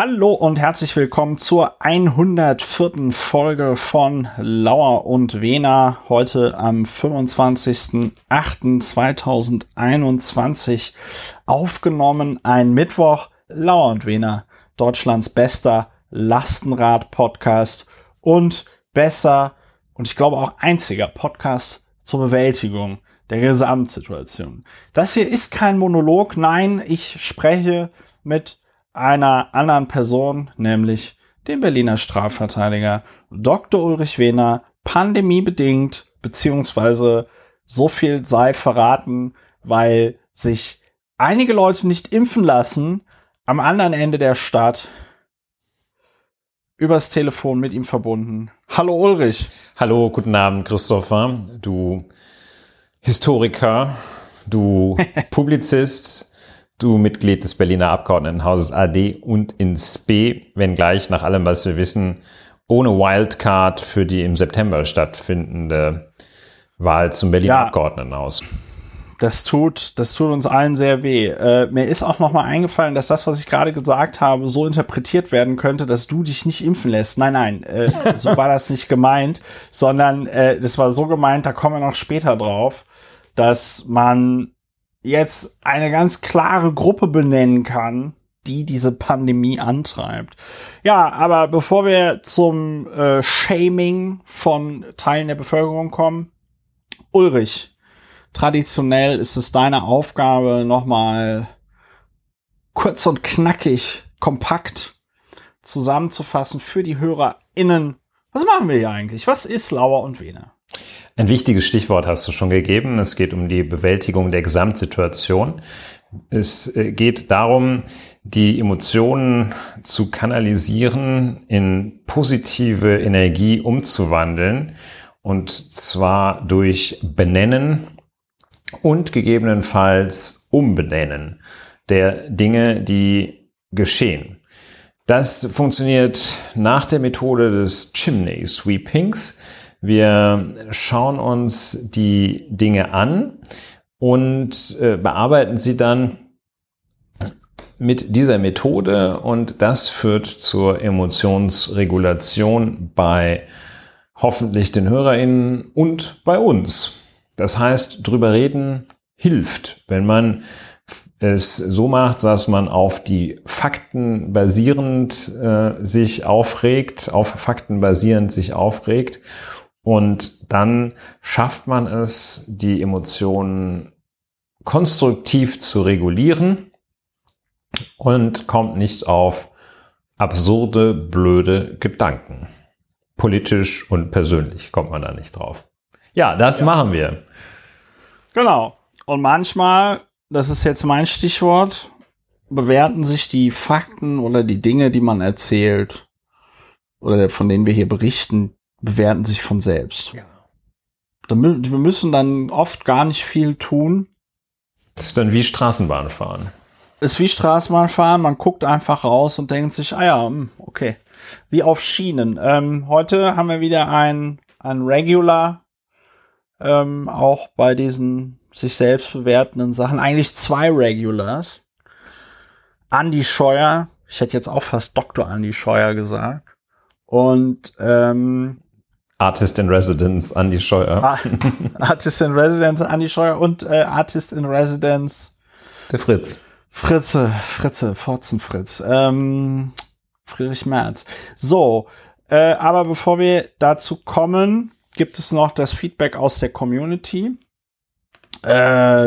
Hallo und herzlich willkommen zur 104. Folge von Lauer und Wena. Heute am 25.08.2021 aufgenommen. Ein Mittwoch. Lauer und Wena, Deutschlands bester Lastenrad-Podcast und besser und ich glaube auch einziger Podcast zur Bewältigung der Gesamtsituation. Das hier ist kein Monolog. Nein, ich spreche mit einer anderen Person, nämlich dem Berliner Strafverteidiger Dr. Ulrich Wehner, pandemiebedingt, beziehungsweise so viel sei verraten, weil sich einige Leute nicht impfen lassen, am anderen Ende der Stadt übers Telefon mit ihm verbunden. Hallo Ulrich. Hallo, guten Abend, Christopher. Du Historiker, du Publizist, du Mitglied des Berliner Abgeordnetenhauses AD und ins B, wenngleich nach allem, was wir wissen, ohne Wildcard für die im September stattfindende Wahl zum Berliner ja, Abgeordnetenhaus. Das tut, das tut uns allen sehr weh. Äh, mir ist auch noch mal eingefallen, dass das, was ich gerade gesagt habe, so interpretiert werden könnte, dass du dich nicht impfen lässt. Nein, nein, äh, so war das nicht gemeint, sondern äh, das war so gemeint, da kommen wir noch später drauf, dass man jetzt eine ganz klare Gruppe benennen kann, die diese Pandemie antreibt. Ja, aber bevor wir zum äh, Shaming von Teilen der Bevölkerung kommen, Ulrich, traditionell ist es deine Aufgabe, nochmal kurz und knackig, kompakt zusammenzufassen für die HörerInnen. Was machen wir hier eigentlich? Was ist Lauer und Vene? Ein wichtiges Stichwort hast du schon gegeben. Es geht um die Bewältigung der Gesamtsituation. Es äh, geht darum, die Emotionen zu kanalisieren, in positive Energie umzuwandeln. Und zwar durch Benennen und gegebenenfalls Umbenennen der Dinge, die geschehen. Das funktioniert nach der Methode des Chimney Sweepings. Wir schauen uns die Dinge an und äh, bearbeiten sie dann mit dieser Methode und das führt zur Emotionsregulation bei hoffentlich den HörerInnen und bei uns. Das heißt, drüber reden hilft, wenn man es so macht, dass man auf die Fakten basierend äh, sich aufregt, auf Fakten basierend sich aufregt und dann schafft man es, die Emotionen konstruktiv zu regulieren und kommt nicht auf absurde, blöde Gedanken. Politisch und persönlich kommt man da nicht drauf. Ja, das ja. machen wir. Genau. Und manchmal, das ist jetzt mein Stichwort, bewerten sich die Fakten oder die Dinge, die man erzählt oder von denen wir hier berichten, bewerten sich von selbst. Ja. Wir müssen dann oft gar nicht viel tun. Das ist dann wie Straßenbahn fahren. Ist wie Straßenbahn fahren. Man guckt einfach raus und denkt sich, ah ja, hm, okay. Wie auf Schienen. Ähm, heute haben wir wieder ein, ein Regular, ähm, auch bei diesen sich selbst bewertenden Sachen. Eigentlich zwei Regulars. Andy Scheuer. Ich hätte jetzt auch fast Dr. Andy Scheuer gesagt. Und ähm, Artist in Residence Andy Scheuer. Ah, Artist in Residence Andy Scheuer und äh, Artist in Residence der Fritz. Fritze, Fritze, Fotzenfritz. Ähm, Friedrich Merz. So, äh, aber bevor wir dazu kommen, gibt es noch das Feedback aus der Community. Äh,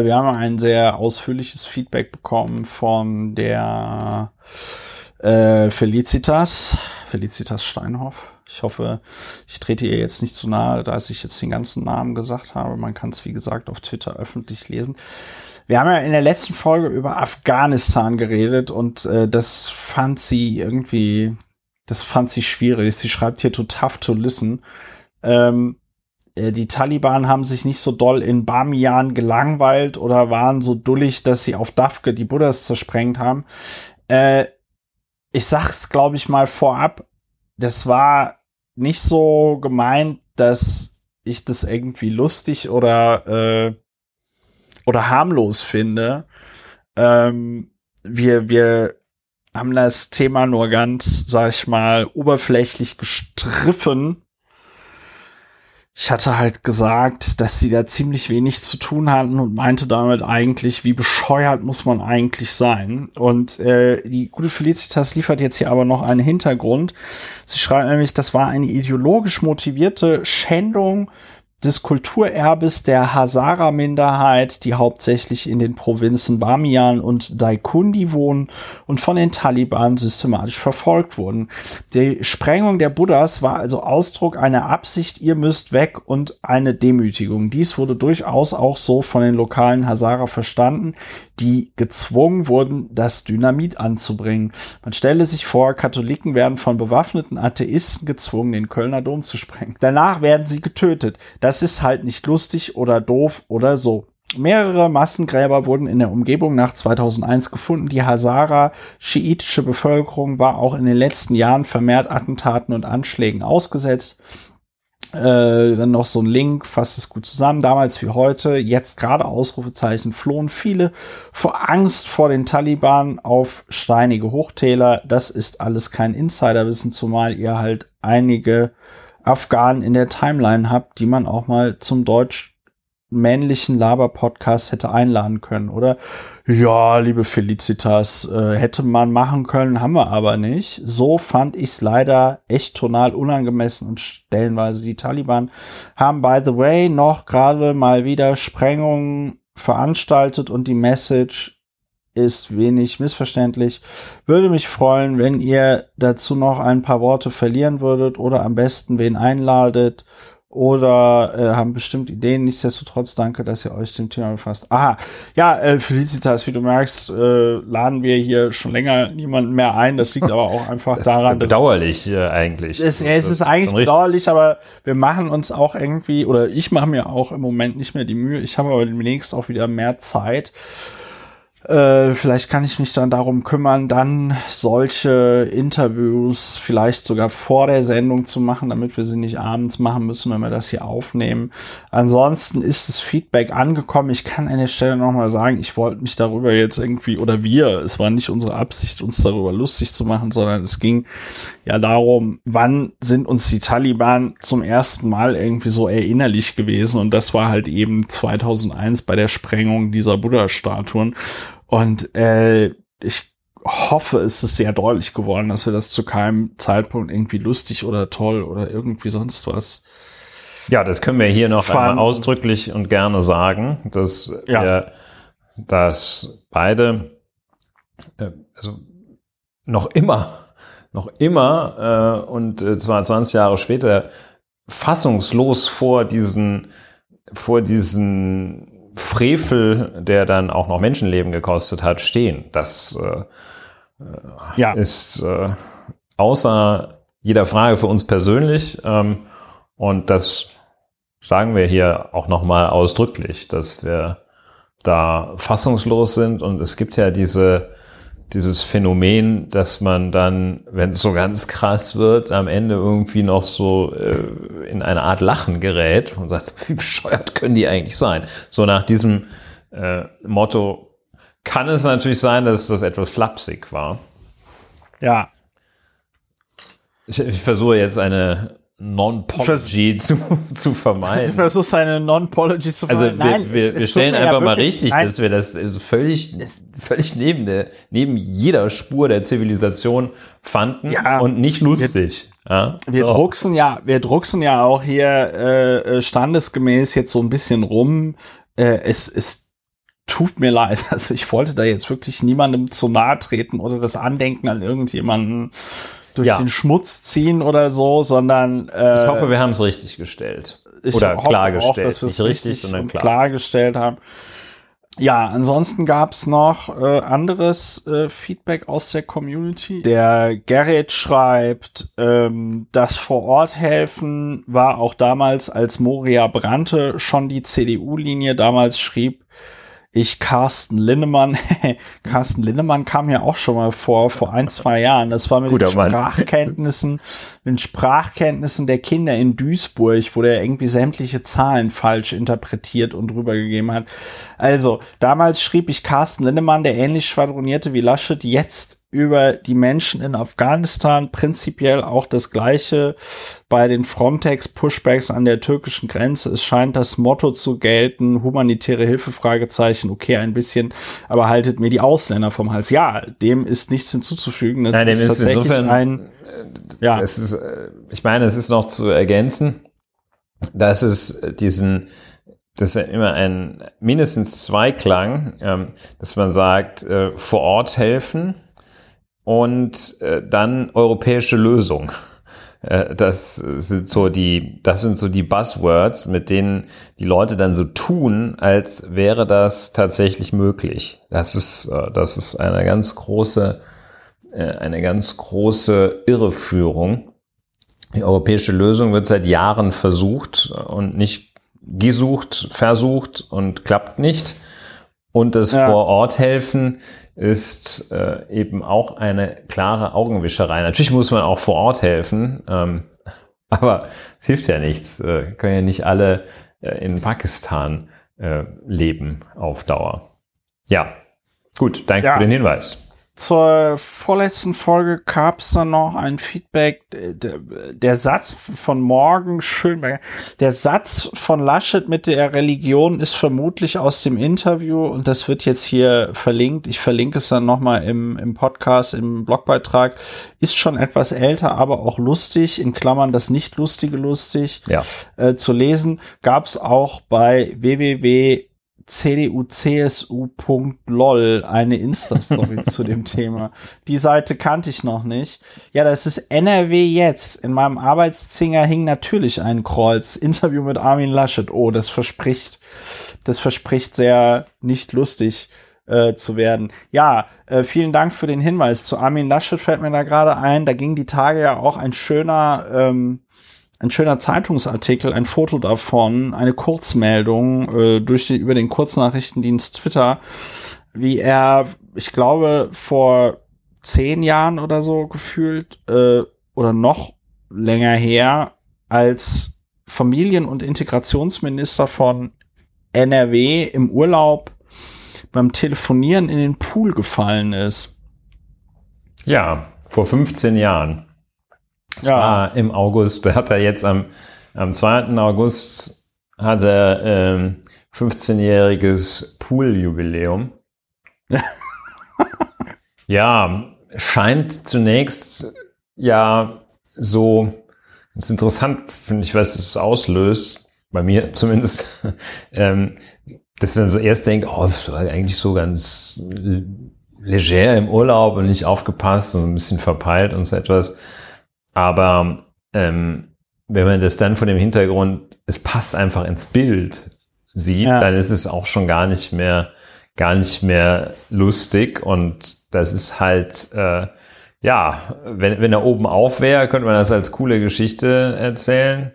wir haben ein sehr ausführliches Feedback bekommen von der äh, Felicitas, Felicitas Steinhoff. Ich hoffe, ich trete ihr jetzt nicht zu nahe, da ich jetzt den ganzen Namen gesagt habe. Man kann es, wie gesagt, auf Twitter öffentlich lesen. Wir haben ja in der letzten Folge über Afghanistan geredet und äh, das fand sie irgendwie, das fand sie schwierig. Sie schreibt hier to tough to listen. Ähm, äh, die Taliban haben sich nicht so doll in Bamiyan gelangweilt oder waren so dullig, dass sie auf Dafke die Buddhas zersprengt haben. Äh, ich sag's, glaube ich, mal vorab. Das war nicht so gemeint, dass ich das irgendwie lustig oder, äh, oder harmlos finde. Ähm, wir, wir haben das Thema nur ganz, sag ich mal, oberflächlich gestriffen. Ich hatte halt gesagt, dass sie da ziemlich wenig zu tun hatten und meinte damit eigentlich, wie bescheuert muss man eigentlich sein. Und äh, die gute Felicitas liefert jetzt hier aber noch einen Hintergrund. Sie schreibt nämlich, das war eine ideologisch motivierte Schändung des Kulturerbes der Hazara-Minderheit, die hauptsächlich in den Provinzen Bamiyan und Daikundi wohnen und von den Taliban systematisch verfolgt wurden. Die Sprengung der Buddhas war also Ausdruck einer Absicht, ihr müsst weg und eine Demütigung. Dies wurde durchaus auch so von den lokalen Hazara verstanden, die gezwungen wurden, das Dynamit anzubringen. Man stelle sich vor, Katholiken werden von bewaffneten Atheisten gezwungen, den Kölner Dom zu sprengen. Danach werden sie getötet. Das ist halt nicht lustig oder doof oder so. Mehrere Massengräber wurden in der Umgebung nach 2001 gefunden. Die Hazara, schiitische Bevölkerung, war auch in den letzten Jahren vermehrt Attentaten und Anschlägen ausgesetzt. Äh, dann noch so ein Link, fasst es gut zusammen. Damals wie heute, jetzt gerade Ausrufezeichen, flohen viele vor Angst vor den Taliban auf steinige Hochtäler. Das ist alles kein Insiderwissen, zumal ihr halt einige Afghanen in der Timeline habt, die man auch mal zum Deutsch männlichen Laber-Podcast hätte einladen können, oder? Ja, liebe Felicitas, äh, hätte man machen können, haben wir aber nicht. So fand ich es leider echt tonal unangemessen und stellenweise die Taliban haben, by the way, noch gerade mal wieder Sprengungen veranstaltet und die Message ist wenig missverständlich. Würde mich freuen, wenn ihr dazu noch ein paar Worte verlieren würdet oder am besten wen einladet oder äh, haben bestimmt Ideen. Nichtsdestotrotz danke, dass ihr euch dem Thema befasst. Aha, ja, äh, Felicitas, wie du merkst, äh, laden wir hier schon länger niemanden mehr ein. Das liegt aber auch einfach das daran, dass bedauerlich äh, eigentlich. Es, es ist eigentlich bedauerlich, aber wir machen uns auch irgendwie oder ich mache mir auch im Moment nicht mehr die Mühe. Ich habe aber demnächst auch wieder mehr Zeit. Äh, vielleicht kann ich mich dann darum kümmern, dann solche Interviews vielleicht sogar vor der Sendung zu machen, damit wir sie nicht abends machen müssen, wenn wir das hier aufnehmen. Ansonsten ist das Feedback angekommen. Ich kann an der Stelle nochmal sagen, ich wollte mich darüber jetzt irgendwie, oder wir, es war nicht unsere Absicht, uns darüber lustig zu machen, sondern es ging ja darum, wann sind uns die Taliban zum ersten Mal irgendwie so erinnerlich gewesen. Und das war halt eben 2001 bei der Sprengung dieser Buddha-Statuen. Und äh, ich hoffe, es ist sehr deutlich geworden, dass wir das zu keinem Zeitpunkt irgendwie lustig oder toll oder irgendwie sonst was. Ja, das können wir hier noch einmal ausdrücklich und gerne sagen, dass ja. wir, dass beide, äh, also noch immer, noch immer äh, und äh, zwar 20 Jahre später fassungslos vor diesen, vor diesen Frevel, der dann auch noch Menschenleben gekostet hat, stehen. Das äh, ja. ist äh, außer jeder Frage für uns persönlich. Ähm, und das sagen wir hier auch nochmal ausdrücklich, dass wir da fassungslos sind. Und es gibt ja diese dieses Phänomen, dass man dann, wenn es so ganz krass wird, am Ende irgendwie noch so äh, in eine Art Lachen gerät und sagt, wie bescheuert können die eigentlich sein? So nach diesem äh, Motto kann es natürlich sein, dass das etwas flapsig war. Ja. Ich, ich versuche jetzt eine Non-Pology zu, zu vermeiden. Du versuchst eine Non-Pology zu also vermeiden. Also wir, wir, es, wir stellen einfach ja mal richtig, nein. dass wir das also völlig, völlig neben, der, neben jeder Spur der Zivilisation fanden ja, und nicht lustig. Wir, ja? wir so. drucksen ja, wir drucksen ja auch hier äh, äh, standesgemäß jetzt so ein bisschen rum. Äh, es, es tut mir leid. Also ich wollte da jetzt wirklich niemandem zu nahe treten oder das Andenken an irgendjemanden durch ja. den Schmutz ziehen oder so, sondern äh, ich hoffe, wir haben es richtig gestellt oder klargestellt, auch, dass wir es richtig, richtig sondern klar. klargestellt haben. Ja, ansonsten gab's noch äh, anderes äh, Feedback aus der Community. Der Gerrit schreibt, ähm, das vor Ort helfen war auch damals, als Moria brannte, schon die CDU-Linie. Damals schrieb ich Carsten Linnemann. Carsten Linnemann kam ja auch schon mal vor, vor ein, zwei Jahren. Das war mit Guter den Sprachkenntnissen, den Sprachkenntnissen der Kinder in Duisburg, wo der irgendwie sämtliche Zahlen falsch interpretiert und rübergegeben hat. Also, damals schrieb ich Carsten Linnemann, der ähnlich schwadronierte wie Laschet, jetzt über die Menschen in Afghanistan, prinzipiell auch das gleiche bei den Frontex-Pushbacks an der türkischen Grenze. Es scheint das Motto zu gelten, humanitäre Hilfe, Fragezeichen, okay, ein bisschen, aber haltet mir die Ausländer vom Hals. Ja, dem ist nichts hinzuzufügen. Das Nein, ist, ist tatsächlich insofern, ein, äh, ja. Es ist, äh, ich meine, es ist noch zu ergänzen, dass es diesen, das ist ja immer ein mindestens Zweiklang, ähm, dass man sagt, äh, vor Ort helfen, und äh, dann europäische Lösung. Äh, das sind so die, das sind so die Buzzwords, mit denen die Leute dann so tun, als wäre das tatsächlich möglich. Das ist, äh, das ist eine ganz große, äh, eine ganz große Irreführung. Die europäische Lösung wird seit Jahren versucht und nicht gesucht, versucht und klappt nicht. Und das ja. vor Ort helfen ist äh, eben auch eine klare Augenwischerei. Natürlich muss man auch vor Ort helfen, ähm, aber es hilft ja nichts. Äh, können ja nicht alle äh, in Pakistan äh, leben auf Dauer. Ja, gut, danke ja. für den Hinweis zur vorletzten Folge gab es dann noch ein Feedback. Der, der, Satz von Morgen Schönberger, der Satz von Laschet mit der Religion ist vermutlich aus dem Interview und das wird jetzt hier verlinkt. Ich verlinke es dann nochmal im, im Podcast, im Blogbeitrag. Ist schon etwas älter, aber auch lustig, in Klammern das nicht lustige lustig ja. äh, zu lesen. Gab es auch bei www cdu-csu.lol eine Insta-Story zu dem Thema. Die Seite kannte ich noch nicht. Ja, das ist NRW jetzt. In meinem Arbeitszinger hing natürlich ein Kreuz. Interview mit Armin Laschet. Oh, das verspricht, das verspricht sehr nicht lustig äh, zu werden. Ja, äh, vielen Dank für den Hinweis. Zu Armin Laschet fällt mir da gerade ein. Da ging die Tage ja auch ein schöner, ähm, ein schöner Zeitungsartikel, ein Foto davon, eine Kurzmeldung äh, durch die, über den Kurznachrichtendienst Twitter, wie er, ich glaube, vor zehn Jahren oder so gefühlt äh, oder noch länger her als Familien- und Integrationsminister von NRW im Urlaub beim Telefonieren in den Pool gefallen ist. Ja, vor 15 Jahren. Das ja. war im August. Da hat er jetzt am, am 2. August hat er ähm, 15-jähriges Pool-Jubiläum. ja, scheint zunächst ja so, das ist interessant, finde ich, was das auslöst, bei mir zumindest, ähm, dass man so erst denkt, oh, das war eigentlich so ganz leger im Urlaub und nicht aufgepasst und ein bisschen verpeilt und so etwas. Aber ähm, wenn man das dann von dem Hintergrund, es passt einfach ins Bild sieht, ja. dann ist es auch schon gar nicht mehr, gar nicht mehr lustig. Und das ist halt, äh, ja, wenn, wenn er oben auf wäre, könnte man das als coole Geschichte erzählen.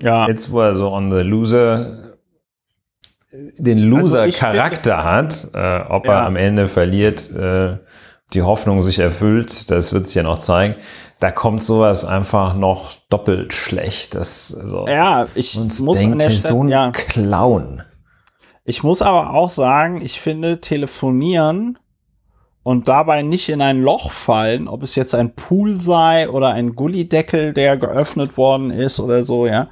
Ja. Jetzt, wo er so on the loser, den also Loser-Charakter also hat, äh, ob ja. er am Ende verliert, äh, die Hoffnung sich erfüllt, das wird sich ja noch zeigen da kommt sowas einfach noch doppelt schlecht. Das, also, ja, ich muss denkt, an der Stelle, so ein ja. Clown. Ich muss aber auch sagen, ich finde telefonieren und dabei nicht in ein Loch fallen, ob es jetzt ein Pool sei oder ein Gullideckel, der geöffnet worden ist oder so, ja.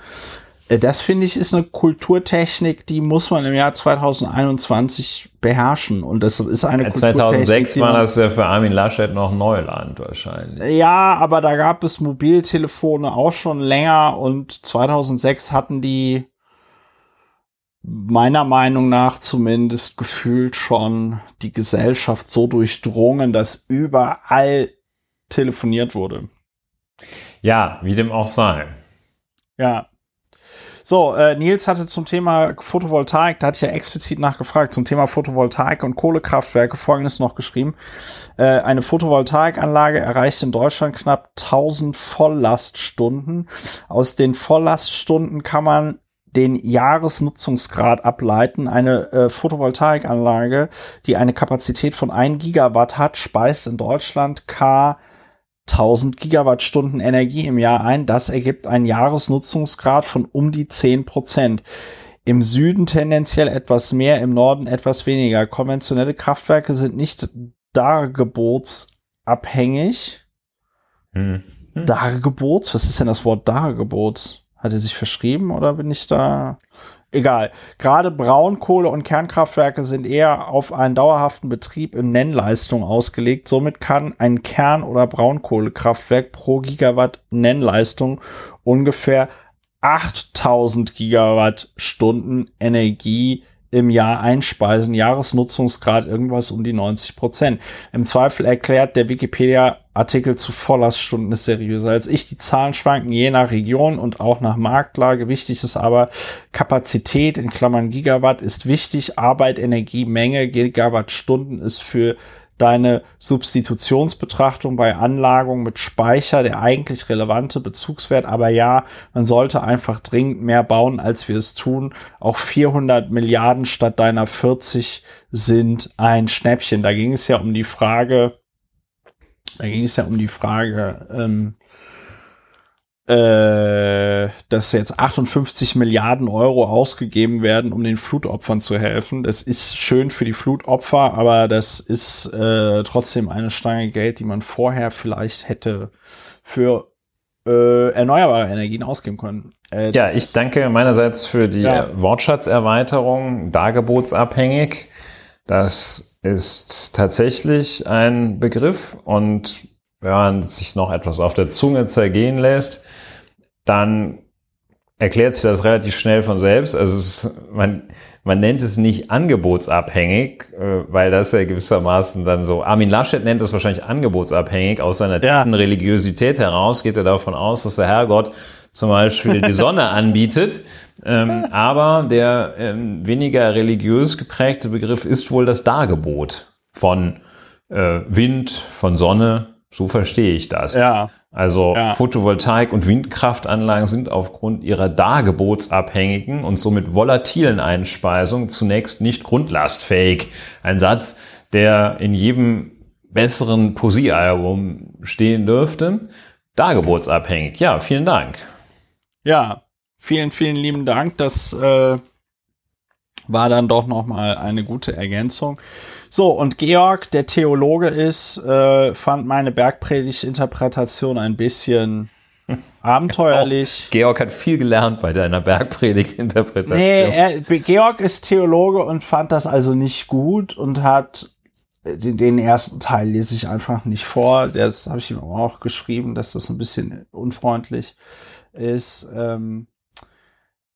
Äh, das finde ich ist eine Kulturtechnik, die muss man im Jahr 2021 beherrschen. Und das ist eine ja, 2006 war das ja für Armin Laschet noch Neuland wahrscheinlich. Ja, aber da gab es Mobiltelefone auch schon länger und 2006 hatten die meiner Meinung nach zumindest gefühlt schon die Gesellschaft so durchdrungen, dass überall telefoniert wurde. Ja, wie dem auch sei. Ja, so, äh, Nils hatte zum Thema Photovoltaik, da hatte ich ja explizit nachgefragt, zum Thema Photovoltaik und Kohlekraftwerke folgendes noch geschrieben. Äh, eine Photovoltaikanlage erreicht in Deutschland knapp 1000 Volllaststunden. Aus den Volllaststunden kann man den Jahresnutzungsgrad ableiten. Eine äh, Photovoltaikanlage, die eine Kapazität von 1 Gigawatt hat, speist in Deutschland K 1000 Gigawattstunden Energie im Jahr ein. Das ergibt einen Jahresnutzungsgrad von um die 10 Prozent. Im Süden tendenziell etwas mehr, im Norden etwas weniger. Konventionelle Kraftwerke sind nicht Dargebots abhängig. Hm. Hm. Dargebots, was ist denn das Wort Dargebots? Hat er sich verschrieben oder bin ich da? Egal. Gerade Braunkohle- und Kernkraftwerke sind eher auf einen dauerhaften Betrieb in Nennleistung ausgelegt. Somit kann ein Kern- oder Braunkohlekraftwerk pro Gigawatt Nennleistung ungefähr 8000 Gigawattstunden Energie im Jahr einspeisen. Jahresnutzungsgrad irgendwas um die 90 Prozent. Im Zweifel erklärt der Wikipedia-Artikel zu Volllaststunden ist seriöser als ich. Die Zahlen schwanken je nach Region und auch nach Marktlage. Wichtig ist aber Kapazität in Klammern Gigawatt ist wichtig. Arbeit, Energie, Menge, Gigawattstunden ist für deine Substitutionsbetrachtung bei Anlagung mit Speicher der eigentlich relevante Bezugswert. Aber ja, man sollte einfach dringend mehr bauen, als wir es tun. Auch 400 Milliarden statt deiner 40 sind ein Schnäppchen. Da ging es ja um die Frage, da ging es ja um die Frage, ähm, äh, dass jetzt 58 Milliarden Euro ausgegeben werden, um den Flutopfern zu helfen. Das ist schön für die Flutopfer, aber das ist äh, trotzdem eine Stange Geld, die man vorher vielleicht hätte für äh, erneuerbare Energien ausgeben können. Äh, ja, ich danke meinerseits für die ja. Wortschatzerweiterung, dargebotsabhängig. Das ist tatsächlich ein Begriff und wenn man sich noch etwas auf der Zunge zergehen lässt, dann erklärt sich das relativ schnell von selbst. Also es, man, man nennt es nicht angebotsabhängig, äh, weil das ja gewissermaßen dann so, Armin Laschet nennt es wahrscheinlich angebotsabhängig, aus seiner ja. tiefen Religiosität heraus geht er davon aus, dass der Herrgott zum Beispiel die Sonne anbietet. Ähm, aber der ähm, weniger religiös geprägte Begriff ist wohl das Dargebot von äh, Wind, von Sonne, so verstehe ich das. Ja. Also ja. Photovoltaik- und Windkraftanlagen sind aufgrund ihrer dargebotsabhängigen und somit volatilen Einspeisung zunächst nicht grundlastfähig. Ein Satz, der in jedem besseren Poesiealbum stehen dürfte. Dargebotsabhängig. Ja, vielen Dank. Ja, vielen, vielen lieben Dank. Das äh, war dann doch noch mal eine gute Ergänzung. So, und Georg, der Theologe ist, äh, fand meine Bergpredigt-Interpretation ein bisschen abenteuerlich. Georg hat viel gelernt bei deiner Bergpredigt-Interpretation. Nee, er, Georg ist Theologe und fand das also nicht gut und hat den, den ersten Teil lese ich einfach nicht vor. Das habe ich ihm auch geschrieben, dass das ein bisschen unfreundlich ist. Ähm,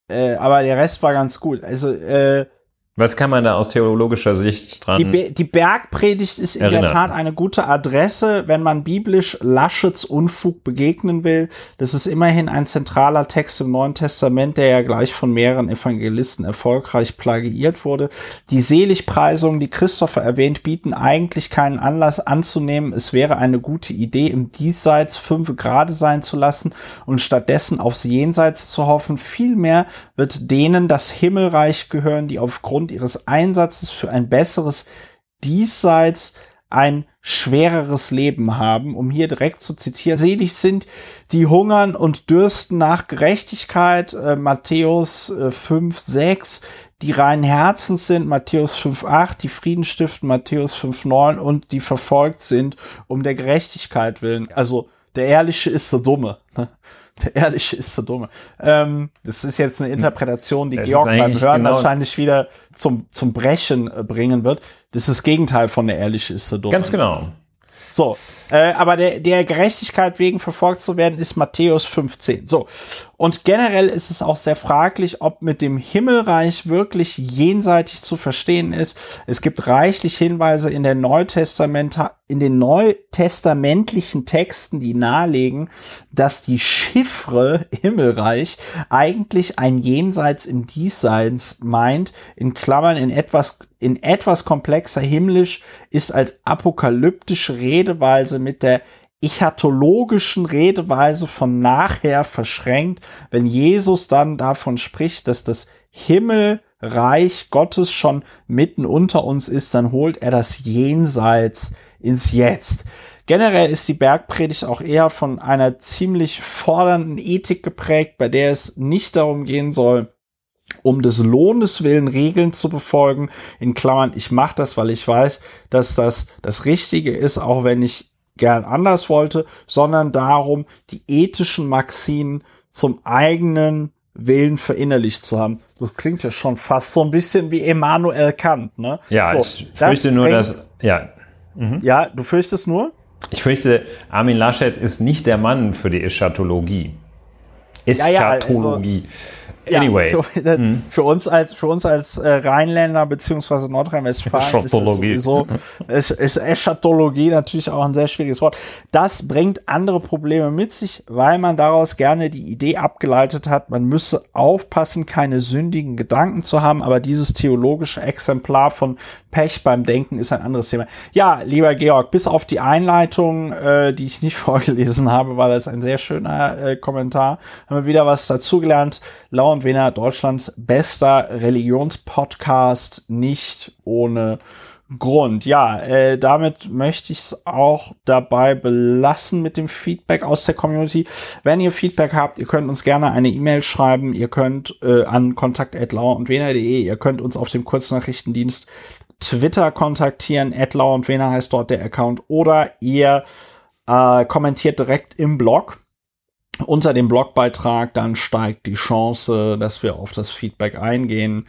äh, aber der Rest war ganz gut. Also äh, was kann man da aus theologischer Sicht dran? Die, Be die Bergpredigt ist in erinnern. der Tat eine gute Adresse, wenn man biblisch Laschets Unfug begegnen will. Das ist immerhin ein zentraler Text im Neuen Testament, der ja gleich von mehreren Evangelisten erfolgreich plagiiert wurde. Die Seligpreisungen, die Christopher erwähnt, bieten eigentlich keinen Anlass anzunehmen, es wäre eine gute Idee, im Diesseits fünf Grade sein zu lassen und stattdessen aufs Jenseits zu hoffen. Vielmehr wird denen das Himmelreich gehören, die aufgrund aufgrund ihres Einsatzes für ein besseres Diesseits ein schwereres Leben haben, um hier direkt zu zitieren. Selig sind die hungern und dürsten nach Gerechtigkeit, äh, Matthäus äh, 5, 6, die reinen Herzens sind, Matthäus 5, 8, die Frieden stiften, Matthäus 5, 9 und die verfolgt sind um der Gerechtigkeit willen. Also der Ehrliche ist der Dumme. Ne? Der Ehrliche ist so dumme. Ähm, das ist jetzt eine Interpretation, die das Georg beim Hören genau wahrscheinlich wieder zum, zum Brechen äh, bringen wird. Das ist das Gegenteil von der Ehrliche ist so dumme. Ganz genau. So, äh, aber der, der Gerechtigkeit wegen verfolgt zu werden, ist Matthäus 15. So, und generell ist es auch sehr fraglich, ob mit dem Himmelreich wirklich jenseitig zu verstehen ist. Es gibt reichlich Hinweise in der Neutestament, in den neutestamentlichen Texten, die nahelegen, dass die Chiffre Himmelreich eigentlich ein Jenseits im Diesseits meint, in Klammern in etwas in etwas komplexer himmlisch ist als apokalyptische Redeweise mit der echatologischen Redeweise von nachher verschränkt, wenn Jesus dann davon spricht, dass das Himmelreich Gottes schon mitten unter uns ist, dann holt er das Jenseits ins Jetzt. Generell ist die Bergpredigt auch eher von einer ziemlich fordernden Ethik geprägt, bei der es nicht darum gehen soll, um des Lohnes willen Regeln zu befolgen. In Klammern, ich mache das, weil ich weiß, dass das das Richtige ist, auch wenn ich gern anders wollte, sondern darum, die ethischen Maximen zum eigenen Willen verinnerlicht zu haben. Das klingt ja schon fast so ein bisschen wie Immanuel Kant, ne? Ja, so, ich fürchte nur, dass, ja. Mhm. Ja, du fürchtest nur? Ich fürchte, Armin Laschet ist nicht der Mann für die Eschatologie. Eschatologie. Ja, ja, also, Anyway. Ja, so, mhm. Für uns als, für uns als äh, Rheinländer beziehungsweise Nordrhein-Westfalen ist das sowieso, ist, ist Eschatologie natürlich auch ein sehr schwieriges Wort. Das bringt andere Probleme mit sich, weil man daraus gerne die Idee abgeleitet hat, man müsse aufpassen, keine sündigen Gedanken zu haben, aber dieses theologische Exemplar von Pech beim Denken ist ein anderes Thema. Ja, lieber Georg, bis auf die Einleitung, äh, die ich nicht vorgelesen habe, weil das ein sehr schöner äh, Kommentar, haben wir wieder was dazugelernt. Laut und Wiener, Deutschlands bester Religionspodcast, nicht ohne Grund. Ja, äh, damit möchte ich es auch dabei belassen mit dem Feedback aus der Community. Wenn ihr Feedback habt, ihr könnt uns gerne eine E-Mail schreiben. Ihr könnt äh, an kontakt.lauerundwener.de, ihr könnt uns auf dem Kurznachrichtendienst Twitter kontaktieren. Lau und Wener heißt dort der Account. Oder ihr äh, kommentiert direkt im Blog unter dem Blogbeitrag, dann steigt die Chance, dass wir auf das Feedback eingehen,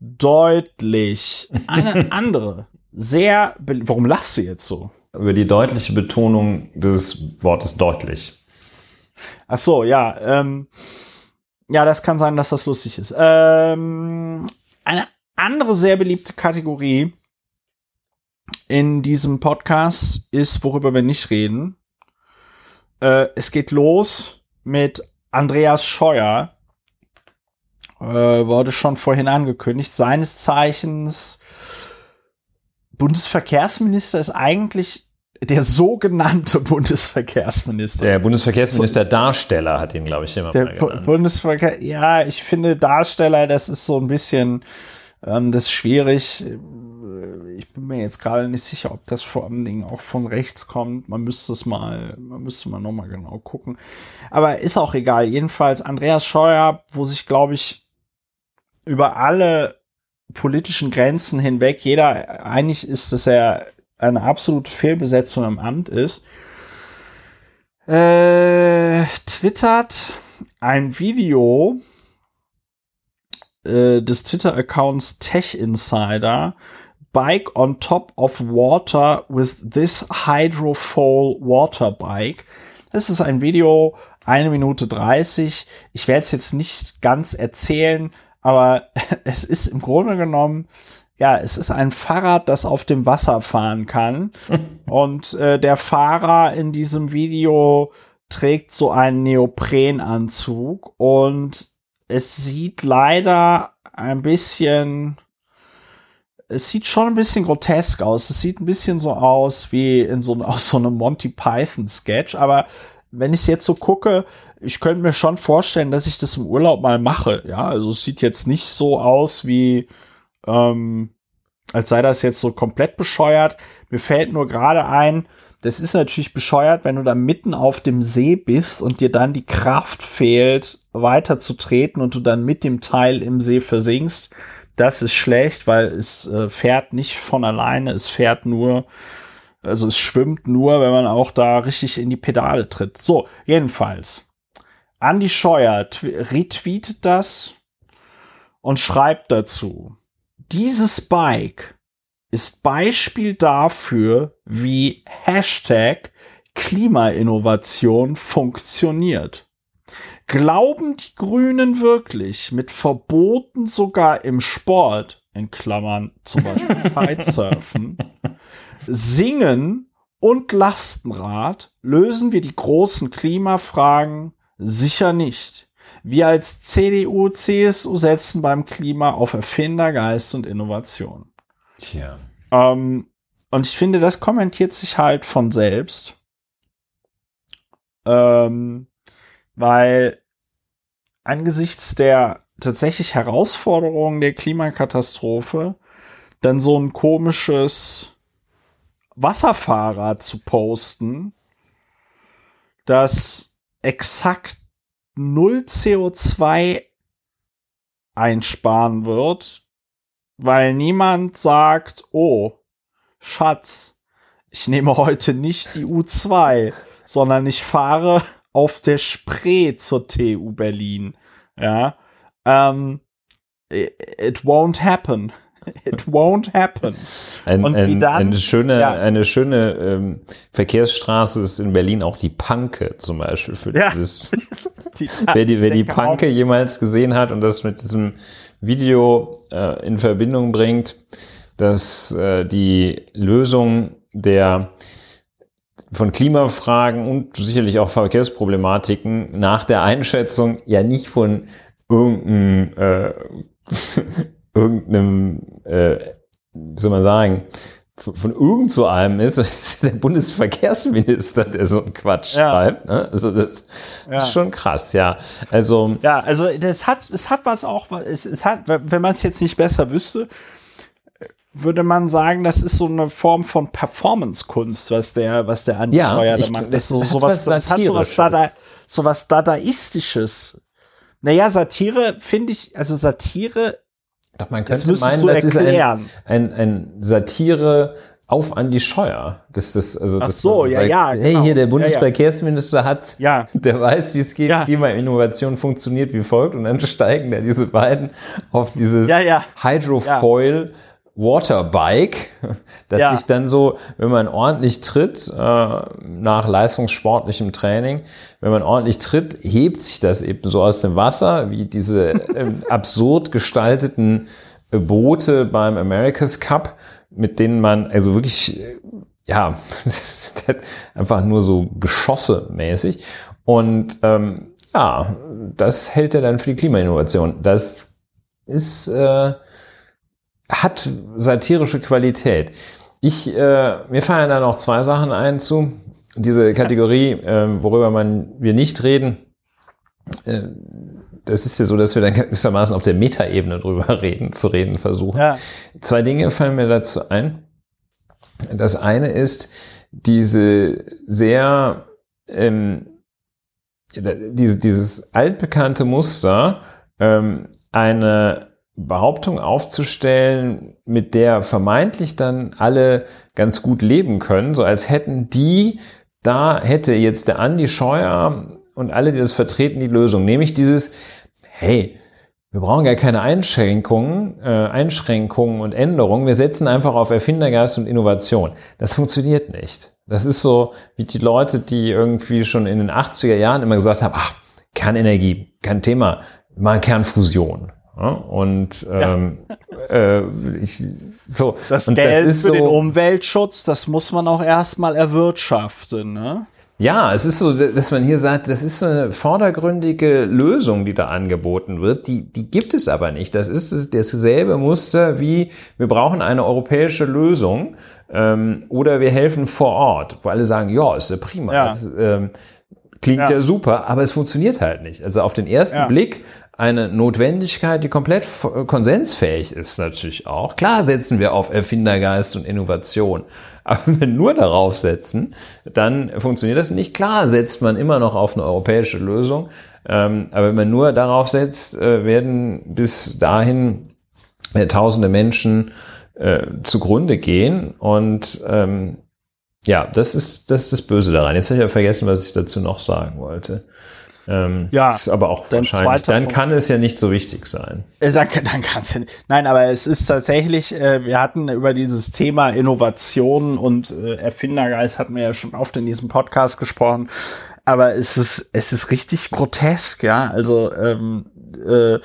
deutlich. Eine andere, sehr, warum lachst du jetzt so? Über die deutliche Betonung des Wortes deutlich. Ach so, ja, ähm, ja, das kann sein, dass das lustig ist. Ähm, eine andere sehr beliebte Kategorie in diesem Podcast ist, worüber wir nicht reden. Äh, es geht los mit Andreas Scheuer. Äh, wurde schon vorhin angekündigt. Seines Zeichens Bundesverkehrsminister ist eigentlich der sogenannte Bundesverkehrsminister. Der Bundesverkehrsminister so, Darsteller hat ihn, glaube ich, immer der mal genannt. Bundesverkehr, ja, ich finde Darsteller, das ist so ein bisschen, ähm, das ist schwierig ich bin mir jetzt gerade nicht sicher, ob das vor allen Dingen auch von rechts kommt. Man müsste es mal, man müsste mal nochmal genau gucken. Aber ist auch egal. Jedenfalls Andreas Scheuer, wo sich, glaube ich, über alle politischen Grenzen hinweg jeder einig ist, dass er eine absolute Fehlbesetzung im Amt ist, äh, twittert ein Video äh, des Twitter-Accounts Tech Insider, bike on top of water with this hydrofoil water bike. Das ist ein Video, eine Minute 30. Ich werde es jetzt nicht ganz erzählen, aber es ist im Grunde genommen, ja, es ist ein Fahrrad, das auf dem Wasser fahren kann. Und äh, der Fahrer in diesem Video trägt so einen Neoprenanzug und es sieht leider ein bisschen es sieht schon ein bisschen grotesk aus. Es sieht ein bisschen so aus wie in so, aus so einem Monty Python Sketch, aber wenn ich es jetzt so gucke, ich könnte mir schon vorstellen, dass ich das im Urlaub mal mache. Ja, also es sieht jetzt nicht so aus wie, ähm, als sei das jetzt so komplett bescheuert. Mir fällt nur gerade ein, das ist natürlich bescheuert, wenn du da mitten auf dem See bist und dir dann die Kraft fehlt, weiter zu treten und du dann mit dem Teil im See versinkst das ist schlecht, weil es äh, fährt nicht von alleine, es fährt nur, also es schwimmt nur, wenn man auch da richtig in die Pedale tritt. So, jedenfalls. Andy Scheuer retweetet das und schreibt dazu, dieses Bike ist Beispiel dafür, wie Hashtag Klimainnovation funktioniert. Glauben die Grünen wirklich mit Verboten sogar im Sport, in Klammern zum Beispiel Kitesurfen, Singen und Lastenrad lösen wir die großen Klimafragen sicher nicht. Wir als CDU, CSU setzen beim Klima auf Erfindergeist und Innovation. Tja. Ähm, und ich finde, das kommentiert sich halt von selbst. Ähm, weil angesichts der tatsächlich Herausforderungen der Klimakatastrophe dann so ein komisches Wasserfahrrad zu posten, das exakt null CO2 einsparen wird, weil niemand sagt, oh, Schatz, ich nehme heute nicht die U2, sondern ich fahre auf der Spree zur TU Berlin. Ja, ähm, it won't happen. It won't happen. Ein, und ein, dann, eine schöne, ja. eine schöne ähm, Verkehrsstraße ist in Berlin auch die Panke zum Beispiel für ja. dieses. die, wer die, wer die Panke jemals gesehen hat und das mit diesem Video äh, in Verbindung bringt, dass äh, die Lösung der von Klimafragen und sicherlich auch Verkehrsproblematiken nach der Einschätzung ja nicht von irgendeinem, äh, irgendeinem äh, wie soll man sagen, von, von irgend so einem ist, ist der Bundesverkehrsminister, der so einen Quatsch ja. schreibt. Ne? Also das ja. ist schon krass, ja. Also ja, also das hat, es hat was auch, es, es hat, wenn man es jetzt nicht besser wüsste, würde man sagen, das ist so eine Form von Performance-Kunst, was der, was der Andi ja, macht. Das, so, sowas, das hat sowas, Dada, sowas Dadaistisches. Naja, Satire finde ich, also Satire, Doch, man könnte das meinen, das erklären. ist ein, ein, ein Satire auf Andi Scheuer. Das, das, also, Ach so, ja, sagt, ja. Hey, genau. hier der Bundesverkehrsminister hat's. Ja. Der weiß, wie es geht. Ja. Klimainnovation funktioniert wie folgt. Und dann steigen da diese beiden auf dieses ja, ja. Hydrofoil. Waterbike, das ja. sich dann so, wenn man ordentlich tritt, äh, nach leistungssportlichem Training, wenn man ordentlich tritt, hebt sich das eben so aus dem Wasser, wie diese äh, absurd gestalteten Boote beim America's Cup, mit denen man also wirklich, äh, ja, das ist einfach nur so Geschosse mäßig. Und ähm, ja, das hält er dann für die Klimainnovation. Das ist äh, hat satirische Qualität. Ich, äh, mir fallen da noch zwei Sachen ein zu. Diese Kategorie, äh, worüber man, wir nicht reden, äh, das ist ja so, dass wir dann gewissermaßen auf der Metaebene drüber reden, zu reden versuchen. Ja. Zwei Dinge fallen mir dazu ein. Das eine ist diese sehr, ähm, diese, dieses altbekannte Muster, ähm, eine Behauptung aufzustellen, mit der vermeintlich dann alle ganz gut leben können, so als hätten die, da hätte jetzt der Andi Scheuer und alle, die das vertreten, die Lösung. Nämlich dieses, hey, wir brauchen gar keine Einschränkungen, äh, Einschränkungen und Änderungen. Wir setzen einfach auf Erfindergeist und Innovation. Das funktioniert nicht. Das ist so wie die Leute, die irgendwie schon in den 80er Jahren immer gesagt haben, ach, Kernenergie, kein Thema, mal Kernfusion. Ja, und ähm, ja. äh, ich, so. Das und Geld das ist für so, den Umweltschutz, das muss man auch erstmal erwirtschaften. Ne? Ja, es ist so, dass man hier sagt, das ist so eine vordergründige Lösung, die da angeboten wird. Die, die gibt es aber nicht. Das ist dasselbe Muster wie, wir brauchen eine europäische Lösung ähm, oder wir helfen vor Ort, wo alle sagen, ja, ist ja prima. Ja. Das, ähm, klingt ja. ja. super, aber es funktioniert halt nicht. Also auf den ersten ja. Blick eine Notwendigkeit, die komplett konsensfähig ist natürlich auch. Klar setzen wir auf Erfindergeist und Innovation, aber wenn wir nur darauf setzen, dann funktioniert das nicht. Klar setzt man immer noch auf eine europäische Lösung, ähm, aber wenn man nur darauf setzt, äh, werden bis dahin äh, tausende Menschen äh, zugrunde gehen und ähm, ja, das ist, das ist das Böse daran. Jetzt habe ich ja vergessen, was ich dazu noch sagen wollte. Ähm, ja, ist aber auch wahrscheinlich. Dann Punkt. kann es ja nicht so wichtig sein. Äh, dann, dann kann es ja nicht. Nein, aber es ist tatsächlich, äh, wir hatten über dieses Thema Innovation und äh, Erfindergeist hatten wir ja schon oft in diesem Podcast gesprochen. Aber es ist, es ist richtig grotesk, ja. Also, ähm, äh,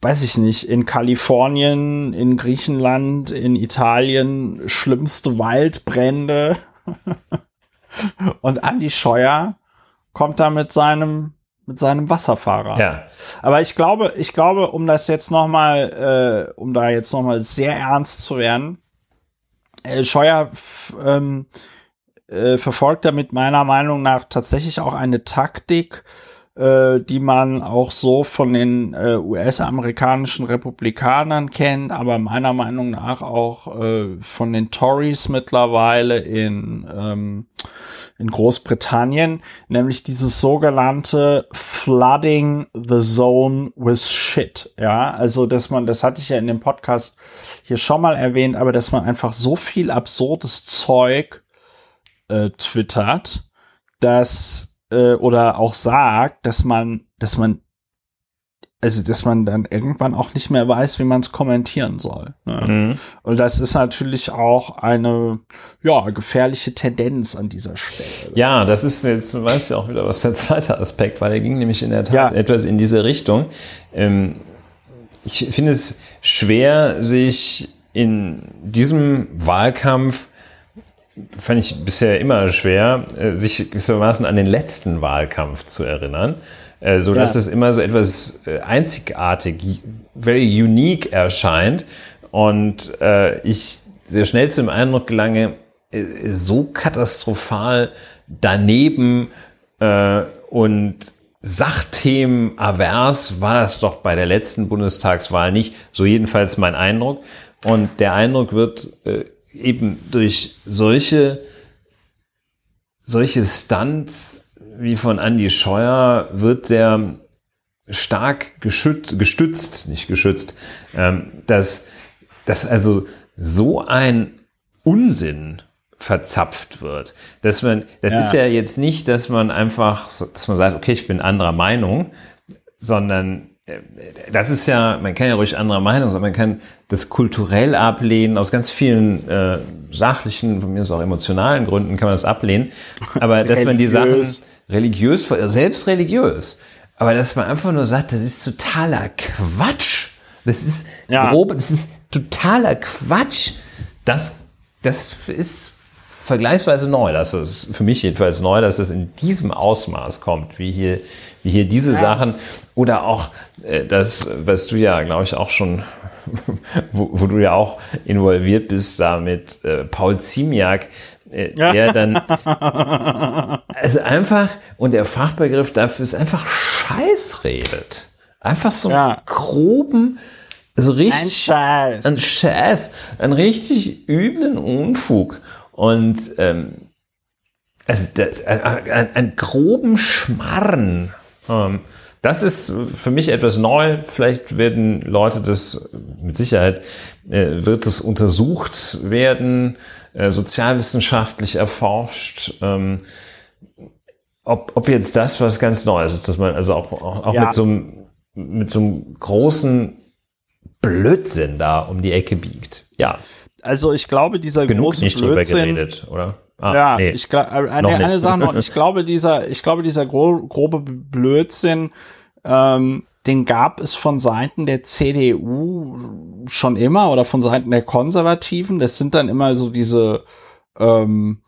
weiß ich nicht, in Kalifornien, in Griechenland, in Italien schlimmste Waldbrände. und Andy Scheuer kommt da mit seinem mit seinem Wasserfahrer. Ja. Aber ich glaube, ich glaube, um das jetzt noch mal, äh, um da jetzt noch mal sehr ernst zu werden, äh, Scheuer ähm, äh, verfolgt damit meiner Meinung nach tatsächlich auch eine Taktik, äh, die man auch so von den äh, US-amerikanischen Republikanern kennt, aber meiner Meinung nach auch äh, von den Tories mittlerweile in, ähm, in Großbritannien, nämlich dieses sogenannte Flooding the Zone with Shit. Ja, also dass man, das hatte ich ja in dem Podcast hier schon mal erwähnt, aber dass man einfach so viel absurdes Zeug äh, twittert, dass äh, oder auch sagt, dass man, dass man, also dass man dann irgendwann auch nicht mehr weiß, wie man es kommentieren soll. Ne? Mhm. Und das ist natürlich auch eine ja gefährliche Tendenz an dieser Stelle. Ja, das ist jetzt, du weißt ja auch wieder, was der zweite Aspekt war. Der ging nämlich in der Tat ja. etwas in diese Richtung. Ähm, ich finde es schwer, sich in diesem Wahlkampf fand ich bisher immer schwer, äh, sich gewissermaßen an den letzten Wahlkampf zu erinnern, äh, so dass ja. es immer so etwas äh, einzigartig, very unique erscheint und ich sehr schnell zum Eindruck gelange, so katastrophal daneben und Sachthemen avers war das doch bei der letzten Bundestagswahl nicht, so jedenfalls mein Eindruck. Und der Eindruck wird eben durch solche, solche Stunts wie von Andy Scheuer wird der stark geschützt, gestützt, nicht geschützt, ähm, dass, dass also so ein Unsinn verzapft wird. Dass man, das ja. ist ja jetzt nicht, dass man einfach, dass man sagt, okay, ich bin anderer Meinung, sondern das ist ja, man kann ja ruhig anderer Meinung sein, man kann das kulturell ablehnen, aus ganz vielen äh, sachlichen, von mir aus auch emotionalen Gründen kann man das ablehnen. Aber dass man die Sachen religiös, selbst religiös, aber dass man einfach nur sagt, das ist totaler Quatsch. Das ist ja. grob, das ist totaler Quatsch. Das, das ist vergleichsweise neu. Das ist für mich jedenfalls neu, dass es in diesem Ausmaß kommt, wie hier, wie hier diese ja. Sachen oder auch äh, das, was du ja, glaube ich, auch schon, wo, wo, du ja auch involviert bist, da mit äh, Paul Ziemiak, äh, der dann also einfach, und der Fachbegriff dafür ist einfach Scheiß redet. Einfach so ja. groben, so richtig. Ein Scheiß. Ein Scheiß. Einen richtig üblen Unfug. Und ähm, also ein, ein, groben Schmarren. Ähm, das ist für mich etwas neu. Vielleicht werden Leute das, mit Sicherheit äh, wird es untersucht werden, äh, sozialwissenschaftlich erforscht. Ähm, ob, ob jetzt das was ganz Neues ist, dass man also auch, auch, auch ja. mit, so einem, mit so einem großen Blödsinn da um die Ecke biegt. Ja also ich glaube, dieser Genug große nicht Blödsinn, drüber geredet, oder? Ah, ja, nee. ich glaube, äh, eine, eine Sache noch, ich glaube, dieser, ich glaube, dieser gro grobe Blödsinn, ähm, den gab es von Seiten der CDU schon immer oder von Seiten der Konservativen. Das sind dann immer so diese, ähm,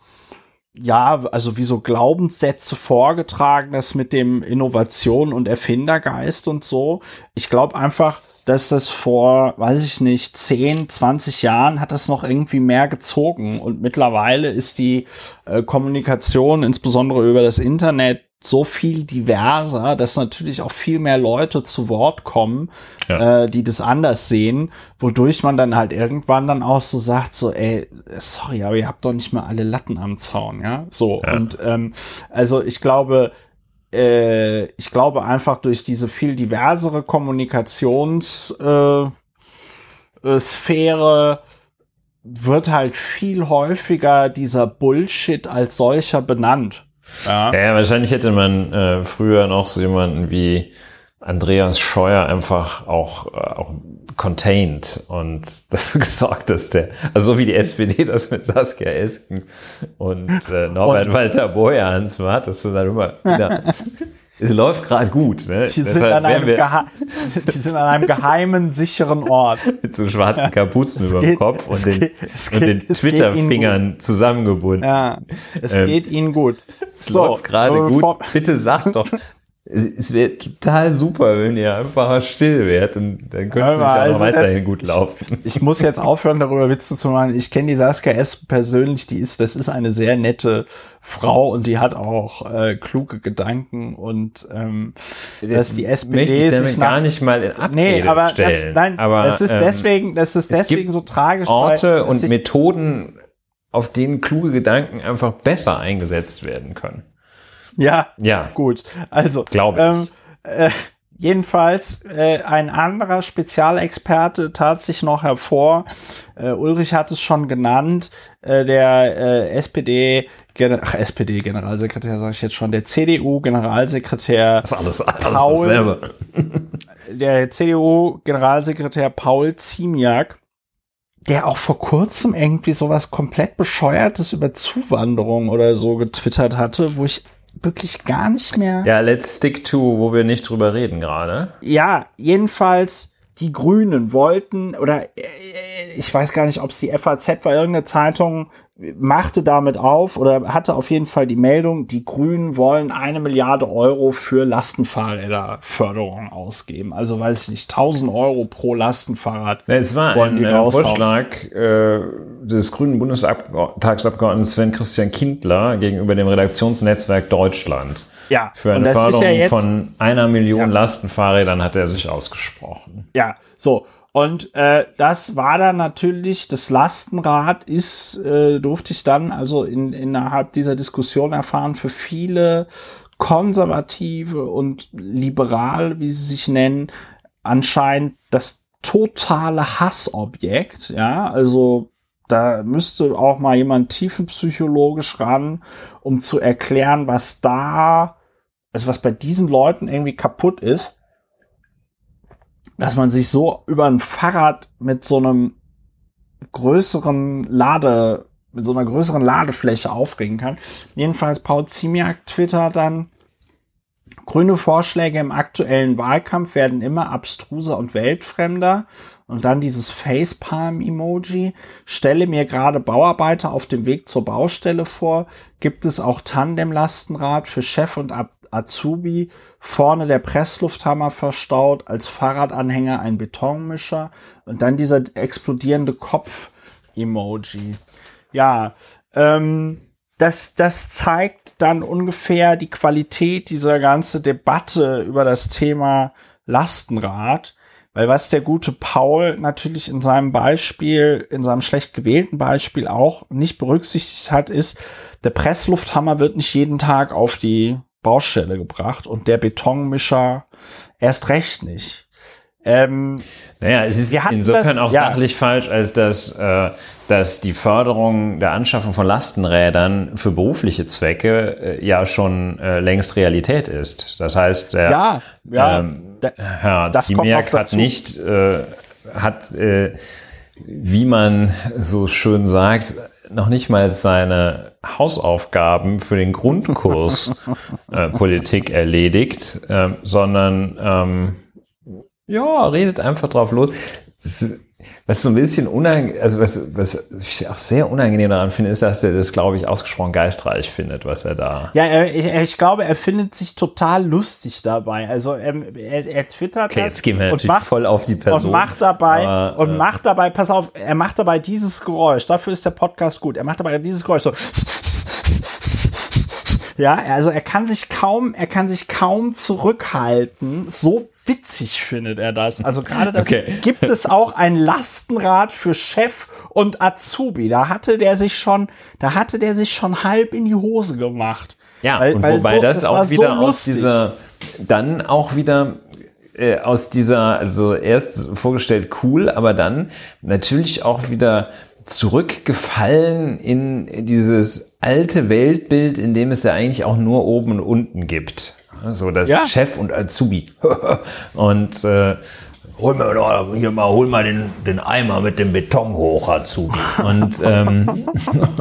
ja, also wie so Glaubenssätze vorgetragen, das mit dem Innovation und Erfindergeist und so. Ich glaube einfach, dass das vor, weiß ich nicht, 10, 20 Jahren hat das noch irgendwie mehr gezogen und mittlerweile ist die äh, Kommunikation, insbesondere über das Internet, so viel diverser, dass natürlich auch viel mehr Leute zu Wort kommen, ja. äh, die das anders sehen, wodurch man dann halt irgendwann dann auch so sagt, so, ey, sorry, aber ihr habt doch nicht mal alle Latten am Zaun, ja, so ja. und ähm, also ich glaube, äh, ich glaube einfach durch diese viel diversere Kommunikationssphäre äh, wird halt viel häufiger dieser Bullshit als solcher benannt. Ja, ja wahrscheinlich hätte man äh, früher noch so jemanden wie Andreas Scheuer einfach auch, äh, auch contained und dafür gesorgt, dass der, also so wie die SPD das mit Saskia Esken und äh, Norbert und, Walter Borjans macht, dass du dann immer wieder, es läuft gerade gut. Ne? Die sind, an einem die sind an einem geheimen, sicheren Ort. mit so schwarzen Kapuzen über dem Kopf und den, geht, und den Twitter-Fingern zusammengebunden. Ja, es ähm, geht ihnen gut. Es so, läuft gerade gut. Bitte sag doch, es wäre total super, wenn ihr einfach still wärt und dann könnte es ja also noch weiterhin das, gut laufen. Ich, ich, muss jetzt aufhören, darüber Witze zu machen. Ich kenne die Saskia S. persönlich, die ist, das ist eine sehr nette Frau und die hat auch äh, kluge Gedanken und ähm, das dass die SPD ich sich nach, gar nicht mal in Abrede nee, aber stellen. Das, nein, aber das ist ähm, deswegen, das ist deswegen so tragisch. Orte und Methoden, auf denen kluge Gedanken einfach besser eingesetzt werden können. Ja, ja, gut. Also, glaube ich. Ähm, äh, jedenfalls, äh, ein anderer Spezialexperte tat sich noch hervor. Äh, Ulrich hat es schon genannt. Äh, der äh, SPD, ach, SPD Generalsekretär sage ich jetzt schon, der CDU Generalsekretär. Das ist alles, alles Paul, dasselbe. der CDU Generalsekretär Paul Ziemiak der auch vor kurzem irgendwie sowas komplett bescheuertes über Zuwanderung oder so getwittert hatte, wo ich wirklich gar nicht mehr. Ja, let's stick to, wo wir nicht drüber reden gerade. Ja, jedenfalls die Grünen wollten oder äh, ich weiß gar nicht, ob es die FAZ war, irgendeine Zeitung machte damit auf oder hatte auf jeden Fall die Meldung, die Grünen wollen eine Milliarde Euro für Lastenfahrräderförderung ausgeben. Also weiß ich nicht, 1000 Euro pro Lastenfahrrad. Es war ein äh, Vorschlag äh, des Grünen Bundestagsabgeordneten Sven Christian Kindler gegenüber dem Redaktionsnetzwerk Deutschland. Ja, für eine Förderung ja von einer Million ja. Lastenfahrrädern hat er sich ausgesprochen. Ja, so. Und äh, das war dann natürlich, das Lastenrad ist, äh, durfte ich dann also in, innerhalb dieser Diskussion erfahren, für viele Konservative und liberal, wie sie sich nennen, anscheinend das totale Hassobjekt. Ja, also da müsste auch mal jemand tiefenpsychologisch ran, um zu erklären, was da, also was bei diesen Leuten irgendwie kaputt ist dass man sich so über ein Fahrrad mit so einem größeren Lade, mit so einer größeren Ladefläche aufregen kann. Jedenfalls Paul Ziemiak twittert dann, grüne Vorschläge im aktuellen Wahlkampf werden immer abstruser und weltfremder. Und dann dieses Facepalm-Emoji. Stelle mir gerade Bauarbeiter auf dem Weg zur Baustelle vor. Gibt es auch Tandem-Lastenrad für Chef und Azubi vorne der Presslufthammer verstaut, als Fahrradanhänger ein Betonmischer und dann dieser explodierende Kopf-Emoji. Ja, ähm, das, das zeigt dann ungefähr die Qualität dieser ganzen Debatte über das Thema Lastenrad. Weil was der gute Paul natürlich in seinem Beispiel, in seinem schlecht gewählten Beispiel auch nicht berücksichtigt hat, ist, der Presslufthammer wird nicht jeden Tag auf die Baustelle gebracht und der Betonmischer erst recht nicht. Ähm, naja, es ist insofern das, auch ja. sachlich falsch, als dass, äh, dass die Förderung der Anschaffung von Lastenrädern für berufliche Zwecke äh, ja schon äh, längst Realität ist. Das heißt, der, ja, ja, ähm, Herr Ziemiak hat nicht, äh, hat, äh, wie man so schön sagt, noch nicht mal seine Hausaufgaben für den Grundkurs äh, Politik erledigt, äh, sondern ähm, ja, redet einfach drauf los. Das, was so ein bisschen unangenehm, also was, was ich auch sehr unangenehm daran finde, ist, dass er das, glaube ich, ausgesprochen geistreich findet, was er da. Ja, er, ich, ich, glaube, er findet sich total lustig dabei. Also ähm, er, er twittert okay, jetzt gehen wir natürlich macht, voll auf die Person. Und macht dabei, aber, und äh, macht dabei, pass auf, er macht dabei dieses Geräusch. Dafür ist der Podcast gut. Er macht dabei dieses Geräusch so. Ja, also er kann sich kaum, er kann sich kaum zurückhalten. So witzig findet er das. Also gerade das okay. gibt es auch ein Lastenrad für Chef und Azubi. Da hatte der sich schon, da hatte der sich schon halb in die Hose gemacht. Ja, weil, und weil wobei so, das, das auch wieder so aus dieser, dann auch wieder äh, aus dieser, also erst vorgestellt cool, aber dann natürlich auch wieder zurückgefallen in dieses alte Weltbild, in dem es ja eigentlich auch nur oben und unten gibt. So das ja. Chef und Azubi. und äh, hol mir doch hier mal, hol mal den, den Eimer mit dem Beton hoch, Azubi. Und, ähm,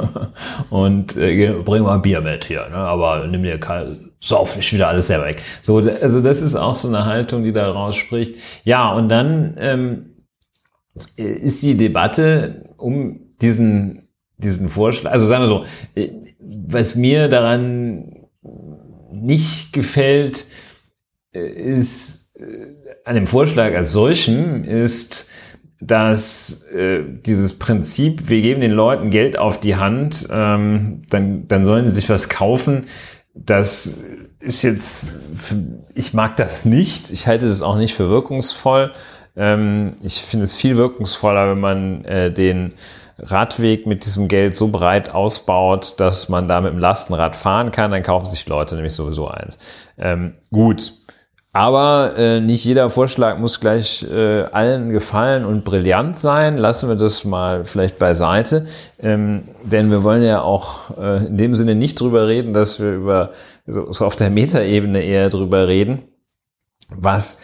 und äh, bring mal Bier mit hier, ne? aber nimm dir kein, sauf nicht wieder alles selber weg. So, also das ist auch so eine Haltung, die da rausspricht. Ja, und dann ähm, ist die Debatte um diesen, diesen Vorschlag, also sagen wir so, äh, was mir daran nicht gefällt, ist, an dem Vorschlag als solchen ist, dass äh, dieses Prinzip, wir geben den Leuten Geld auf die Hand, ähm, dann, dann sollen sie sich was kaufen, das ist jetzt, ich mag das nicht, ich halte das auch nicht für wirkungsvoll. Ähm, ich finde es viel wirkungsvoller, wenn man äh, den Radweg mit diesem Geld so breit ausbaut, dass man da mit dem Lastenrad fahren kann, dann kaufen sich Leute nämlich sowieso eins. Ähm, gut, aber äh, nicht jeder Vorschlag muss gleich äh, allen gefallen und brillant sein. Lassen wir das mal vielleicht beiseite. Ähm, denn wir wollen ja auch äh, in dem Sinne nicht drüber reden, dass wir über so, so auf der Metaebene eher drüber reden. Was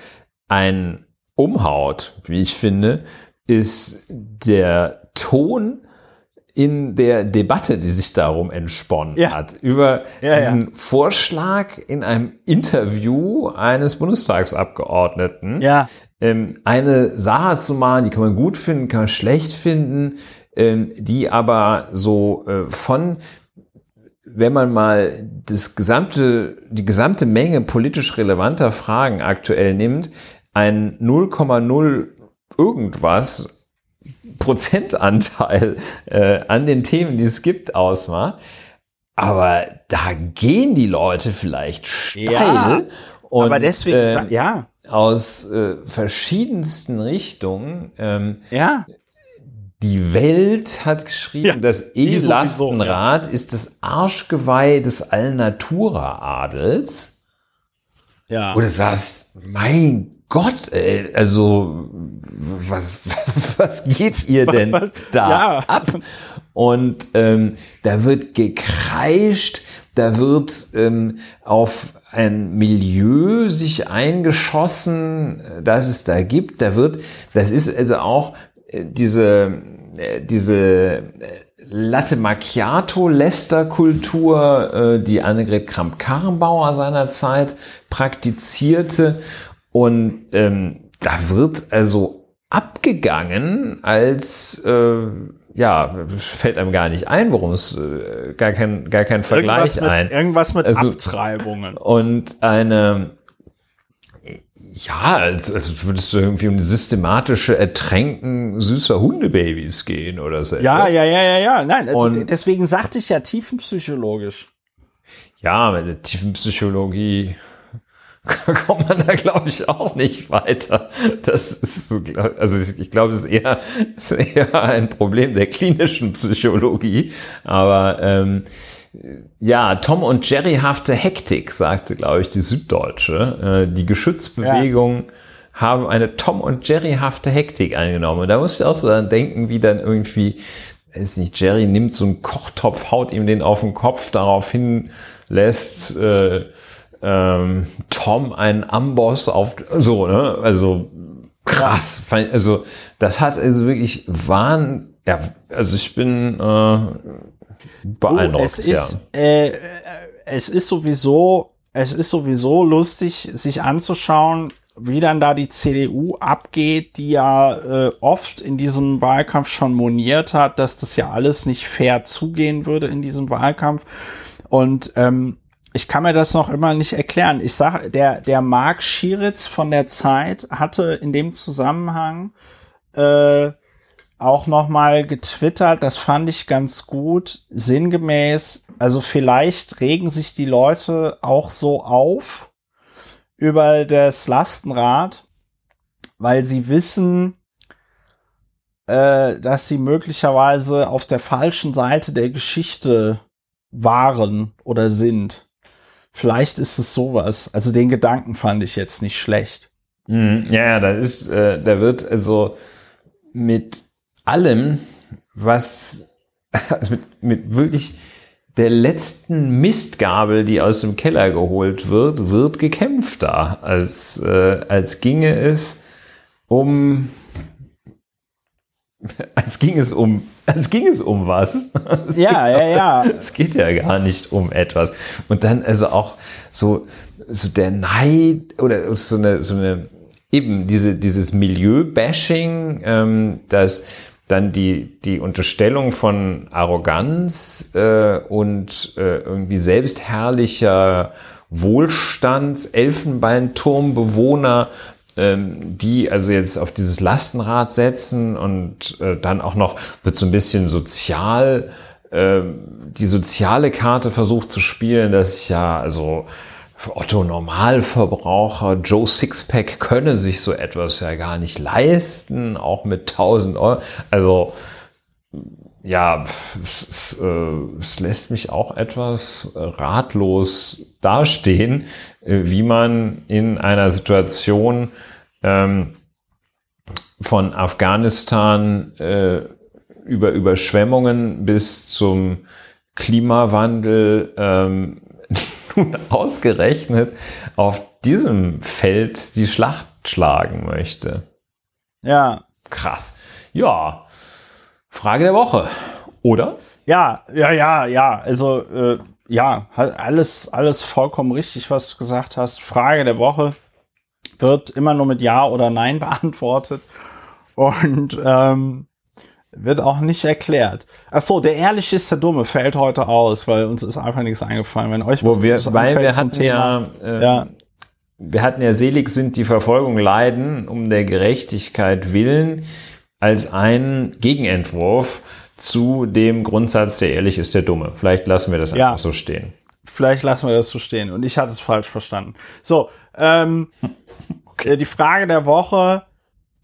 ein umhaut, wie ich finde, ist der Ton in der Debatte, die sich darum entsponnen ja. hat, über ja, diesen ja. Vorschlag in einem Interview eines Bundestagsabgeordneten, ähm, eine Sache zu malen, die kann man gut finden, kann man schlecht finden, ähm, die aber so äh, von wenn man mal das gesamte, die gesamte Menge politisch relevanter Fragen aktuell nimmt, ein 0,0 irgendwas Prozentanteil äh, an den Themen, die es gibt, ausmacht. Aber da gehen die Leute vielleicht steil. Ja, und, aber deswegen, äh, ja. Aus äh, verschiedensten Richtungen. Ähm, ja. Die Welt hat geschrieben, ja, das E-Lastenrad ja. ist das Arschgeweih des Allnatura-Adels. Ja. Wo du sagst, mein Gott, ey, also was, was geht ihr denn was, da ja. ab? Und ähm, da wird gekreischt, da wird ähm, auf ein Milieu sich eingeschossen, das es da gibt. Da wird, das ist also auch äh, diese, äh, diese äh, Latte Macchiato Lästerkultur, äh, die Annegret Kramp-Karrenbauer seinerzeit praktizierte. Und ähm, da wird also abgegangen, als äh, ja, fällt einem gar nicht ein, worum es äh, gar kein gar kein Vergleich irgendwas mit, ein. Irgendwas mit also, Abtreibungen. Und eine ja, als, als würdest du irgendwie um die systematische Ertränken süßer Hundebabys gehen oder so. Ja, ja, ja, ja, ja. Nein, also und, deswegen sagte ich ja tiefenpsychologisch. Ja, mit der Tiefenpsychologie kommt man da, glaube ich, auch nicht weiter. Das ist so, also ich, ich glaube, es ist eher, ist eher ein Problem der klinischen Psychologie. Aber ähm, ja, Tom und Jerryhafte Hektik, sagte, glaube ich, die Süddeutsche. Äh, die Geschützbewegung ja. haben eine Tom und Jerryhafte Hektik eingenommen. Und da muss ich auch so dann denken, wie dann irgendwie, weiß nicht, Jerry nimmt so einen Kochtopf, haut ihm den auf den Kopf, daraufhin lässt äh, ähm, Tom einen Amboss auf so, ne? Also krass. Also das hat also wirklich Wahn. Ja, also ich bin äh, beeindruckt. Oh, es ist, ja. äh, es ist sowieso, es ist sowieso lustig, sich anzuschauen, wie dann da die CDU abgeht, die ja äh, oft in diesem Wahlkampf schon moniert hat, dass das ja alles nicht fair zugehen würde in diesem Wahlkampf. Und ähm, ich kann mir das noch immer nicht erklären. Ich sag, der, der Marc Schieritz von der Zeit hatte in dem Zusammenhang äh, auch noch mal getwittert, das fand ich ganz gut, sinngemäß, also vielleicht regen sich die Leute auch so auf über das Lastenrad, weil sie wissen, äh, dass sie möglicherweise auf der falschen Seite der Geschichte waren oder sind. Vielleicht ist es sowas. Also den Gedanken fand ich jetzt nicht schlecht. Mhm. Ja, da ist, äh, da wird also mit allem, was mit, mit wirklich der letzten Mistgabel, die aus dem Keller geholt wird, wird gekämpft da, als, äh, als ginge es um als ging es um, als ging es um was. Es ja, ja, ja. Es geht ja gar nicht um etwas. Und dann also auch so, so der Neid oder so eine, so eine, eben diese, dieses Milieu-Bashing, ähm, dass dann die, die Unterstellung von Arroganz äh, und äh, irgendwie selbstherrlicher Wohlstands-Elfenbeinturmbewohner, ähm, die also jetzt auf dieses Lastenrad setzen und äh, dann auch noch wird so ein bisschen sozial, äh, die soziale Karte versucht zu spielen, dass ja, also für Otto Normalverbraucher, Joe Sixpack könne sich so etwas ja gar nicht leisten, auch mit 1000 Euro. Also ja, es, äh, es, lässt mich auch etwas ratlos dastehen, äh, wie man in einer Situation ähm, von Afghanistan äh, über Überschwemmungen bis zum Klimawandel ähm, nun ausgerechnet auf diesem Feld die Schlacht schlagen möchte. Ja. Krass. Ja, Frage der Woche, oder? Ja, ja, ja, ja. Also äh, ja, alles, alles vollkommen richtig, was du gesagt hast. Frage der Woche wird immer nur mit Ja oder Nein beantwortet und ähm, wird auch nicht erklärt. Ach so, der Ehrliche ist der Dumme fällt heute aus, weil uns ist einfach nichts eingefallen. Wenn euch Wo wir, weil wir hatten Thema, ja, äh, ja, wir hatten ja selig sind die Verfolgung leiden um der Gerechtigkeit willen als einen Gegenentwurf zu dem Grundsatz, der ehrlich ist, der Dumme. Vielleicht lassen wir das ja, einfach so stehen. Vielleicht lassen wir das so stehen. Und ich hatte es falsch verstanden. So, ähm, okay. Äh, die Frage der Woche.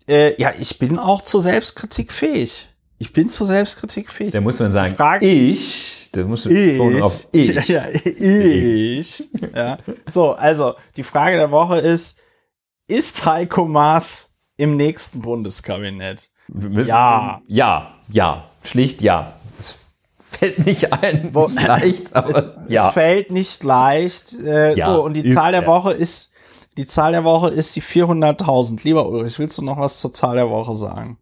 Äh, ja, ich bin auch zur Selbstkritik fähig. Ich bin zur Selbstkritik fähig. Da muss man sagen, Frage, ich, da musst du ich, auf ich. Ja, ich. ja. So, also, die Frage der Woche ist, ist Heiko Maas im nächsten Bundeskabinett? ja. Ja, ja, schlicht ja. Es fällt nicht ein, Wo, leicht, aber es, ja. Es fällt nicht leicht. Äh, ja, so, und die Zahl der Woche ist, die Zahl der Woche ist die 400.000. Lieber Ulrich, willst du noch was zur Zahl der Woche sagen?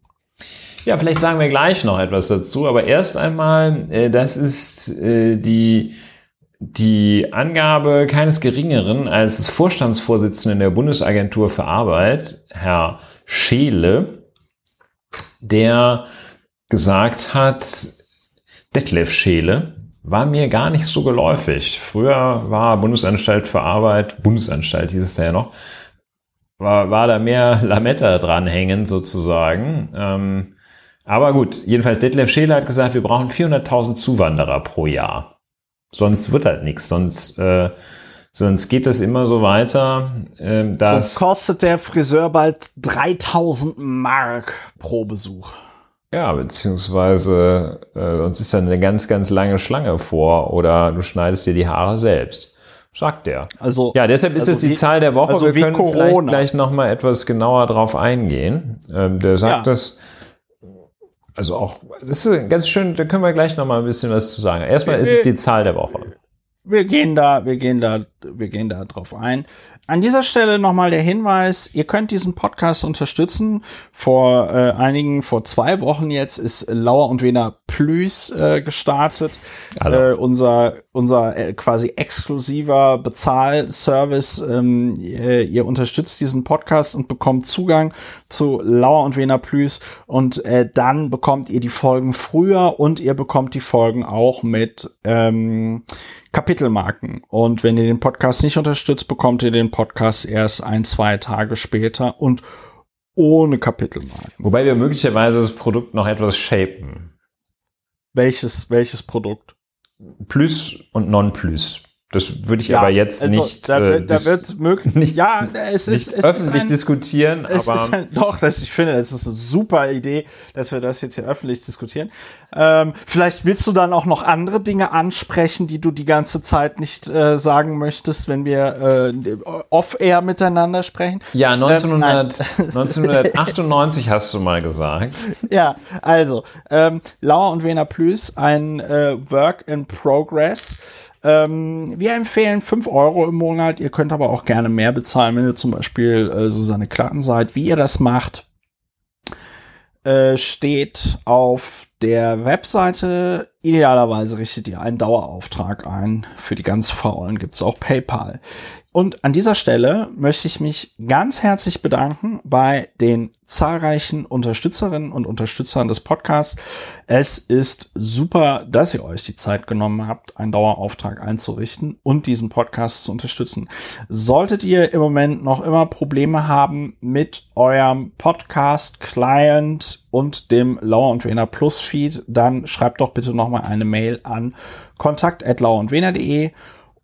Ja, vielleicht sagen wir gleich noch etwas dazu, aber erst einmal, äh, das ist äh, die die Angabe keines Geringeren als des Vorstandsvorsitzenden der Bundesagentur für Arbeit, Herr Scheele, der gesagt hat, Detlef Scheele war mir gar nicht so geläufig. Früher war Bundesanstalt für Arbeit, Bundesanstalt hieß es ja noch, war, war da mehr Lametta dranhängen sozusagen. Ähm, aber gut, jedenfalls Detlef Scheele hat gesagt, wir brauchen 400.000 Zuwanderer pro Jahr. Sonst wird halt nichts, sonst äh, Sonst geht das immer so weiter. Äh, dass Sonst kostet der Friseur bald 3000 Mark pro Besuch. Ja, beziehungsweise äh, uns ist dann eine ganz, ganz lange Schlange vor oder du schneidest dir die Haare selbst. Sagt der. Also, ja, deshalb ist also es die wie, Zahl der Woche. Also Wir können Corona. vielleicht gleich noch mal etwas genauer drauf eingehen. Ähm, der sagt ja. das, also auch, das ist ganz schön, da können wir gleich noch mal ein bisschen was zu sagen. Erstmal ist es die Zahl der Woche wir gehen da, wir gehen da, wir gehen da drauf ein. An dieser Stelle nochmal der Hinweis, ihr könnt diesen Podcast unterstützen. Vor äh, einigen, vor zwei Wochen jetzt ist Lauer und Wiener Plüs äh, gestartet. Äh, unser unser äh, quasi exklusiver Bezahlservice. Ähm, ihr, ihr, unterstützt diesen Podcast und bekommt Zugang zu Lauer und Wiener Plüs und äh, dann bekommt ihr die Folgen früher und ihr bekommt die Folgen auch mit ähm, Kapitelmarken. Und wenn ihr den Podcast nicht unterstützt, bekommt ihr den Podcast erst ein, zwei Tage später und ohne Kapitelmarken. Wobei wir möglicherweise das Produkt noch etwas shapen. Welches, welches Produkt? Plus und Non-Plus. Das würde ich ja, aber jetzt also nicht. Da, äh, da wird möglich. Nicht, ja, es ist es öffentlich ist ein, diskutieren. Es aber ist ein, doch, das, ich finde, es ist eine super Idee, dass wir das jetzt hier öffentlich diskutieren. Ähm, vielleicht willst du dann auch noch andere Dinge ansprechen, die du die ganze Zeit nicht äh, sagen möchtest, wenn wir äh, off-air miteinander sprechen. Ja, 1900, ähm, 1998 hast du mal gesagt. Ja, also ähm, Lauer und Wena Plus, ein äh, Work in Progress. Ähm, wir empfehlen 5 Euro im Monat. Ihr könnt aber auch gerne mehr bezahlen, wenn ihr zum Beispiel äh, Susanne Klatten seid. Wie ihr das macht, äh, steht auf der Webseite. Idealerweise richtet ihr einen Dauerauftrag ein. Für die ganz Faulen gibt's auch PayPal. Und an dieser Stelle möchte ich mich ganz herzlich bedanken bei den zahlreichen Unterstützerinnen und Unterstützern des Podcasts. Es ist super, dass ihr euch die Zeit genommen habt, einen Dauerauftrag einzurichten und diesen Podcast zu unterstützen. Solltet ihr im Moment noch immer Probleme haben mit eurem Podcast-Client und dem Lauer und Wener Plus Feed, dann schreibt doch bitte nochmal eine Mail an kontakt.lauerundwener.de und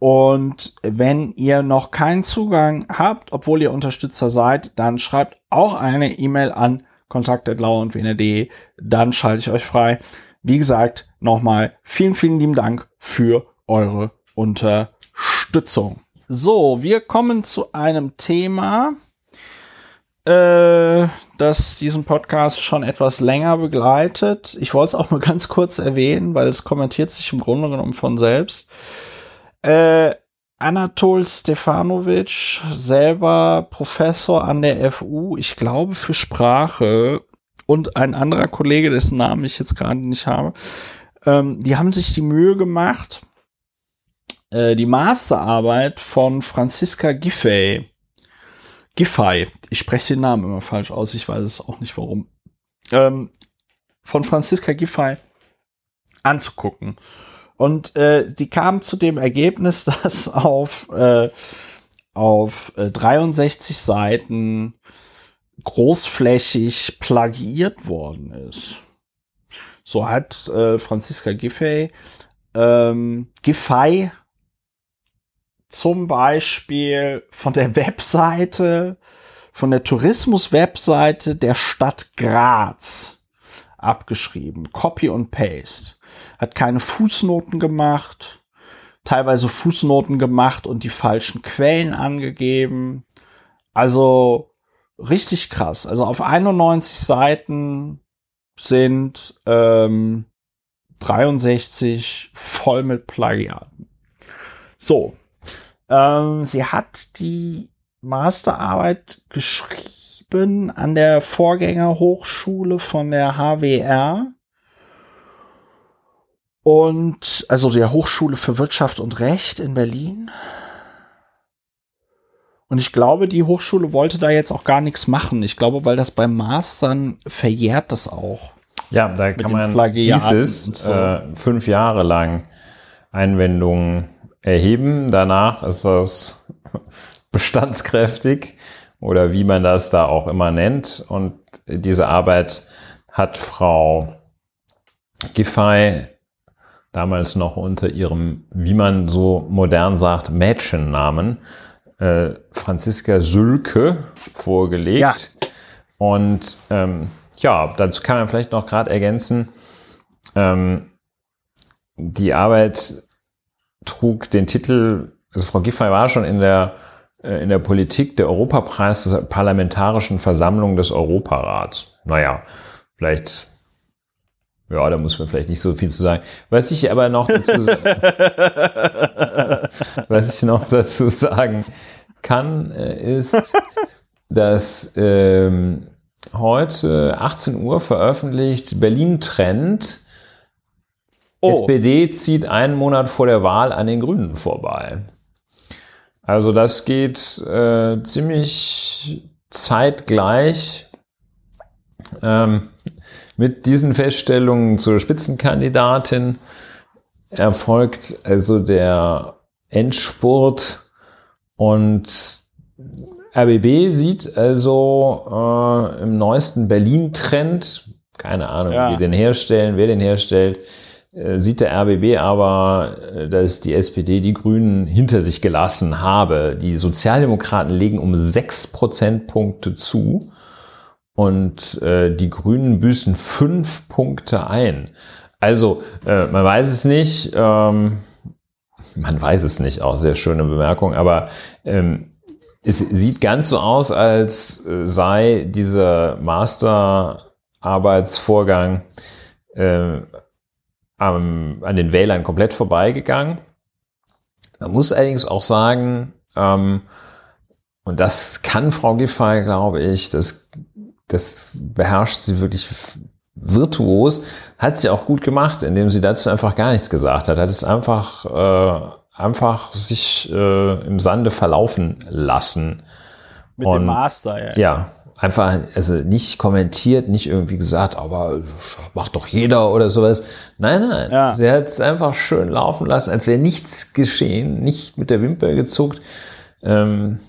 wenn ihr noch keinen Zugang habt, obwohl ihr Unterstützer seid, dann schreibt auch eine E-Mail an kontakt.lauerundwener.de, dann schalte ich euch frei. Wie gesagt, nochmal vielen, vielen lieben Dank für eure Unterstützung. So, wir kommen zu einem Thema, äh, das diesen Podcast schon etwas länger begleitet. Ich wollte es auch nur ganz kurz erwähnen, weil es kommentiert sich im Grunde genommen von selbst. Äh, Anatol Stefanovic, selber Professor an der FU, ich glaube für Sprache. Und ein anderer Kollege, dessen Namen ich jetzt gerade nicht habe, ähm, die haben sich die Mühe gemacht, äh, die Masterarbeit von Franziska Giffey, Giffey, ich spreche den Namen immer falsch aus, ich weiß es auch nicht warum, ähm, von Franziska Giffey anzugucken. Und äh, die kam zu dem Ergebnis, dass auf, äh, auf äh, 63 Seiten großflächig plagiiert worden ist. So hat äh, Franziska Giffey ähm, Giffey zum Beispiel von der Webseite, von der Tourismus-Webseite der Stadt Graz abgeschrieben. Copy und Paste hat keine Fußnoten gemacht, teilweise Fußnoten gemacht und die falschen Quellen angegeben. Also richtig krass. Also auf 91 Seiten sind ähm, 63 voll mit Plagiaten. So, ähm, sie hat die Masterarbeit geschrieben an der Vorgängerhochschule von der HWR und also der Hochschule für Wirtschaft und Recht in Berlin. Und ich glaube, die Hochschule wollte da jetzt auch gar nichts machen. Ich glaube, weil das beim Mastern verjährt das auch. Ja, da kann man dieses so. äh, fünf Jahre lang Einwendungen erheben. Danach ist das bestandskräftig oder wie man das da auch immer nennt. Und diese Arbeit hat Frau Giffey damals noch unter ihrem, wie man so modern sagt, Mädchennamen, äh, Franziska Sülke vorgelegt. Ja. Und ähm, ja, dazu kann man vielleicht noch gerade ergänzen, ähm, die Arbeit trug den Titel, also Frau Giffey war schon in der, äh, in der Politik der Europapreis der Parlamentarischen Versammlung des Europarats. Naja, vielleicht ja, da muss man vielleicht nicht so viel zu sagen. Was ich aber noch dazu, was ich noch dazu sagen kann, äh, ist, dass ähm, heute 18 Uhr veröffentlicht Berlin Trend. Oh. SPD zieht einen Monat vor der Wahl an den Grünen vorbei. Also das geht äh, ziemlich zeitgleich. Ähm, mit diesen Feststellungen zur Spitzenkandidatin erfolgt also der Endspurt und RBB sieht also äh, im neuesten Berlin-Trend, keine Ahnung, ja. wie den herstellen, wer den herstellt, äh, sieht der RBB aber, äh, dass die SPD die Grünen hinter sich gelassen habe. Die Sozialdemokraten legen um sechs Prozentpunkte zu und äh, die Grünen büßen fünf Punkte ein. Also, äh, man weiß es nicht, ähm, man weiß es nicht, auch sehr schöne Bemerkung, aber ähm, es sieht ganz so aus, als äh, sei dieser Masterarbeitsvorgang äh, am, an den Wählern komplett vorbeigegangen. Man muss allerdings auch sagen, ähm, und das kann Frau Giffey, glaube ich, das das beherrscht sie wirklich virtuos, hat sie auch gut gemacht, indem sie dazu einfach gar nichts gesagt hat. Hat es einfach, äh, einfach sich äh, im Sande verlaufen lassen. Mit Und, dem Master, ja. Ja, einfach, also nicht kommentiert, nicht irgendwie gesagt, aber macht doch jeder oder sowas. Nein, nein. Ja. Sie hat es einfach schön laufen lassen, als wäre nichts geschehen, nicht mit der Wimper gezuckt. Ähm,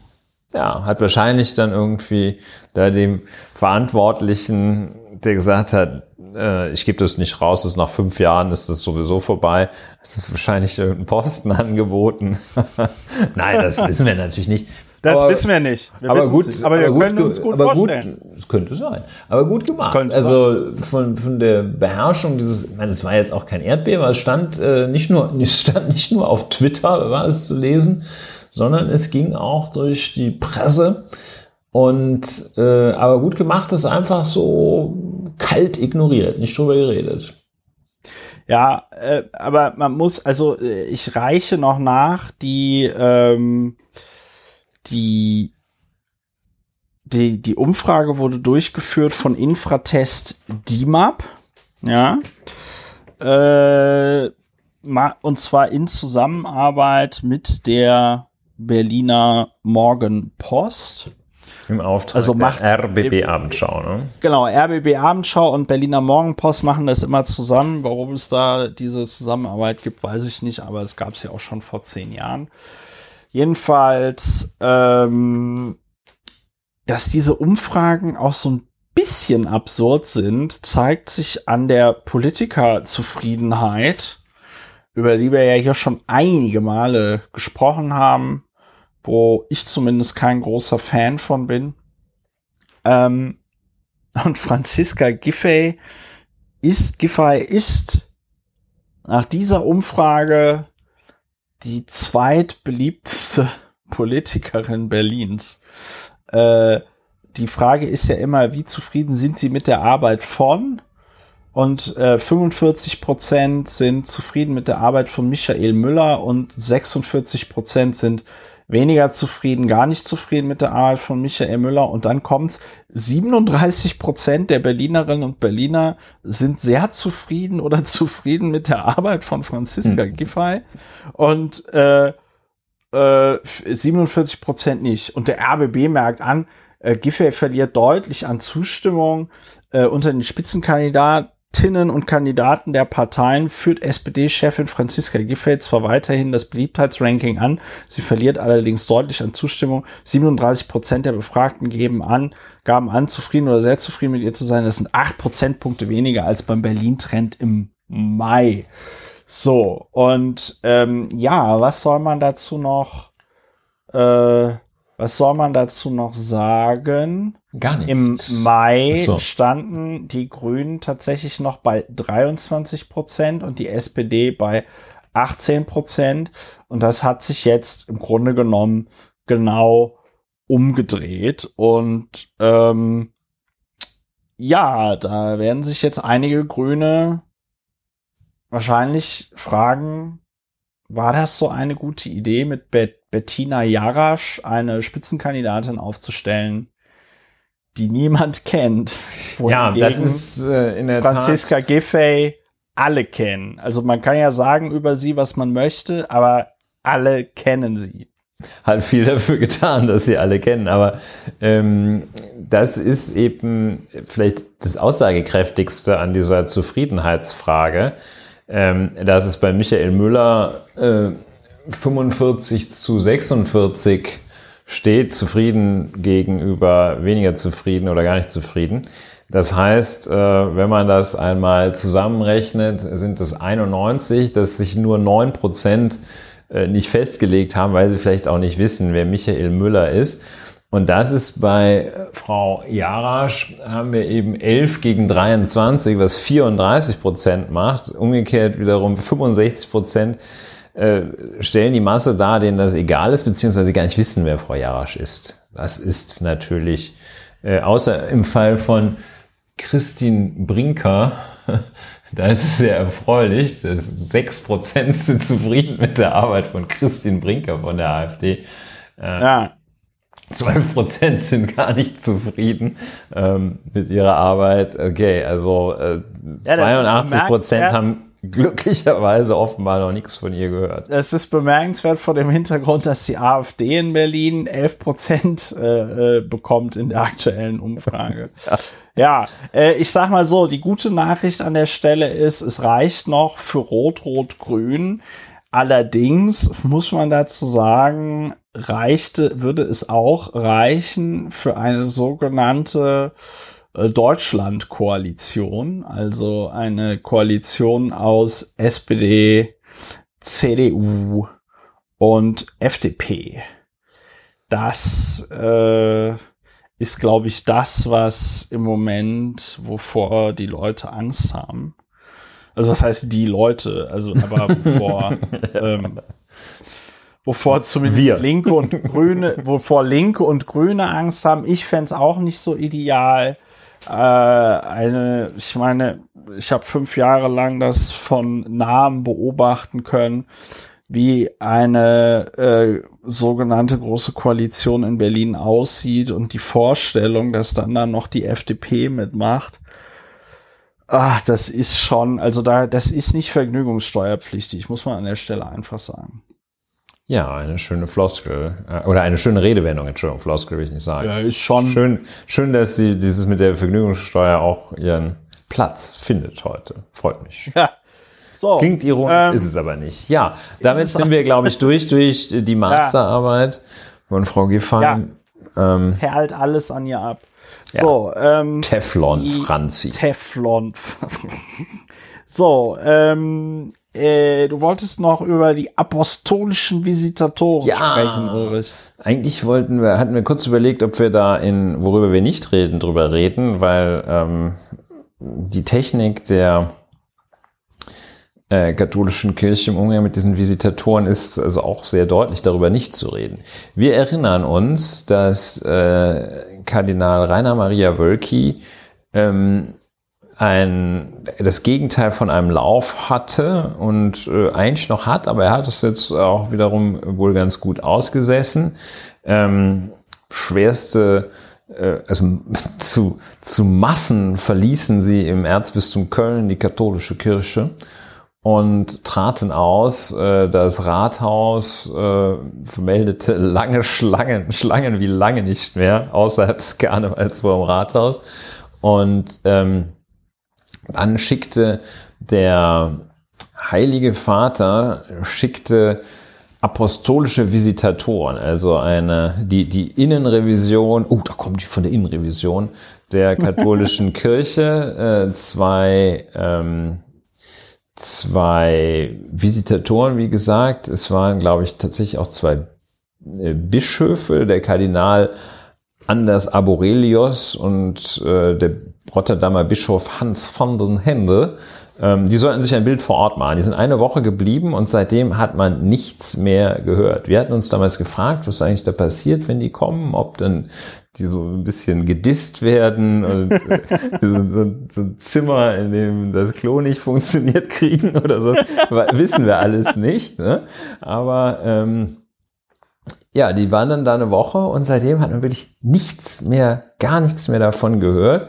ja, hat wahrscheinlich dann irgendwie da dem Verantwortlichen, der gesagt hat, äh, ich gebe das nicht raus, das nach fünf Jahren ist das sowieso vorbei, hat wahrscheinlich irgendeinen Posten angeboten. Nein, das wissen wir natürlich nicht. Das aber, wissen wir nicht. Wir aber gut, nicht. aber wir aber können gut, uns gut aber vorstellen. Gut, es könnte sein. Aber gut gemacht. Also von, von der Beherrschung dieses, ich meine, es war jetzt auch kein Erdbeben, es stand äh, nicht nur, es stand nicht nur auf Twitter, war es zu lesen, sondern es ging auch durch die Presse. Und äh, aber gut gemacht ist einfach so kalt ignoriert, nicht drüber geredet. Ja, äh, aber man muss, also äh, ich reiche noch nach, die ähm, die, die, die Umfrage wurde durchgeführt von Infratest DIMAP, ja, äh, und zwar in Zusammenarbeit mit der Berliner Morgenpost. Im Auftrag also macht, RBB Abendschau, ne? Genau, RBB Abendschau und Berliner Morgenpost machen das immer zusammen. Warum es da diese Zusammenarbeit gibt, weiß ich nicht, aber es gab es ja auch schon vor zehn Jahren. Jedenfalls, ähm, dass diese Umfragen auch so ein bisschen absurd sind, zeigt sich an der Politikerzufriedenheit, über die wir ja hier schon einige Male gesprochen haben, wo ich zumindest kein großer Fan von bin. Ähm, und Franziska Giffey ist, Giffey ist nach dieser Umfrage die zweitbeliebteste Politikerin Berlins. Äh, die Frage ist ja immer, wie zufrieden sind Sie mit der Arbeit von? Und äh, 45 Prozent sind zufrieden mit der Arbeit von Michael Müller und 46 Prozent sind weniger zufrieden, gar nicht zufrieden mit der Arbeit von Michael Müller. Und dann kommt's, 37 Prozent der Berlinerinnen und Berliner sind sehr zufrieden oder zufrieden mit der Arbeit von Franziska mhm. Giffey. Und äh, äh, 47 Prozent nicht. Und der RBB merkt an, äh, Giffey verliert deutlich an Zustimmung äh, unter den Spitzenkandidaten Kandidatinnen und Kandidaten der Parteien führt SPD-Chefin Franziska Giffey zwar weiterhin das Beliebtheitsranking an, sie verliert allerdings deutlich an Zustimmung. 37 Prozent der Befragten geben an, gaben an, zufrieden oder sehr zufrieden mit ihr zu sein. Das sind acht Prozentpunkte weniger als beim Berlin-Trend im Mai. So, und ähm, ja, was soll man dazu noch, äh, was soll man dazu noch sagen? Gar nicht. Im Mai so. standen die Grünen tatsächlich noch bei 23 Prozent und die SPD bei 18 Prozent. Und das hat sich jetzt im Grunde genommen genau umgedreht. Und ähm, ja, da werden sich jetzt einige Grüne wahrscheinlich fragen, war das so eine gute Idee, mit Bet Bettina Jarasch eine Spitzenkandidatin aufzustellen, die niemand kennt. Ja, das ist äh, in der Franziska Tat. Giffey alle kennen. Also man kann ja sagen über sie, was man möchte, aber alle kennen sie. Hat viel dafür getan, dass sie alle kennen, aber ähm, das ist eben vielleicht das Aussagekräftigste an dieser Zufriedenheitsfrage, ähm, dass es bei Michael Müller äh, 45 zu 46 steht zufrieden gegenüber weniger zufrieden oder gar nicht zufrieden. Das heißt, äh, wenn man das einmal zusammenrechnet, sind es 91, dass sich nur 9 Prozent äh, nicht festgelegt haben, weil sie vielleicht auch nicht wissen, wer Michael Müller ist. Und das ist bei Frau Jarasch, haben wir eben 11 gegen 23, was 34 Prozent macht. Umgekehrt wiederum 65 Prozent äh, stellen die Masse dar, denen das egal ist, beziehungsweise gar nicht wissen, wer Frau Jarasch ist. Das ist natürlich, äh, außer im Fall von Christine Brinker, da ist es sehr erfreulich, dass 6% sind zufrieden mit der Arbeit von Christine Brinker von der AfD. Äh, ja. 12 Prozent sind gar nicht zufrieden ähm, mit ihrer Arbeit. Okay, also äh, ja, 82 Prozent haben glücklicherweise offenbar noch nichts von ihr gehört. Es ist bemerkenswert vor dem Hintergrund, dass die AfD in Berlin 11 Prozent äh, äh, bekommt in der aktuellen Umfrage. ja, äh, ich sag mal so, die gute Nachricht an der Stelle ist, es reicht noch für Rot-Rot-Grün. Allerdings muss man dazu sagen, reichte, würde es auch reichen für eine sogenannte Deutschland-Koalition, also eine Koalition aus SPD, CDU und FDP. Das äh, ist, glaube ich, das, was im Moment, wovor die Leute Angst haben. Also was heißt die Leute? Also aber wovor, ähm, wovor zumindest Wir. Linke und Grüne, wovor Linke und Grüne Angst haben. Ich fände auch nicht so ideal äh, eine, ich meine, ich habe fünf Jahre lang das von Namen beobachten können, wie eine äh, sogenannte große Koalition in Berlin aussieht und die Vorstellung, dass dann da noch die FDP mitmacht. Ach, das ist schon, also da, das ist nicht vergnügungssteuerpflichtig, muss man an der Stelle einfach sagen. Ja, eine schöne Floskel. Äh, oder eine schöne Redewendung, Entschuldigung, Floskel will ich nicht sagen. Ja, ist schon. Schön, schön dass sie dieses mit der Vergnügungssteuer auch ihren Platz findet heute. Freut mich. Ja. So, Klingt ironisch, ähm, ist es aber nicht. Ja, damit sind wir, glaube ich, durch, durch die Masterarbeit ja. von Frau Giffey. Ja. Ähm, Perlt alles an ihr ab. So, ähm, Teflon, Franzi. Teflon. so, ähm, äh, du wolltest noch über die apostolischen Visitatoren ja, sprechen, Ulrich. Eigentlich wollten wir, hatten wir kurz überlegt, ob wir da in, worüber wir nicht reden, drüber reden, weil ähm, die Technik der äh, katholischen Kirche im Umgang mit diesen Visitatoren ist also auch sehr deutlich darüber nicht zu reden. Wir erinnern uns, dass äh, Kardinal Rainer Maria Wölki ähm, ein, das Gegenteil von einem Lauf hatte und äh, eigentlich noch hat, aber er hat es jetzt auch wiederum wohl ganz gut ausgesessen. Ähm, schwerste, äh, also zu, zu Massen verließen sie im Erzbistum Köln die katholische Kirche und traten aus. Äh, das Rathaus äh, vermeldete lange Schlangen, Schlangen wie lange nicht mehr, außerhalb des Karnevals vor dem Rathaus. Und ähm, dann schickte der Heilige Vater, schickte apostolische Visitatoren, also eine, die, die Innenrevision, oh, da kommt die von der Innenrevision der katholischen Kirche, äh, zwei, ähm, zwei Visitatoren, wie gesagt, es waren, glaube ich, tatsächlich auch zwei äh, Bischöfe, der Kardinal Anders Aborelios und äh, der Rotterdamer Bischof Hans van den Hende. Ähm, die sollten sich ein Bild vor Ort machen. Die sind eine Woche geblieben und seitdem hat man nichts mehr gehört. Wir hatten uns damals gefragt, was eigentlich da passiert, wenn die kommen, ob dann die so ein bisschen gedisst werden und äh, so, so, so, ein Zimmer, in dem das Klo nicht funktioniert, kriegen oder so. Wissen wir alles nicht. Ne? Aber ähm, ja, die waren dann da eine Woche und seitdem hat man wirklich nichts mehr, gar nichts mehr davon gehört.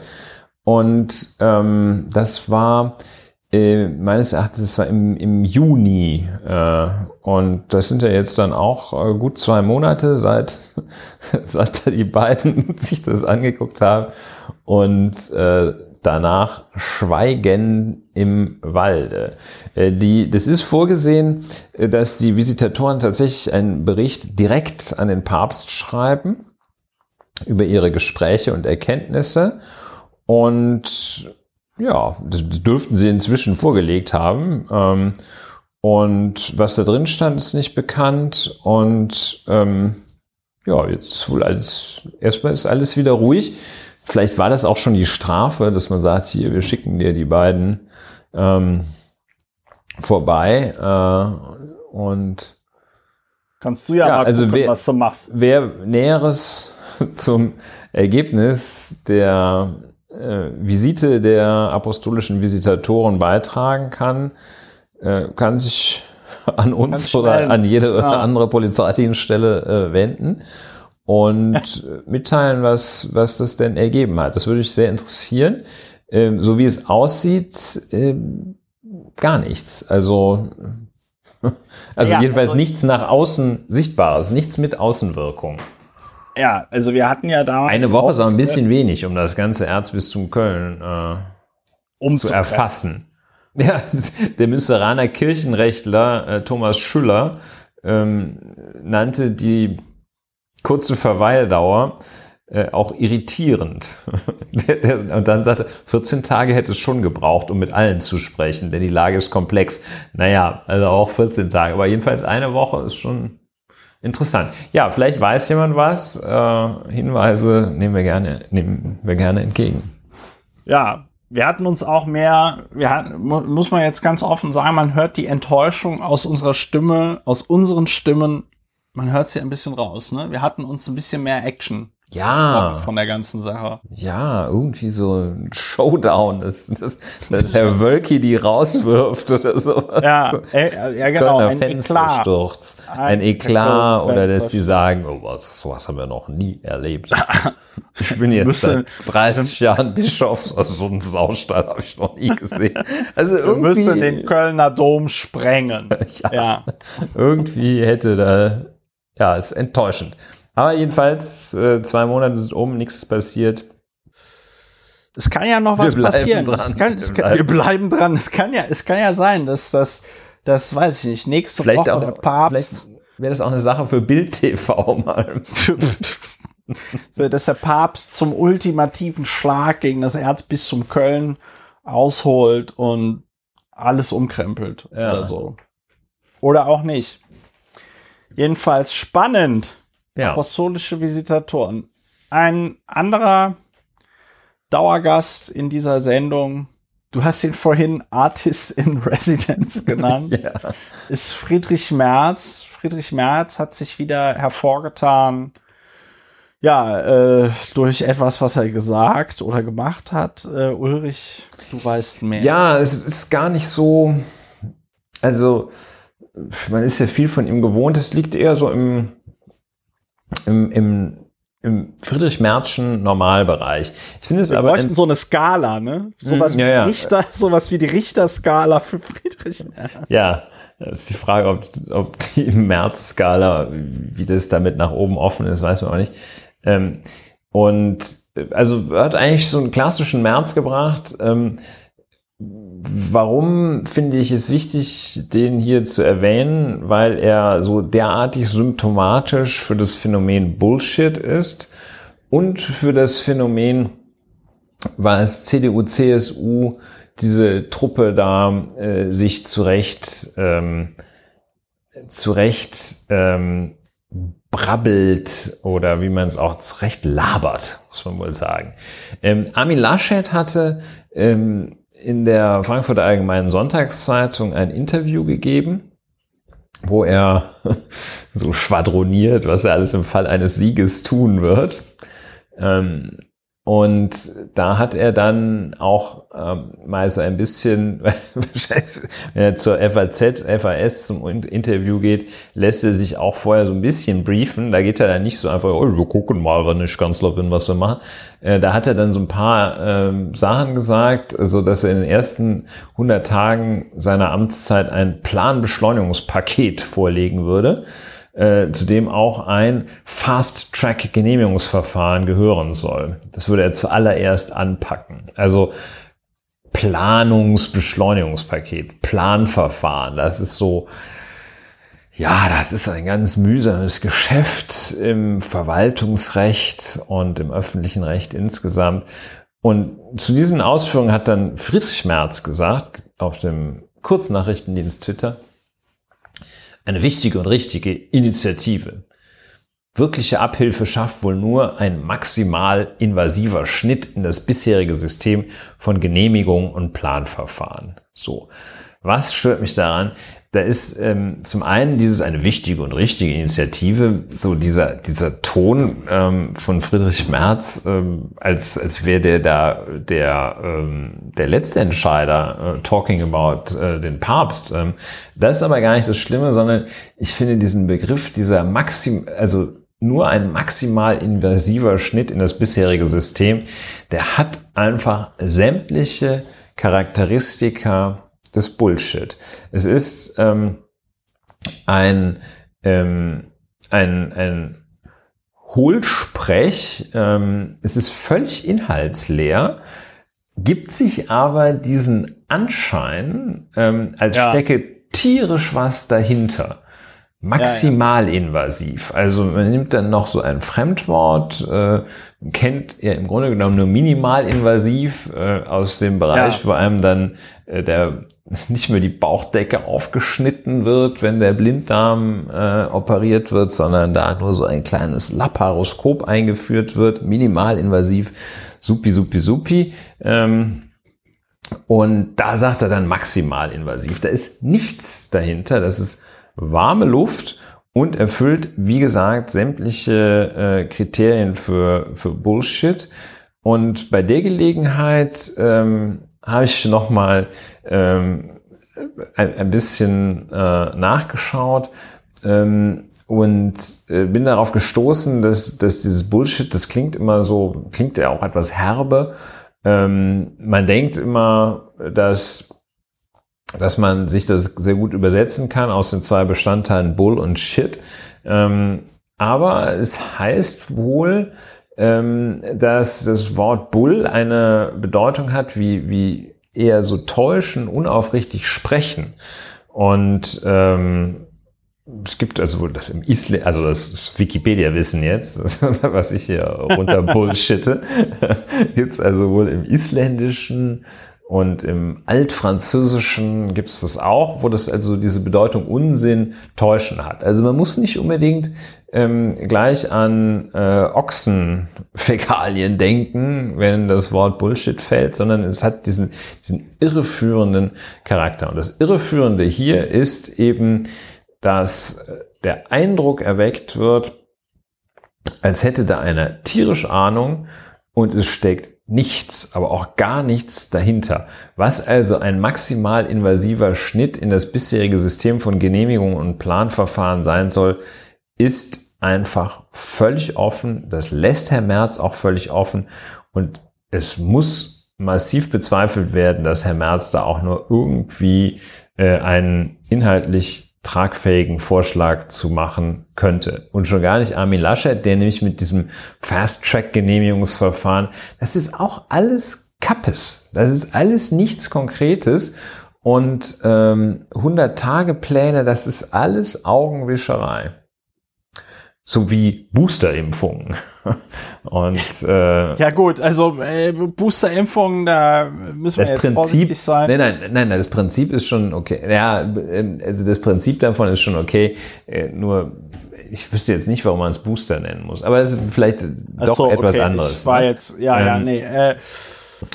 Und ähm, das war äh, meines Erachtens, das war im, im Juni. Äh, und das sind ja jetzt dann auch äh, gut zwei Monate, seit, seit die beiden sich das angeguckt haben. Und äh, danach Schweigen im Walde. Äh, die, das ist vorgesehen, äh, dass die Visitatoren tatsächlich einen Bericht direkt an den Papst schreiben über ihre Gespräche und Erkenntnisse. Und ja, das dürften sie inzwischen vorgelegt haben. Ähm, und was da drin stand, ist nicht bekannt. Und ähm, ja, jetzt ist wohl alles, erstmal ist alles wieder ruhig. Vielleicht war das auch schon die Strafe, dass man sagt, hier, wir schicken dir die beiden ähm, vorbei. Äh, und kannst du ja, ja mal also gucken, wer, was du machst. Wer Näheres zum Ergebnis der Visite der apostolischen Visitatoren beitragen kann, äh, kann sich an uns oder an jede ja. andere Polizeidienststelle äh, wenden. und äh, mitteilen, was, was das denn ergeben hat. Das würde mich sehr interessieren. Ähm, so wie es aussieht, ähm, gar nichts. Also, also ja, jedenfalls also nichts nach außen Sichtbares, nichts mit Außenwirkung. Ja, also wir hatten ja da. Eine Woche ist auch ein bisschen wenig, um das ganze Erzbistum Köln äh, um zu erfassen. Ja, der Münsteraner Kirchenrechtler äh, Thomas Schüller ähm, nannte die kurze Verweildauer äh, auch irritierend. und dann sagte, 14 Tage hätte es schon gebraucht, um mit allen zu sprechen, denn die Lage ist komplex. Naja, also auch 14 Tage, aber jedenfalls eine Woche ist schon interessant. Ja, vielleicht weiß jemand was. Äh, Hinweise nehmen wir gerne, nehmen wir gerne entgegen. Ja, wir hatten uns auch mehr, wir hatten, muss man jetzt ganz offen sagen, man hört die Enttäuschung aus unserer Stimme, aus unseren Stimmen, man hört sie ein bisschen raus, ne? Wir hatten uns ein bisschen mehr Action ja. von der ganzen Sache. Ja, irgendwie so ein Showdown, dass, dass, dass Herr Wölki die rauswirft oder so. Ja, äh, ja genau, Kölner ein Eklat. Ein, ein Eklat oder dass die sagen, oh, was, sowas haben wir noch nie erlebt. Ich bin jetzt müssen, seit 30 Jahren Bischof, also so einen Saustall habe ich noch nie gesehen. Also irgendwie, wir müssen den Kölner Dom sprengen. ja, ja. Irgendwie hätte da, ja, ist enttäuschend. Aber jedenfalls, äh, zwei Monate sind um, nichts ist passiert. Es kann ja noch was passieren. Dran. Kann, wir, kann, wir, bleiben dran. Es kann ja, es kann ja sein, dass das, das weiß ich nicht, nächste vielleicht Woche auch, der Papst. Wäre das auch eine Sache für Bild TV mal. so, dass der Papst zum ultimativen Schlag gegen das Erzbistum Köln ausholt und alles umkrempelt ja. oder so. Oder auch nicht. Jedenfalls spannend. Ja. Apostolische Visitatoren. Ein anderer Dauergast in dieser Sendung, du hast ihn vorhin Artist in Residence genannt, ja. ist Friedrich Merz. Friedrich Merz hat sich wieder hervorgetan, ja, äh, durch etwas, was er gesagt oder gemacht hat. Äh, Ulrich, du weißt mehr. Ja, es ist gar nicht so, also man ist ja viel von ihm gewohnt. Es liegt eher so im im, im, im Friedrich-Merzschen Normalbereich. Ich finde es Wir aber. bräuchten so eine Skala, ne? Sowas, hm, ja, ja. Wie Richter, sowas wie die Richterskala für Friedrich Merz. Ja, das ist die Frage, ob, ob die Merz-Skala, wie das damit nach oben offen ist, weiß man auch nicht. Ähm, und also hat eigentlich so einen klassischen März gebracht. Ähm, Warum finde ich es wichtig, den hier zu erwähnen? Weil er so derartig symptomatisch für das Phänomen Bullshit ist und für das Phänomen, was CDU, CSU, diese Truppe da äh, sich zurecht, ähm, zurecht ähm, brabbelt oder wie man es auch zurecht labert, muss man wohl sagen. Ähm, Armin Laschet hatte ähm, in der Frankfurter Allgemeinen Sonntagszeitung ein Interview gegeben, wo er so schwadroniert, was er alles im Fall eines Sieges tun wird. Ähm, und da hat er dann auch ähm, mal so ein bisschen, wenn er zur FAZ, FAS zum Interview geht, lässt er sich auch vorher so ein bisschen briefen. Da geht er dann nicht so einfach, oh, wir gucken mal, wenn ich Kanzler bin, was wir machen. Äh, da hat er dann so ein paar ähm, Sachen gesagt, so dass er in den ersten 100 Tagen seiner Amtszeit ein Planbeschleunigungspaket vorlegen würde äh, zu dem auch ein Fast-Track-Genehmigungsverfahren gehören soll. Das würde er zuallererst anpacken. Also Planungsbeschleunigungspaket, Planverfahren, das ist so, ja, das ist ein ganz mühsames Geschäft im Verwaltungsrecht und im öffentlichen Recht insgesamt. Und zu diesen Ausführungen hat dann Friedrich Merz gesagt, auf dem Kurznachrichtendienst Twitter, eine wichtige und richtige Initiative. Wirkliche Abhilfe schafft wohl nur ein maximal invasiver Schnitt in das bisherige System von Genehmigung und Planverfahren. So. Was stört mich daran? Da ist ähm, zum einen dieses eine wichtige und richtige Initiative, so dieser, dieser Ton ähm, von Friedrich Merz, ähm, als, als wäre der da der, ähm, der letzte Entscheider, äh, talking about äh, den Papst. Ähm, das ist aber gar nicht das Schlimme, sondern ich finde diesen Begriff dieser Maxim, also nur ein maximal invasiver Schnitt in das bisherige System. Der hat einfach sämtliche Charakteristika des Bullshit. Es ist ähm, ein, ähm, ein, ein Hohlsprech, ähm, es ist völlig inhaltsleer, gibt sich aber diesen Anschein, ähm, als ja. stecke tierisch was dahinter. Maximal ja, ja. invasiv. Also man nimmt dann noch so ein Fremdwort, äh, kennt ja im Grunde genommen nur minimal invasiv äh, aus dem Bereich, ja. wo einem dann äh, der nicht mehr die Bauchdecke aufgeschnitten wird, wenn der Blinddarm äh, operiert wird, sondern da nur so ein kleines Laparoskop eingeführt wird, minimal invasiv, supi, supi, supi. Ähm, und da sagt er dann maximal invasiv. Da ist nichts dahinter. Das ist warme Luft und erfüllt, wie gesagt, sämtliche äh, Kriterien für, für Bullshit. Und bei der Gelegenheit ähm, habe ich nochmal ähm, ein, ein bisschen äh, nachgeschaut ähm, und äh, bin darauf gestoßen, dass, dass dieses Bullshit, das klingt immer so, klingt ja auch etwas herbe. Ähm, man denkt immer, dass dass man sich das sehr gut übersetzen kann aus den zwei Bestandteilen Bull und Shit. Ähm, aber es heißt wohl, dass das Wort Bull eine Bedeutung hat wie, wie eher so täuschen, unaufrichtig sprechen. Und ähm, es gibt also wohl das im Island, also das Wikipedia-Wissen jetzt, was ich hier runter bullshitte, gibt es also wohl im Isländischen und im Altfranzösischen gibt es das auch, wo das also diese Bedeutung Unsinn, Täuschen hat. Also man muss nicht unbedingt ähm, gleich an äh, Ochsenfäkalien denken, wenn das Wort Bullshit fällt, sondern es hat diesen, diesen irreführenden Charakter. Und das Irreführende hier ist eben, dass der Eindruck erweckt wird, als hätte da einer tierisch Ahnung und es steckt nichts, aber auch gar nichts dahinter. Was also ein maximal invasiver Schnitt in das bisherige System von Genehmigungen und Planverfahren sein soll, ist einfach völlig offen. Das lässt Herr Merz auch völlig offen und es muss massiv bezweifelt werden, dass Herr Merz da auch nur irgendwie äh, einen inhaltlich tragfähigen Vorschlag zu machen könnte. Und schon gar nicht Armin Laschet, der nämlich mit diesem Fast-Track-Genehmigungsverfahren, das ist auch alles Kappes. Das ist alles nichts Konkretes. Und ähm, 100-Tage-Pläne, das ist alles Augenwischerei sowie Boosterimpfungen. Und äh, ja gut, also äh, Boosterimpfungen, da müssen wir das jetzt Prinzip, vorsichtig sein. Nein, nein, nein, nein, das Prinzip ist schon okay. Ja, ähm, also das Prinzip davon ist schon okay. Äh, nur ich wüsste jetzt nicht, warum man es Booster nennen muss. Aber es ist vielleicht doch so, etwas okay. anderes. Ich war ne? jetzt, ja, ähm, ja, nee. Äh,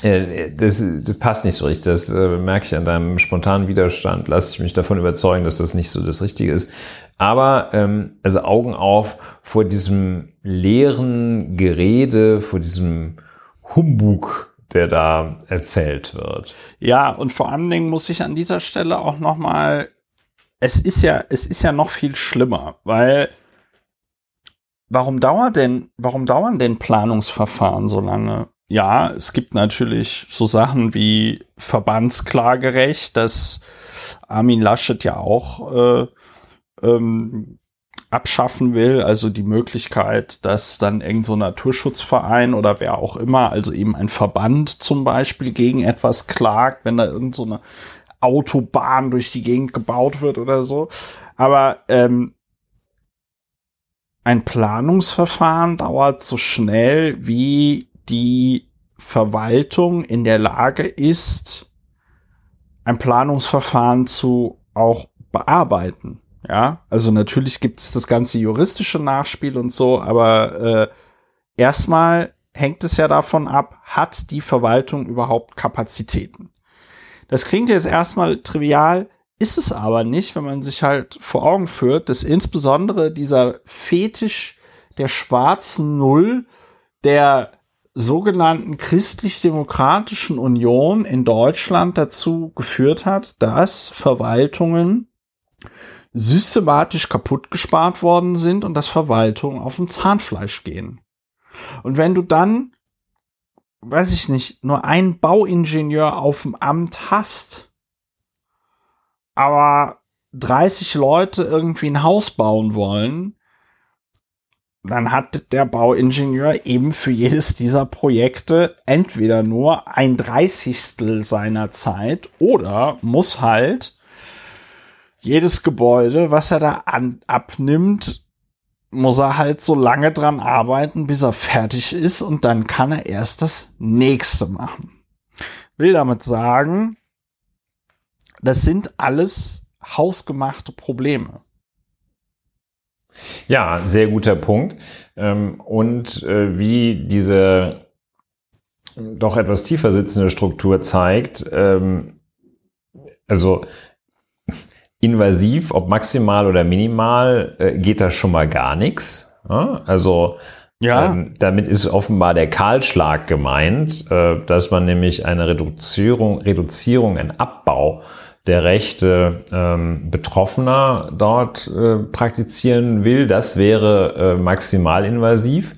das, das, passt nicht so richtig. Das äh, merke ich an deinem spontanen Widerstand. Lass ich mich davon überzeugen, dass das nicht so das Richtige ist. Aber ähm, also Augen auf vor diesem leeren Gerede, vor diesem Humbug, der da erzählt wird. Ja, und vor allen Dingen muss ich an dieser Stelle auch noch mal. Es ist ja, es ist ja noch viel schlimmer, weil warum dauert denn, warum dauern denn Planungsverfahren so lange? Ja, es gibt natürlich so Sachen wie Verbandsklagerecht, das Armin Laschet ja auch äh, ähm, abschaffen will, also die Möglichkeit, dass dann irgend so ein Naturschutzverein oder wer auch immer, also eben ein Verband zum Beispiel gegen etwas klagt, wenn da irgend so eine Autobahn durch die Gegend gebaut wird oder so. Aber ähm, ein Planungsverfahren dauert so schnell wie die Verwaltung in der Lage ist, ein Planungsverfahren zu auch bearbeiten. Ja, also natürlich gibt es das ganze juristische Nachspiel und so, aber äh, erstmal hängt es ja davon ab, hat die Verwaltung überhaupt Kapazitäten? Das klingt jetzt erstmal trivial, ist es aber nicht, wenn man sich halt vor Augen führt, dass insbesondere dieser Fetisch der schwarzen Null, der sogenannten christlich-demokratischen Union in Deutschland dazu geführt hat, dass Verwaltungen systematisch kaputt gespart worden sind und dass Verwaltungen auf dem Zahnfleisch gehen. Und wenn du dann, weiß ich nicht, nur einen Bauingenieur auf dem Amt hast, aber 30 Leute irgendwie ein Haus bauen wollen, dann hat der Bauingenieur eben für jedes dieser Projekte entweder nur ein Dreißigstel seiner Zeit oder muss halt jedes Gebäude, was er da an, abnimmt, muss er halt so lange dran arbeiten, bis er fertig ist und dann kann er erst das nächste machen. Will damit sagen, das sind alles hausgemachte Probleme. Ja, sehr guter Punkt. Ähm, und äh, wie diese doch etwas tiefer sitzende Struktur zeigt, ähm, also invasiv, ob maximal oder minimal, äh, geht da schon mal gar nichts. Also ja. Ähm, damit ist offenbar der Kahlschlag gemeint, äh, dass man nämlich eine Reduzierung, Reduzierung, einen Abbau der Rechte ähm, Betroffener dort äh, praktizieren will. Das wäre äh, maximal invasiv.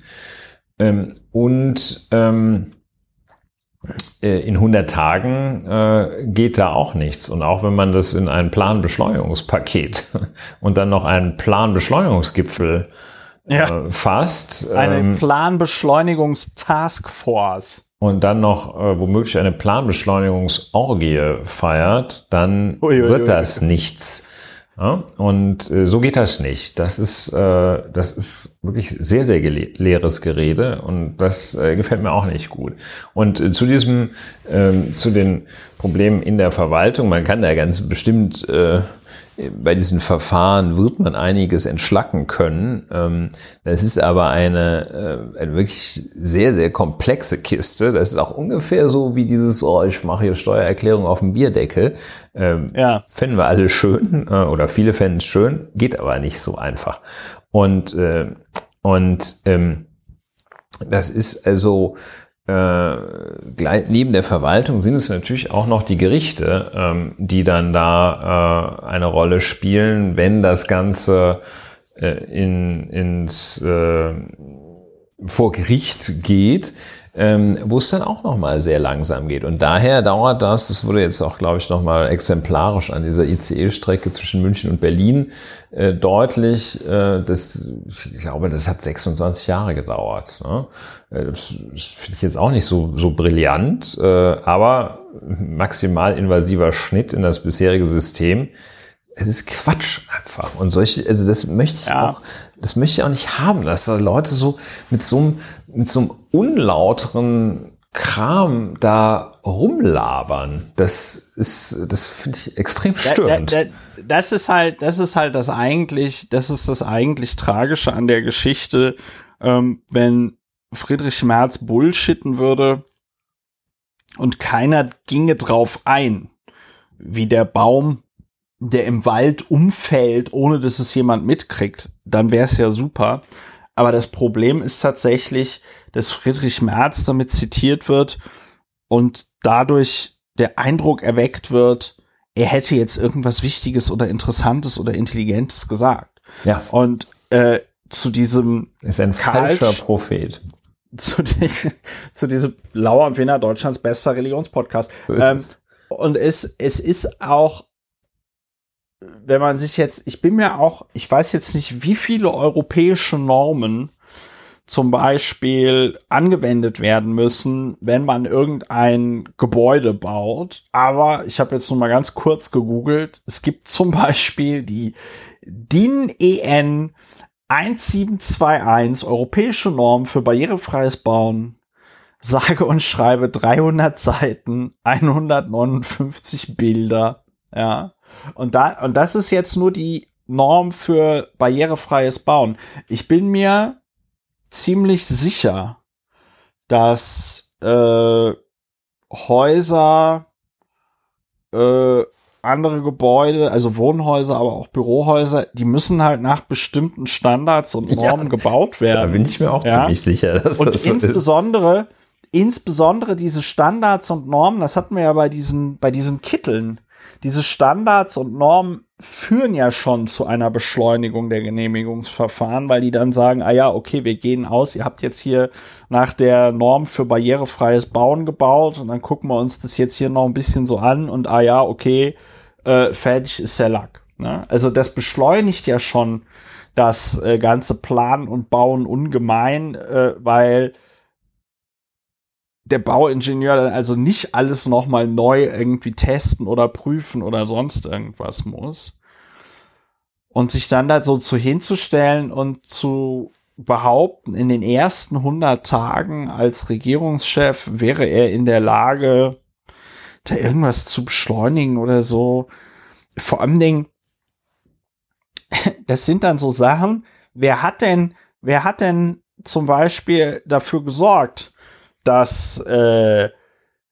Ähm, und ähm, äh, in 100 Tagen äh, geht da auch nichts. Und auch wenn man das in ein Planbeschleunigungspaket und dann noch einen Planbeschleunigungsgipfel ja. äh, fasst. Eine ähm, Planbeschleunigungstaskforce und dann noch äh, womöglich eine Planbeschleunigungsorgie feiert, dann ui, ui, wird das nichts. Ja? Und äh, so geht das nicht. Das ist, äh, das ist wirklich sehr, sehr leeres Gerede und das äh, gefällt mir auch nicht gut. Und äh, zu diesem, äh, zu den Problemen in der Verwaltung, man kann da ganz bestimmt äh, bei diesen Verfahren wird man einiges entschlacken können. Ähm, das ist aber eine, äh, eine wirklich sehr, sehr komplexe Kiste. Das ist auch ungefähr so wie dieses, oh, ich mache hier Steuererklärung auf dem Bierdeckel. Ähm, ja. Fänden wir alle schön äh, oder viele fänden es schön, geht aber nicht so einfach. Und, äh, und ähm, das ist also äh, neben der Verwaltung sind es natürlich auch noch die Gerichte, ähm, die dann da äh, eine Rolle spielen, wenn das Ganze äh, in, ins äh, vor Gericht geht wo es dann auch nochmal sehr langsam geht. Und daher dauert das, das wurde jetzt auch, glaube ich, nochmal exemplarisch an dieser ICE-Strecke zwischen München und Berlin äh, deutlich. Äh, das, ich glaube, das hat 26 Jahre gedauert. Ne? Äh, das, das finde ich jetzt auch nicht so, so brillant, äh, aber maximal invasiver Schnitt in das bisherige System es ist Quatsch einfach. Und solche, also das möchte ich ja. auch, das möchte ich auch nicht haben, dass da Leute so mit so einem, mit so einem unlauteren Kram da rumlabern. Das ist, das finde ich extrem störend. Da, da, da, das ist halt, das ist halt das eigentlich, das ist das eigentlich Tragische an der Geschichte, ähm, wenn Friedrich Merz bullshitten würde und keiner ginge drauf ein, wie der Baum der im Wald umfällt, ohne dass es jemand mitkriegt, dann wäre es ja super. Aber das Problem ist tatsächlich, dass Friedrich Merz damit zitiert wird und dadurch der Eindruck erweckt wird, er hätte jetzt irgendwas Wichtiges oder Interessantes oder Intelligentes gesagt. Ja. Und äh, zu diesem ist ein Kalsch, falscher Prophet. Zu, die, zu diesem Lauer Winner Deutschlands bester Religionspodcast. Ähm, und es, es ist auch wenn man sich jetzt, ich bin mir auch, ich weiß jetzt nicht, wie viele europäische Normen zum Beispiel angewendet werden müssen, wenn man irgendein Gebäude baut. Aber ich habe jetzt nur mal ganz kurz gegoogelt. Es gibt zum Beispiel die DIN EN 1721, europäische Norm für barrierefreies Bauen. Sage und schreibe 300 Seiten, 159 Bilder. Ja. Und da, und das ist jetzt nur die Norm für barrierefreies Bauen. Ich bin mir ziemlich sicher, dass äh, Häuser, äh, andere Gebäude, also Wohnhäuser, aber auch Bürohäuser, die müssen halt nach bestimmten Standards und Normen ja, gebaut werden. Da bin ich mir auch ja? ziemlich sicher, dass und das so insbesondere, ist. insbesondere diese Standards und Normen, das hatten wir ja bei diesen, bei diesen Kitteln diese Standards und Normen führen ja schon zu einer Beschleunigung der Genehmigungsverfahren, weil die dann sagen, ah ja, okay, wir gehen aus, ihr habt jetzt hier nach der Norm für barrierefreies Bauen gebaut und dann gucken wir uns das jetzt hier noch ein bisschen so an und ah ja, okay, äh, fertig ist der Lack. Ne? Also das beschleunigt ja schon das äh, ganze Planen und Bauen ungemein, äh, weil der Bauingenieur dann also nicht alles nochmal neu irgendwie testen oder prüfen oder sonst irgendwas muss. Und sich dann da so zu hinzustellen und zu behaupten, in den ersten 100 Tagen als Regierungschef wäre er in der Lage, da irgendwas zu beschleunigen oder so. Vor allen Dingen, das sind dann so Sachen, wer hat denn, wer hat denn zum Beispiel dafür gesorgt, dass äh,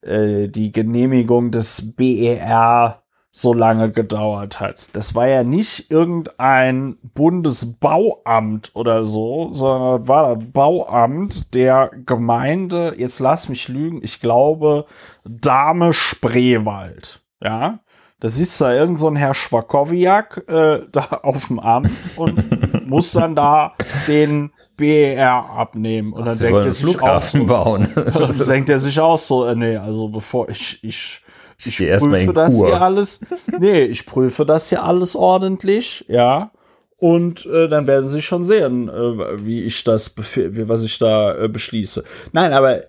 äh, die Genehmigung des BER so lange gedauert hat. Das war ja nicht irgendein Bundesbauamt oder so, sondern war das Bauamt der Gemeinde, jetzt lass mich lügen, ich glaube Dame Spreewald. Ja, da sitzt da irgend so ein Herr Schwakowiak äh, da auf dem Amt und muss dann da den BER abnehmen. Und Ach, dann denkt er sich auch Flughafen so, bauen. dann denkt er sich auch so, äh, nee, also bevor ich, ich, ich mal prüfe das Kur. hier alles, nee, ich prüfe das hier alles ordentlich, ja. Und äh, dann werden sie schon sehen, äh, wie ich das, wie, was ich da äh, beschließe. Nein, aber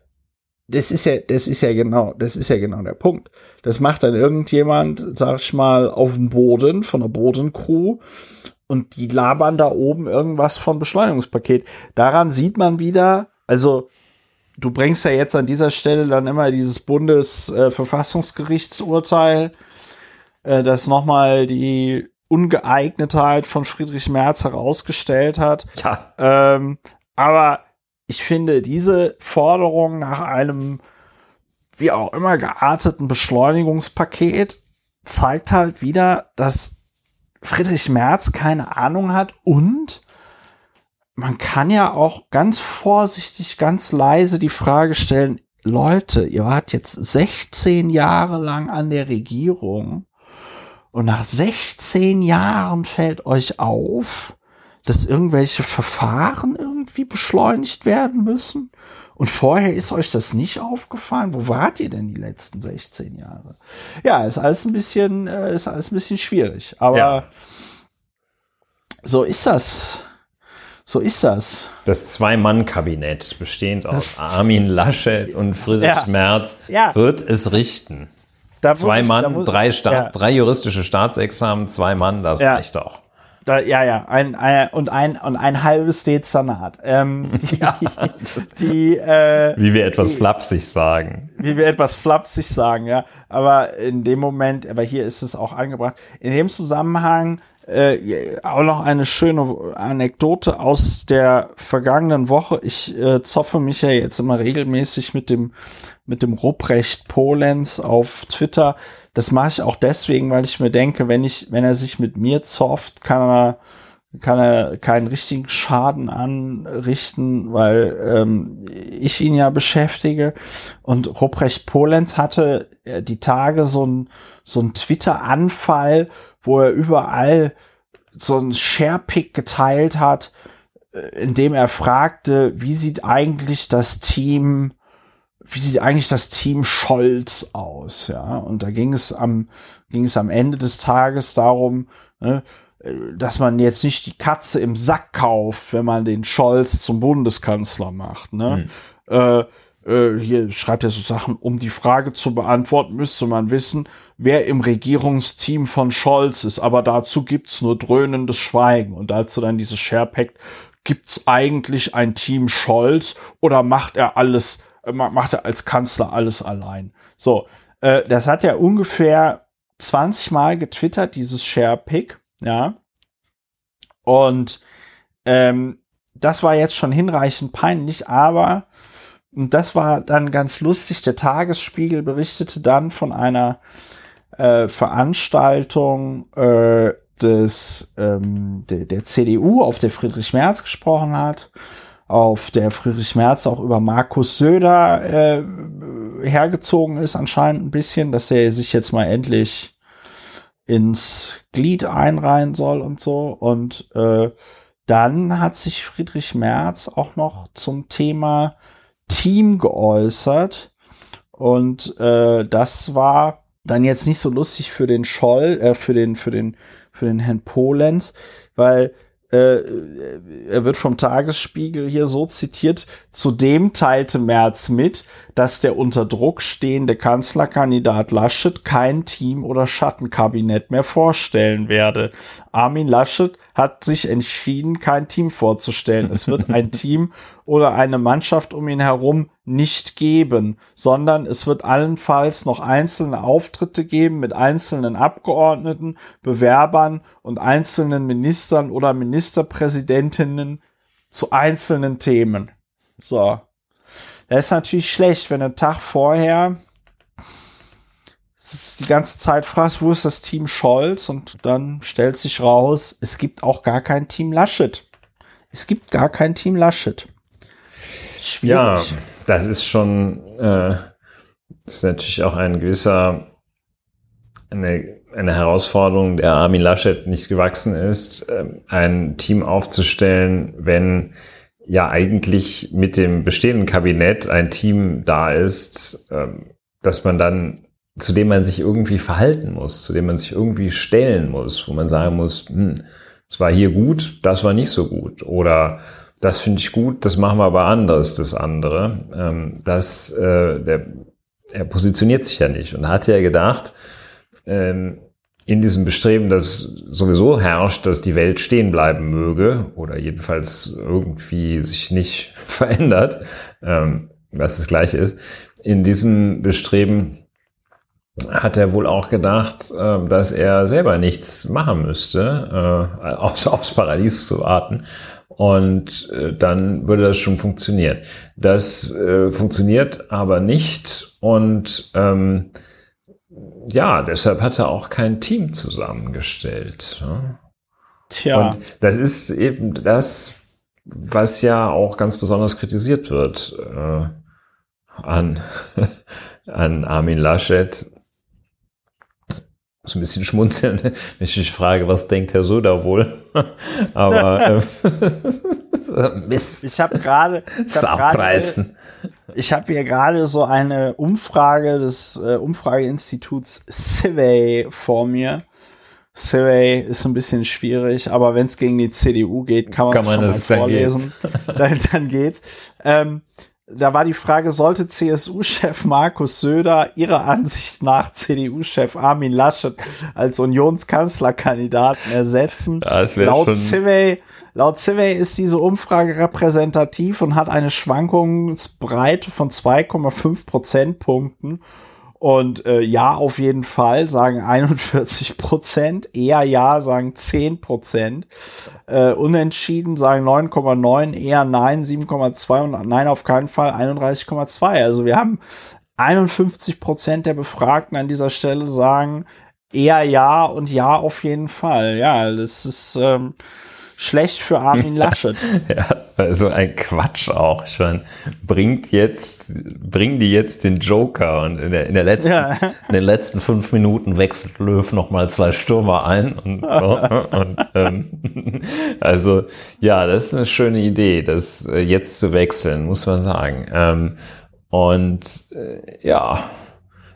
das ist ja, das ist ja genau, das ist ja genau der Punkt. Das macht dann irgendjemand, sag ich mal, auf dem Boden von der Bodencrew und die labern da oben irgendwas von Beschleunigungspaket. Daran sieht man wieder, also du bringst ja jetzt an dieser Stelle dann immer dieses Bundesverfassungsgerichtsurteil, äh, das nochmal die Ungeeignetheit von Friedrich Merz herausgestellt hat. Ja, Ähm, aber ich finde, diese Forderung nach einem wie auch immer gearteten Beschleunigungspaket zeigt halt wieder, dass Friedrich Merz keine Ahnung hat und man kann ja auch ganz vorsichtig, ganz leise die Frage stellen, Leute, ihr wart jetzt 16 Jahre lang an der Regierung und nach 16 Jahren fällt euch auf, dass irgendwelche Verfahren irgendwie beschleunigt werden müssen? Und vorher ist euch das nicht aufgefallen? Wo wart ihr denn die letzten 16 Jahre? Ja, ist alles ein bisschen, äh, ist alles ein bisschen schwierig. Aber Ja. so ist das. So ist das. das Zwei-Mann-Kabinett, bestehend aus Das- Armin Laschet und Friedrich Ja. Merz, Ja. wird es richten. Da Zwei ich- Mann, muss- drei, Sta ja. drei juristische Staatsexamen, zwei Mann, das reicht doch. Da, ja, ja, ein, ein, und ein und ein halbes Dezernat. Ähm, die, die äh, Wie wir etwas flapsig sagen. wie wir etwas flapsig sagen, ja. Aber in dem Moment, aber hier ist es auch angebracht. In dem Zusammenhang äh, auch noch eine schöne Anekdote aus der vergangenen Woche. Ich äh, zoffe mich ja jetzt immer regelmäßig mit dem mit dem Ruprecht Polenz auf Twitter. Das mache ich auch deswegen, weil ich mir denke, wenn ich, wenn er sich mit mir zofft, kann er kann er keinen richtigen Schaden anrichten, weil ähm, ich ihn ja beschäftige. Und Ruprecht Polenz hatte äh, die Tage so ein so ein Twitter-Anfall, wo er überall so ein Sharepick geteilt hat, äh, in dem er fragte, wie sieht eigentlich das Team, wie sieht eigentlich das Team Scholz aus, ja? Und da ging es am ging es am Ende des Tages darum, ne, dass man jetzt nicht die Katze im Sack kauft, wenn man den Scholz zum Bundeskanzler macht. Ne? Äh, äh, hier schreibt er so Sachen, um die Frage zu beantworten, müsste man wissen, wer im Regierungsteam von Scholz ist. Aber dazu gibt's nur dröhnendes Schweigen. Und dazu dann dieses Sharepact, gibt's eigentlich ein Team Scholz oder macht er alles, macht er als Kanzler alles allein? So, äh, das hat er ungefähr 20 Mal getwittert, dieses Sharepick, ja. Und ähm, das war jetzt schon hinreichend peinlich, aber und das war dann ganz lustig. Der Tagesspiegel berichtete dann von einer äh, Veranstaltung äh, des ähm, der, der CDU, auf der Friedrich Merz gesprochen hat, auf der Friedrich Merz auch über Markus Söder äh, hergezogen ist, anscheinend ein bisschen, dass er sich jetzt mal endlich ins Glied einreihen soll und so. Und äh, dann hat sich Friedrich Merz auch noch zum Thema Team geäußert. Und äh, das war dann jetzt nicht so lustig für den Scholl, äh, für den, für den, für den Herrn Polenz, weil er wird vom Tagesspiegel hier so zitiert, zudem teilte Merz mit, dass der unter Druck stehende Kanzlerkandidat Laschet kein Team- oder Schattenkabinett mehr vorstellen werde. Armin Laschet hat sich entschieden, kein Team vorzustellen. Es wird ein Team oder eine Mannschaft um ihn herum nicht geben, sondern es wird allenfalls noch einzelne Auftritte geben mit einzelnen Abgeordneten, Bewerbern und einzelnen Ministern oder Ministerpräsidentinnen zu einzelnen Themen. So. Das ist natürlich schlecht, wenn ein Tag vorher die ganze Zeit fragst, wo ist das Team Scholz? Und dann stellt sich raus, es gibt auch gar kein Team Laschet. Es gibt gar kein Team Laschet. Schwierig. Ja, das ist schon, äh, das ist natürlich auch ein gewisser, eine, eine Herausforderung, der Armin Laschet nicht gewachsen ist, äh, ein Team aufzustellen, wenn ja eigentlich mit dem bestehenden Kabinett ein Team da ist, äh, dass man dann zu dem man sich irgendwie verhalten muss, zu dem man sich irgendwie stellen muss, wo man sagen muss, hm, es war hier gut, das war nicht so gut. Oder das finde ich gut, das machen wir aber anders, das andere. Ähm, das, äh, der, er positioniert sich ja nicht und hat ja gedacht, ähm, in diesem Bestreben, das sowieso herrscht, dass die Welt stehen bleiben möge oder jedenfalls irgendwie sich nicht verändert, ähm, was das gleiche ist, in diesem Bestreben hat er wohl auch gedacht, äh, dass er selber nichts machen müsste, äh, außer aufs Paradies zu warten. Und äh, dann würde das schon funktionieren. Das äh, funktioniert aber nicht. Und ähm, ja, deshalb hat er auch kein Team zusammengestellt. Ne? Tja. Und das ist eben das, was ja auch ganz besonders kritisiert wird äh, an, an Armin Laschet, so ein bisschen schmunzeln, wenn ich frage, was denkt Herr Soda wohl? Aber ähm, Mist. Ich habe gerade ich habe hier gerade so eine Umfrage des äh, Umfrageinstituts Civey vor mir. Civey ist ein bisschen schwierig, aber wenn es gegen die CDU geht, kann man, kann man das vorlesen. Dann, dann geht. Ähm, da war die Frage, sollte CSU-Chef Markus Söder ihrer Ansicht nach CDU-Chef Armin Laschet als Unionskanzlerkandidaten ersetzen? Ja, laut Civey, laut Civey ist diese Umfrage repräsentativ und hat eine Schwankungsbreite von 2,5 Prozentpunkten und äh, ja, auf jeden Fall sagen 41 Prozent, eher ja sagen 10 Prozent, äh, unentschieden sagen 9,9, eher nein 7,2 und nein auf keinen Fall 31,2. Also wir haben 51 Prozent der Befragten an dieser Stelle sagen eher ja und ja auf jeden Fall. Ja, das ist ähm, schlecht für Armin Laschet. ja, also ein Quatsch auch schon. Bringt jetzt, bringen die jetzt den Joker und in, der, in, der letzten, ja. in den letzten fünf Minuten wechselt Löw nochmal zwei Stürmer ein und so. und, ähm, also, ja, das ist eine schöne Idee, das äh, jetzt zu wechseln, muss man sagen. Ähm, und äh, ja,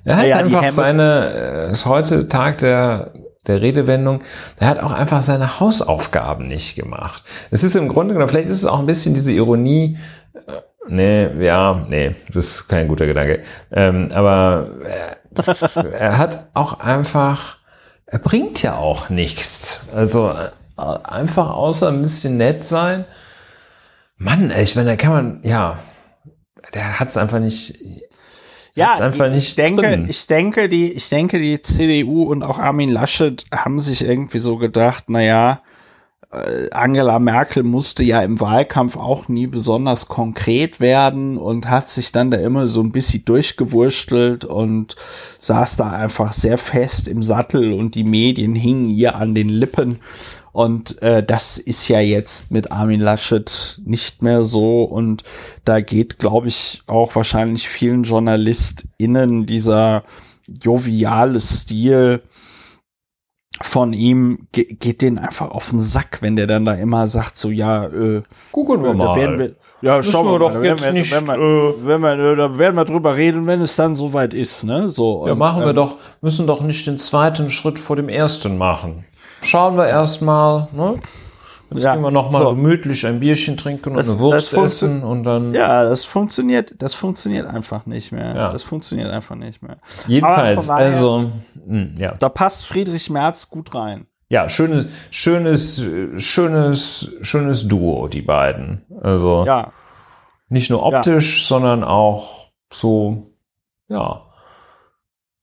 er hat ja, einfach seine, äh, ist heute Tag der der Redewendung, der hat auch einfach seine Hausaufgaben nicht gemacht. Es ist im Grunde genommen, vielleicht ist es auch ein bisschen diese Ironie, äh, nee, ja, nee, das ist kein guter Gedanke. Ähm, aber er, er hat auch einfach, er bringt ja auch nichts. Also äh, einfach außer ein bisschen nett sein. Mann, ich meine, da kann man, ja, der hat es einfach nicht ja, einfach nicht ich denke, drin. ich denke, die, ich denke, die CDU und auch Armin Laschet haben sich irgendwie so gedacht, naja, äh, Angela Merkel musste ja im Wahlkampf auch nie besonders konkret werden und hat sich dann da immer so ein bisschen durchgewurstelt und saß da einfach sehr fest im Sattel und die Medien hingen ihr an den Lippen und äh, das ist ja jetzt mit Armin Laschet nicht mehr so. Und da geht, glaube ich, auch wahrscheinlich vielen JournalistInnen dieser joviale Stil von ihm ge geht den einfach auf den Sack, wenn der dann da immer sagt, so ja, äh, gucken wir da mal. wir, ja, schauen wir wir doch mal, jetzt wenn wir, nicht, wenn wir, äh, wenn wir, äh, da werden wir drüber reden, wenn es dann soweit ist, ne? So. Ja, und, machen wir ähm, doch, müssen doch nicht den zweiten Schritt vor dem ersten machen. Schauen wir erstmal, ne? Jetzt Ja, gehen wir nochmal so. gemütlich ein Bierchen trinken und Das- eine Wurst essen und dann. Ja, das funktioniert, das funktioniert einfach nicht mehr. Ja. Das funktioniert einfach nicht mehr. Jedenfalls, daher- also, mh, ja. Da passt Friedrich Merz gut rein. Ja, schönes, schönes, schönes, schönes Duo, die beiden. Also, Ja, nicht nur optisch, sondern auch so, ja.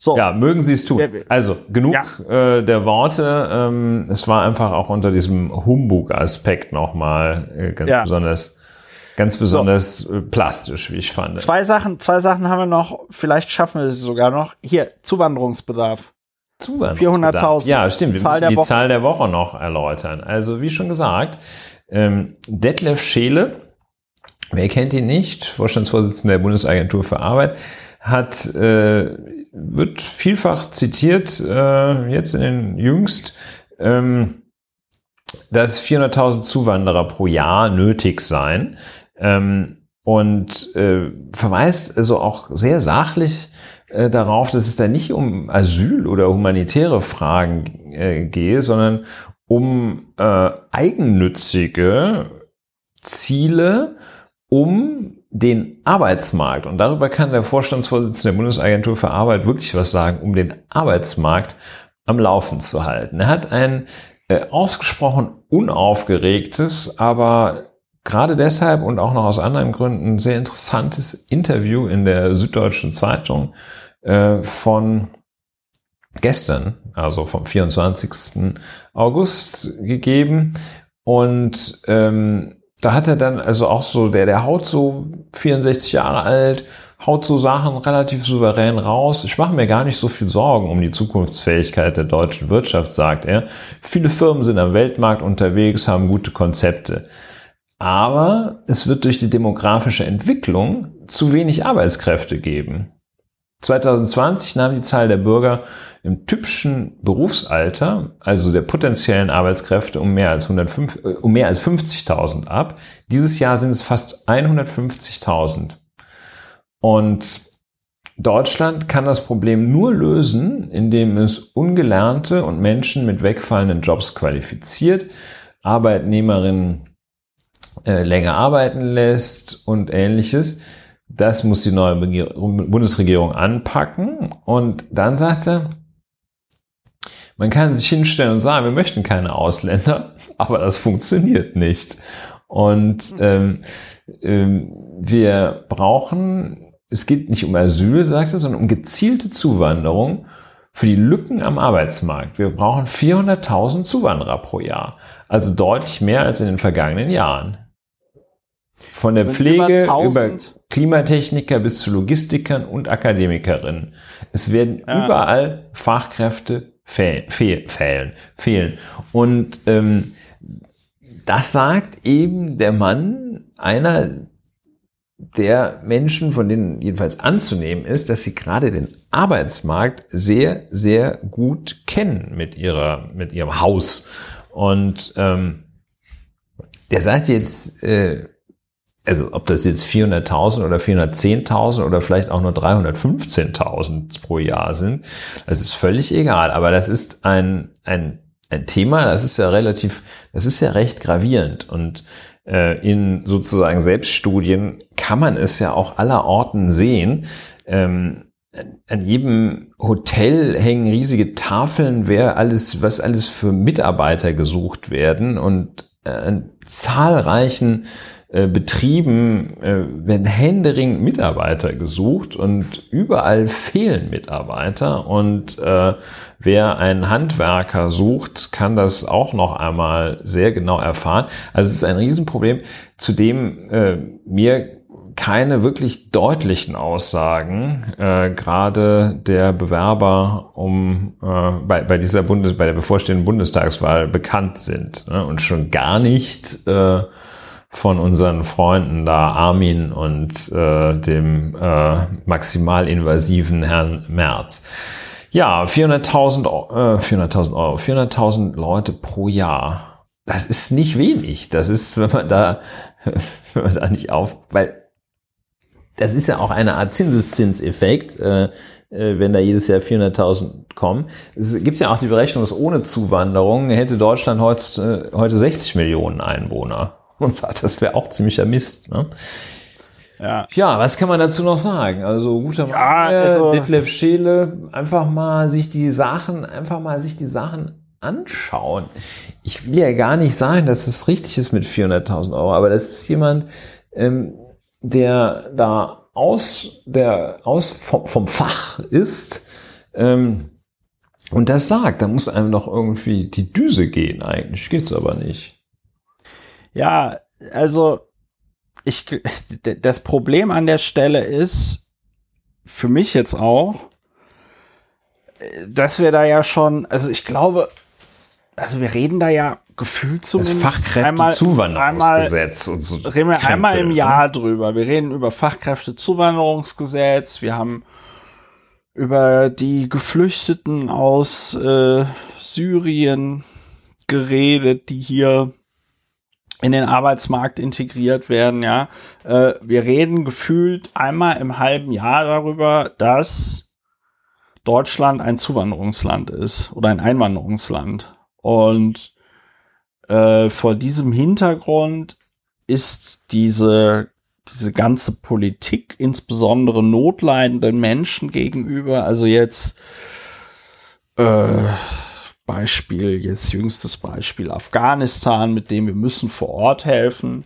So. Ja, mögen Sie es tun. Ja, Also genug äh, der Worte. Ähm, es war einfach auch unter diesem Humbug-Aspekt nochmal äh, ganz Ja. besonders, ganz besonders äh, plastisch, wie ich fand. Zwei Sachen, zwei Sachen haben wir noch. Vielleicht schaffen wir es sogar noch. Hier, Zuwanderungsbedarf. Zuwanderungsbedarf. 400.000. Ja, stimmt. Wir Zahl müssen die Woche. Zahl der Woche noch erläutern. Also wie schon gesagt, ähm, Detlef Scheele, wer kennt ihn nicht, Vorstandsvorsitzender der Bundesagentur für Arbeit, hat äh, wird vielfach zitiert, äh, jetzt in den jüngst, ähm, dass 400.000 Zuwanderer pro Jahr nötig seien. Ähm, und äh, verweist also auch sehr sachlich äh, darauf, dass es da nicht um Asyl oder humanitäre Fragen äh, gehe, sondern um äh, eigennützige Ziele, um den Arbeitsmarkt, und darüber kann der Vorstandsvorsitzende der Bundesagentur für Arbeit wirklich was sagen, um den Arbeitsmarkt am Laufen zu halten. Er hat ein äh, ausgesprochen unaufgeregtes, aber gerade deshalb und auch noch aus anderen Gründen sehr interessantes Interview in der Süddeutschen Zeitung äh, von gestern, also vom 24. August gegeben. Und ähm, da hat er dann also auch so, der, der haut so 64 Jahre alt, haut so Sachen relativ souverän raus. Ich mache mir gar nicht so viel Sorgen um die Zukunftsfähigkeit der deutschen Wirtschaft, sagt er. Viele Firmen sind am Weltmarkt unterwegs, haben gute Konzepte. Aber es wird durch die demografische Entwicklung zu wenig Arbeitskräfte geben. 2020 nahm die Zahl der Bürger im typischen Berufsalter, also der potenziellen Arbeitskräfte, um mehr als, 105, äh, um als 50.000 ab. Dieses Jahr sind es fast 150.000. Und Deutschland kann das Problem nur lösen, indem es ungelernte und Menschen mit wegfallenden Jobs qualifiziert, Arbeitnehmerinnen äh, länger arbeiten lässt und ähnliches. Das muss die neue Bundesregierung anpacken. Und dann sagt er, man kann sich hinstellen und sagen, wir möchten keine Ausländer, aber das funktioniert nicht. Und ähm, ähm, wir brauchen, es geht nicht um Asyl, sagt er, sondern um gezielte Zuwanderung für die Lücken am Arbeitsmarkt. Wir brauchen 400.000 Zuwanderer pro Jahr, also deutlich mehr als in den vergangenen Jahren. Von der Pflege über über 1000 Klimatechniker bis zu Logistikern und Akademikerinnen. Es werden Ja. überall Fachkräfte fehl, fehl, fehlen, fehlen. Und ähm, das sagt eben der Mann, einer der Menschen, von denen jedenfalls anzunehmen ist, dass sie gerade den Arbeitsmarkt sehr, sehr gut kennen mit ihrer, mit ihrem Haus. Und ähm, der sagt jetzt, äh, also ob das jetzt 400.000 oder 410.000 oder vielleicht auch nur 315.000 pro Jahr sind, das ist völlig egal. Aber das ist ein, ein, ein Thema, das ist ja relativ, das ist ja recht gravierend. Und äh, in sozusagen Selbststudien kann man es ja auch aller Orten sehen. Ähm, an jedem Hotel hängen riesige Tafeln, wer alles, was alles für Mitarbeiter gesucht werden und äh, an zahlreichen äh, Betrieben äh, werden händeringend Mitarbeiter gesucht und überall fehlen Mitarbeiter und äh, wer einen Handwerker sucht, kann das auch noch einmal sehr genau erfahren. Also es ist ein Riesenproblem, zu dem äh, mir keine wirklich deutlichen Aussagen äh, gerade der Bewerber um äh, bei, bei dieser Bundes bei der bevorstehenden Bundestagswahl bekannt sind ne? und schon gar nicht äh, von unseren Freunden da Armin und äh, dem äh, maximal invasiven Herrn Merz. Ja, 400.000 äh, 400.000 Euro, 400.000 Leute pro Jahr. Das ist nicht wenig. Das ist, wenn man da, wenn man da nicht auf, weil das ist ja auch eine Art Zinseszinseffekt, äh, äh, wenn da jedes Jahr 400.000 kommen. Es gibt ja auch die Berechnung, dass ohne Zuwanderung hätte Deutschland heute, äh, heute 60 Millionen Einwohner. Und das wäre auch ziemlicher Mist. Ne? Ja. ja, was kann man dazu noch sagen? Also guter ja, Mann, also, Detlef Scheele, einfach mal sich die Sachen, einfach mal sich die Sachen anschauen. Ich will ja gar nicht sagen, dass es richtig ist mit 400.000 Euro, aber das ist jemand, ähm, der da aus der aus vom, vom Fach ist ähm, und das sagt, da muss einem doch irgendwie die Düse gehen. Eigentlich geht's aber nicht. Ja, also ich, das Problem an der Stelle ist, für mich jetzt auch, dass wir da ja schon, also ich glaube, also wir reden da ja gefühlt zumindest das Fachkräftezuwanderungsgesetz und so. Reden wir Krempel, einmal im ne? Jahr ne? drüber. Wir reden über Fachkräftezuwanderungsgesetz. Wir haben über die Geflüchteten aus äh, Syrien geredet, die hier in den Arbeitsmarkt integriert werden, ja. Äh, wir reden gefühlt einmal im halben Jahr darüber, dass Deutschland ein Zuwanderungsland ist oder ein Einwanderungsland. Und äh, vor diesem Hintergrund ist diese, diese ganze Politik, insbesondere notleidenden Menschen gegenüber, also jetzt äh, Beispiel, jetzt jüngstes Beispiel Afghanistan, mit dem wir müssen vor Ort helfen.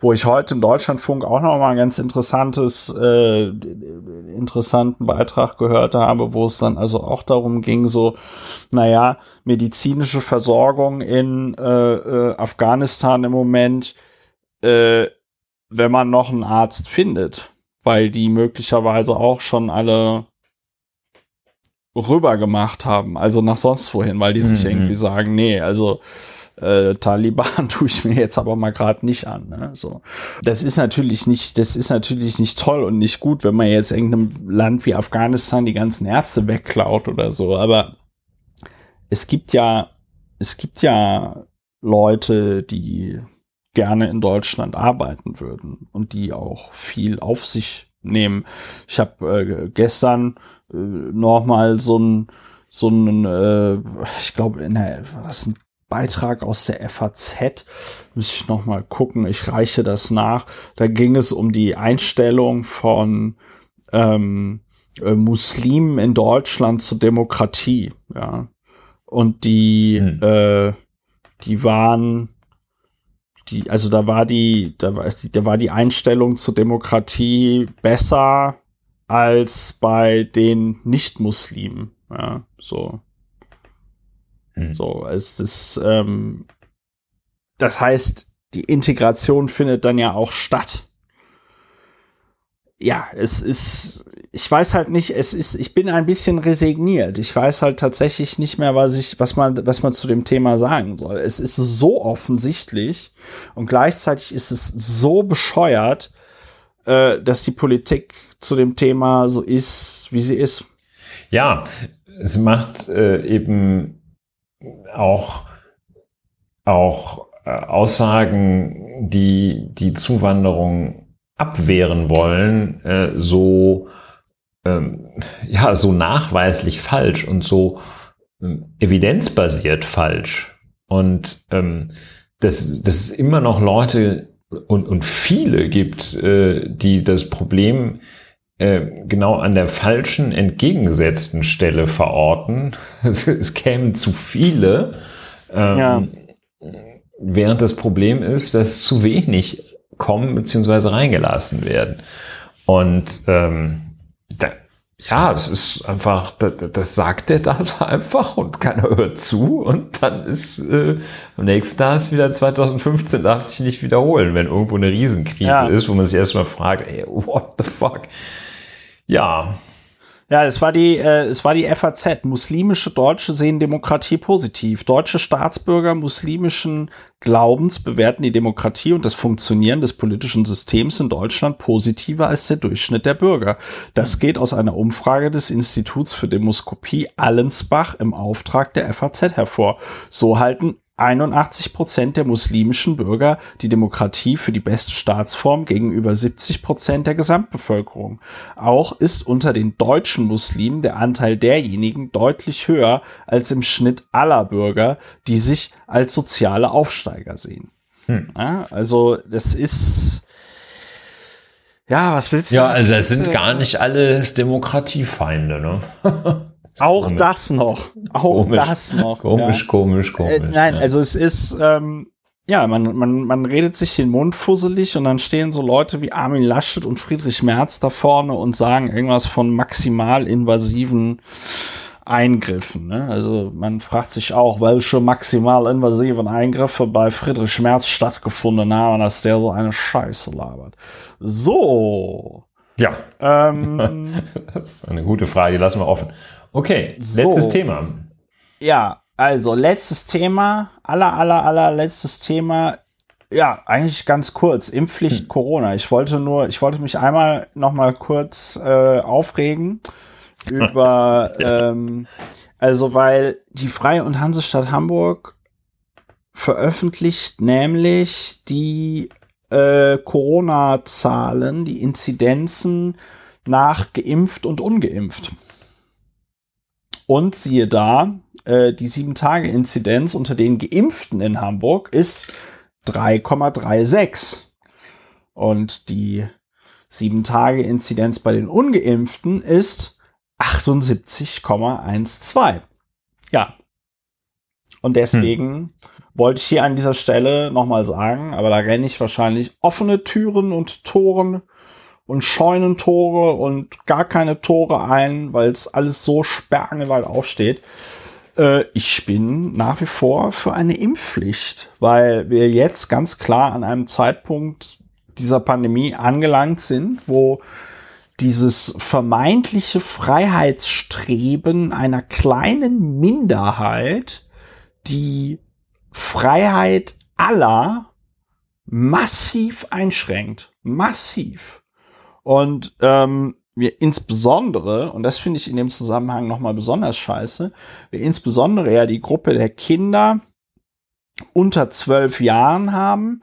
Wo ich heute im Deutschlandfunk auch noch mal ein ganz interessantes, äh, interessanten Beitrag gehört habe, wo es dann also auch darum ging, so, naja, medizinische Versorgung in äh, äh, Afghanistan im Moment, äh, wenn man noch einen Arzt findet, weil die möglicherweise auch schon alle rüber gemacht haben, also nach sonst wohin, weil die mhm. sich irgendwie sagen, nee, also äh, Taliban tue ich mir jetzt aber mal gerade nicht an. Ne? So, das ist natürlich nicht, das ist natürlich nicht toll und nicht gut, wenn man jetzt irgendeinem Land wie Afghanistan die ganzen Ärzte wegklaut oder so. Aber es gibt ja, es gibt ja Leute, die gerne in Deutschland arbeiten würden und die auch viel auf sich nehmen. Ich habe äh, gestern äh, noch mal so ein so ein äh, ich glaube in der was ein Beitrag aus der FAZ muss ich noch mal gucken. Ich reiche das nach. Da ging es um die Einstellung von ähm, äh, Muslimen in Deutschland zur Demokratie. Ja und die hm. äh, die waren die, also da war die, da war, da war die Einstellung zur Demokratie besser als bei den Nicht-Muslimen. Ja, so. Hm. So, es ist, ähm, das heißt, die Integration findet dann ja auch statt. Ja, es ist, ich weiß halt nicht, es ist, ich bin ein bisschen resigniert. Ich weiß halt tatsächlich nicht mehr, was ich, was man, was man zu dem Thema sagen soll. Es ist so offensichtlich und gleichzeitig ist es so bescheuert, äh, dass die Politik zu dem Thema so ist, wie sie ist. Ja, es macht äh, eben auch, auch äh, Aussagen, die die Zuwanderung abwehren wollen, äh, so ähm, ja, so nachweislich falsch und so ähm, evidenzbasiert falsch. Und ähm, dass, dass es immer noch Leute und, und viele gibt, äh, die das Problem äh, genau an der falschen, entgegengesetzten Stelle verorten. Es, es kämen zu viele. Ähm, ja. Während das Problem ist, dass zu wenig kommen bzw. reingelassen werden. Und ähm, ja, es ist einfach, das, das sagt der da so einfach und keiner hört zu und dann ist äh, am nächsten Tag ist wieder 2015, darf sich nicht wiederholen, wenn irgendwo eine Riesenkrise ja. ist, wo man sich erstmal fragt, ey, what the fuck? Ja. Ja, es war die, äh, es war die FAZ. Muslimische Deutsche sehen Demokratie positiv. Deutsche Staatsbürger muslimischen Glaubens bewerten die Demokratie und das Funktionieren des politischen Systems in Deutschland positiver als der Durchschnitt der Bürger. Das geht aus einer Umfrage des Instituts für Demoskopie Allensbach im Auftrag der FAZ hervor. So halten 81 Prozent der muslimischen Bürger die Demokratie für die beste Staatsform gegenüber 70 Prozent der Gesamtbevölkerung. Auch ist unter den deutschen Muslimen der Anteil derjenigen deutlich höher als im Schnitt aller Bürger, die sich als soziale Aufsteiger sehen. Hm. Ja, also das ist ja, was willst du? Ja, also das sind gar nicht alles Demokratiefeinde, ne? Auch komisch. das noch. Auch komisch. das noch. Komisch, ja. komisch, komisch. Äh, nein, ja. also es ist, ähm, ja, man, man, man redet sich den Mund fusselig und dann stehen so Leute wie Armin Laschet und Friedrich Merz da vorne und sagen irgendwas von maximal invasiven Eingriffen. Ne? Also man fragt sich auch, welche maximal invasiven Eingriffe bei Friedrich Merz stattgefunden haben, dass der so eine Scheiße labert. So. Ja. Ähm, eine gute Frage, die lassen wir offen. Okay, so. letztes Thema. Ja, also letztes Thema, aller, aller, aller letztes Thema. Ja, eigentlich ganz kurz. Impfpflicht hm. Corona. Ich wollte nur, ich wollte mich einmal noch mal kurz äh, aufregen über, ähm, also weil die Freie und Hansestadt Hamburg veröffentlicht nämlich die äh, Corona-Zahlen, die Inzidenzen nach geimpft und ungeimpft. Und siehe da, äh, die 7-Tage-Inzidenz unter den Geimpften in Hamburg ist 3,36. Und die 7-Tage-Inzidenz bei den Ungeimpften ist 78,12. Ja. Und deswegen hm. wollte ich hier an dieser Stelle nochmal sagen, aber da renne ich wahrscheinlich offene Türen und Toren und Scheunentore und gar keine Tore ein, weil es alles so sperrangelweit aufsteht. Äh, ich bin nach wie vor für eine Impfpflicht, weil wir jetzt ganz klar an einem Zeitpunkt dieser Pandemie angelangt sind, wo dieses vermeintliche Freiheitsstreben einer kleinen Minderheit die Freiheit aller massiv einschränkt. Massiv. Und ähm, wir insbesondere, und das finde ich in dem Zusammenhang nochmal besonders scheiße, wir insbesondere ja die Gruppe der Kinder unter zwölf Jahren haben,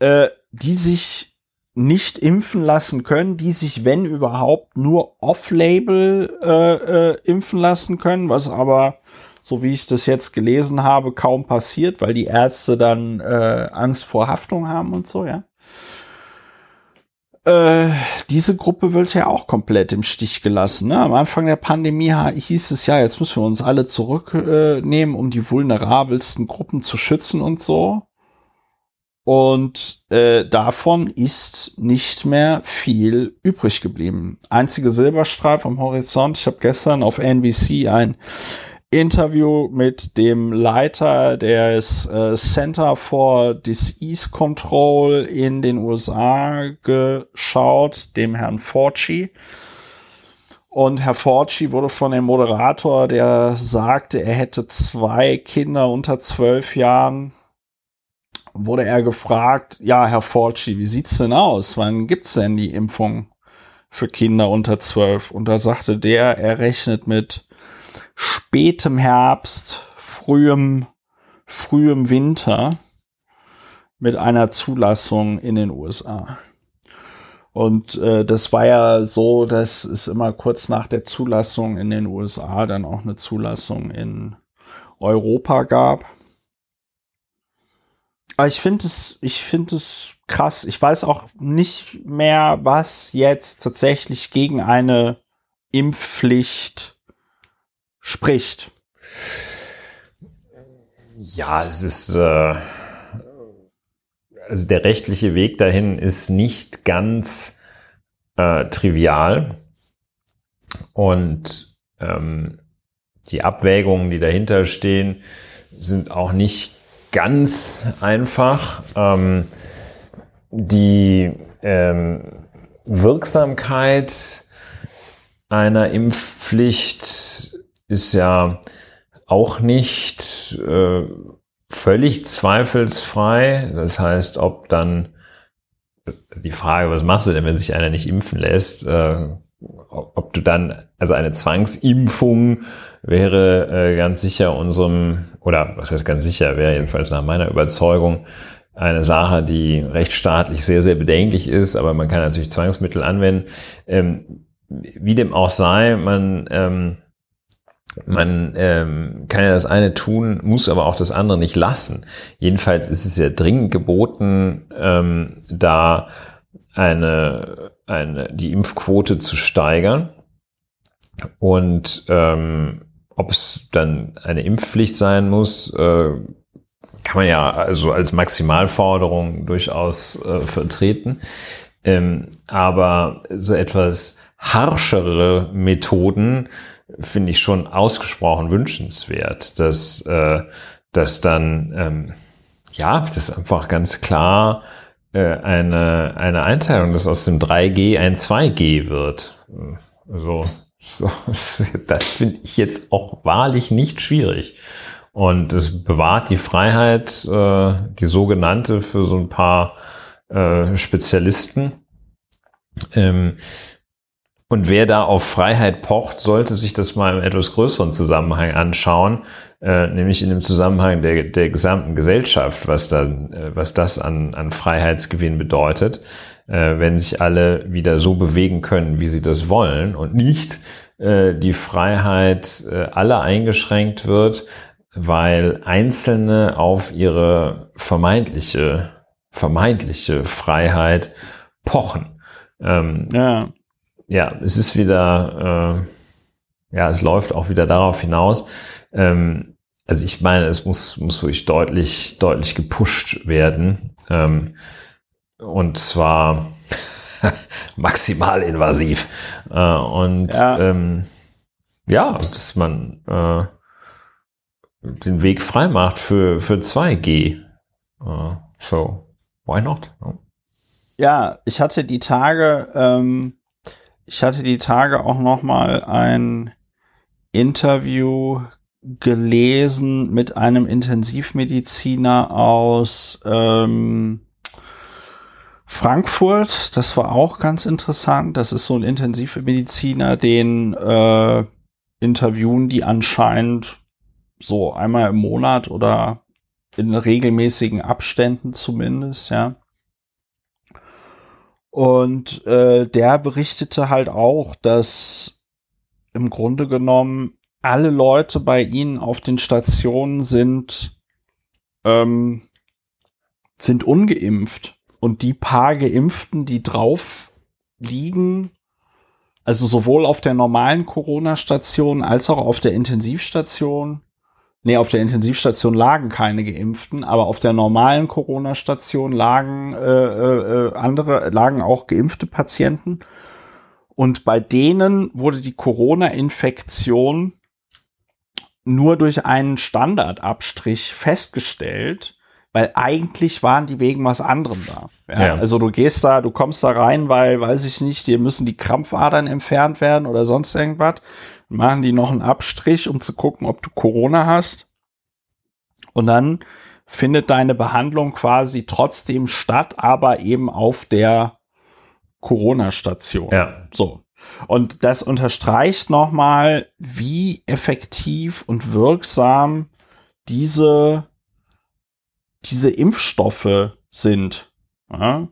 äh, die sich nicht impfen lassen können, die sich, wenn überhaupt, nur off-label äh, äh, impfen lassen können, was aber, so wie ich das jetzt gelesen habe, kaum passiert, weil die Ärzte dann äh, Angst vor Haftung haben und so, ja. Äh, diese Gruppe wird ja auch komplett im Stich gelassen. Ne? Am Anfang der Pandemie hieß es ja, jetzt müssen wir uns alle zurücknehmen, äh, um die vulnerabelsten Gruppen zu schützen und so. Und äh, davon ist nicht mehr viel übrig geblieben. Einzige Silberstreif am Horizont. Ich habe gestern auf NBC ein Interview mit dem Leiter des äh, Center for Disease Control in den USA geschaut, dem Herrn Fauci. Und Herr Fauci wurde von dem Moderator, der sagte, er hätte zwei Kinder unter zwölf Jahren, wurde er gefragt, ja, Herr Fauci, wie sieht's denn aus? Wann gibt's denn die Impfung für Kinder unter zwölf? Und da sagte der, er rechnet mit spätem Herbst, frühem, frühem Winter mit einer Zulassung in den USA. Und äh, das war ja so, dass es immer kurz nach der Zulassung in den USA dann auch eine Zulassung in Europa gab. Aber ich finde es, ich finde es krass. Ich weiß auch nicht mehr, was jetzt tatsächlich gegen eine Impfpflicht spricht. Ja, es ist, äh, also der rechtliche Weg dahin ist nicht ganz äh, trivial und ähm, die Abwägungen, die dahinter stehen, sind auch nicht ganz einfach. Ähm, die ähm, Wirksamkeit einer Impfpflicht ist ja auch nicht äh, völlig zweifelsfrei. Das heißt, ob dann die Frage, was machst du denn, wenn sich einer nicht impfen lässt? Äh, ob du dann, also eine Zwangsimpfung wäre äh, ganz sicher unserem, oder was heißt ganz sicher, wäre jedenfalls nach meiner Überzeugung eine Sache, die rechtsstaatlich sehr, sehr bedenklich ist, aber man kann natürlich Zwangsmittel anwenden. Ähm, wie dem auch sei, man, ähm, man ähm, kann ja das eine tun, muss aber auch das andere nicht lassen. Jedenfalls ist es ja dringend geboten, ähm, da eine, eine, die Impfquote zu steigern. Und ähm, ob es dann eine Impfpflicht sein muss, äh, kann man ja also als Maximalforderung durchaus äh, vertreten. Ähm, aber so etwas harschere Methoden finde ich schon ausgesprochen wünschenswert, dass, äh, dass dann, ähm, ja, das einfach ganz klar äh, eine, eine Einteilung, dass aus dem 3G ein 2G wird. Also, so, das finde ich jetzt auch wahrlich nicht schwierig. Und es bewahrt die Freiheit, äh, die sogenannte, für so ein paar äh, Spezialisten. Ähm, und wer da auf Freiheit pocht, sollte sich das mal im etwas größeren Zusammenhang anschauen, äh, nämlich in dem Zusammenhang der, der gesamten Gesellschaft, was, da, äh, was das an, an Freiheitsgewinn bedeutet, äh, wenn sich alle wieder so bewegen können, wie sie das wollen und nicht äh, die Freiheit äh, aller eingeschränkt wird, weil Einzelne auf ihre vermeintliche, vermeintliche Freiheit pochen. Ähm, ja. Ja, es ist wieder, äh, ja, es läuft auch wieder darauf hinaus. Ähm, also ich meine, es muss, muss wirklich deutlich, deutlich gepusht werden. Ähm, und zwar maximal invasiv. Äh, und ja. Ähm, ja, dass man äh, den Weg frei macht für, für 2G. Uh, so, why not? Ja, ich hatte die Tage, ähm, ich hatte die Tage auch noch mal ein Interview gelesen mit einem Intensivmediziner aus ähm, Frankfurt. Das war auch ganz interessant. Das ist so ein Intensivmediziner, den äh, interviewen die anscheinend so einmal im Monat oder in regelmäßigen Abständen zumindest, ja. Und äh, der berichtete halt auch, dass im Grunde genommen alle Leute bei ihnen auf den Stationen sind, ähm, sind ungeimpft. Und die paar Geimpften, die drauf liegen, also sowohl auf der normalen Corona-Station als auch auf der Intensivstation, Nee, auf der Intensivstation lagen keine Geimpften, aber auf der normalen Corona-Station lagen äh, äh, äh, andere, lagen auch geimpfte Patienten. Und bei denen wurde die Corona-Infektion nur durch einen Standardabstrich festgestellt, weil eigentlich waren die wegen was anderem da. Ja, ja. Also du gehst da, du kommst da rein, weil, weiß ich nicht, dir müssen die Krampfadern entfernt werden oder sonst irgendwas machen die noch einen Abstrich, um zu gucken, ob du Corona hast. Und dann findet deine Behandlung quasi trotzdem statt, aber eben auf der Corona-Station. Ja. So. Und das unterstreicht nochmal, wie effektiv und wirksam diese, diese Impfstoffe sind. Ja.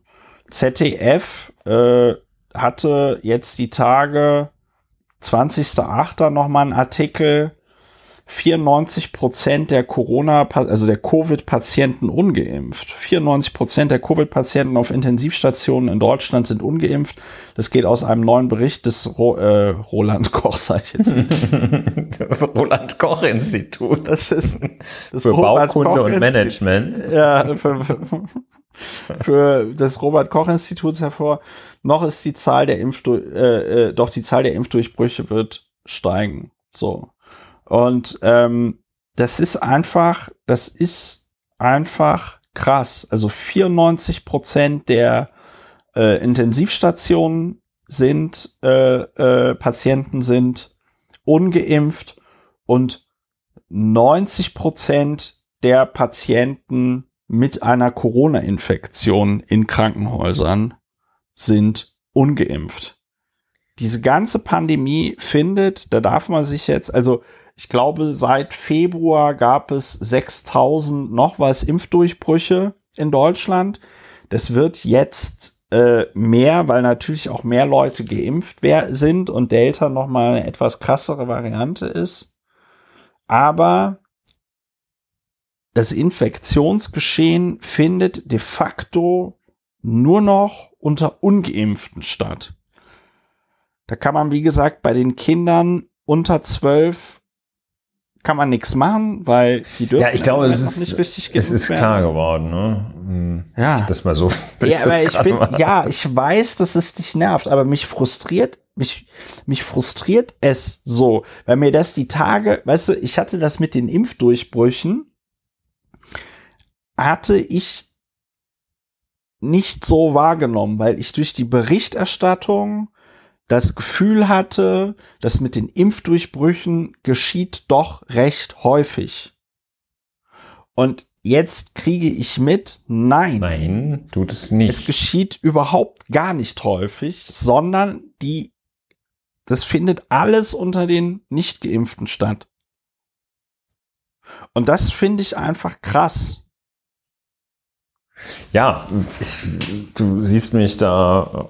ZDF äh, hatte jetzt die Tage 20.08. nochmal ein Artikel, 94 Prozent der Corona, also der Covid-Patienten ungeimpft. 94 Prozent der Covid-Patienten auf Intensivstationen in Deutschland sind ungeimpft. Das geht aus einem neuen Bericht des Ro äh, Roland Koch, sag ich jetzt. das Roland Koch Institut. Das ist das für Robert Baukunde Koch und Management. Ja, für, für, für das Robert Koch Instituts hervor. Noch ist die Zahl der Impfdu äh, äh, doch die Zahl der Impfdurchbrüche wird steigen. So. Und ähm, das ist einfach, das ist einfach krass. Also 94 Prozent der äh, Intensivstationen sind, äh, äh, Patienten sind ungeimpft und 90 Prozent der Patienten mit einer Corona-Infektion in Krankenhäusern sind ungeimpft. Diese ganze Pandemie findet, da darf man sich jetzt, also ich glaube, seit Februar gab es 6000 noch was Impfdurchbrüche in Deutschland. Das wird jetzt äh, mehr, weil natürlich auch mehr Leute geimpft sind und Delta noch mal eine etwas krassere Variante ist. Aber das Infektionsgeschehen findet de facto nur noch unter ungeimpften statt. Da kann man, wie gesagt, bei den Kindern unter zwölf kann man nichts machen, weil die dürfen ja, ich glaube, es ist, nicht richtig Es ist klar geworden, ne? Hm, ja. Ich das mal so. Ja, aber ich bin, ja, ich weiß, dass es dich nervt, aber mich frustriert, mich, mich frustriert es so, weil mir das die Tage, weißt du, ich hatte das mit den Impfdurchbrüchen, hatte ich nicht so wahrgenommen, weil ich durch die Berichterstattung das Gefühl hatte, dass mit den Impfdurchbrüchen geschieht doch recht häufig. Und jetzt kriege ich mit, nein. Nein, tut es nicht. Es geschieht überhaupt gar nicht häufig, sondern die, das findet alles unter den Nicht-Geimpften statt. Und das finde ich einfach krass. Ja, ich, du siehst mich da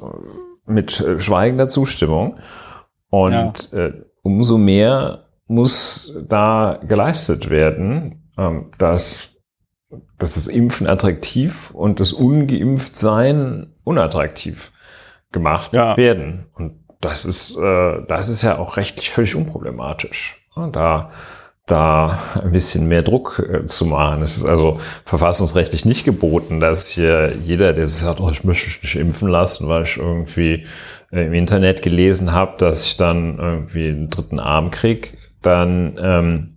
mit äh, schweigender Zustimmung. Und ja. äh, umso mehr muss da geleistet werden, ähm, dass, dass das Impfen attraktiv und das Ungeimpftsein unattraktiv gemacht ja. werden. Und das ist, äh, das ist ja auch rechtlich völlig unproblematisch. Und da da ein bisschen mehr Druck äh, zu machen. Es ist also verfassungsrechtlich nicht geboten, dass hier jeder, der sagt, oh, ich möchte mich nicht impfen lassen, weil ich irgendwie äh, im Internet gelesen habe, dass ich dann irgendwie einen dritten Arm krieg, dann ähm,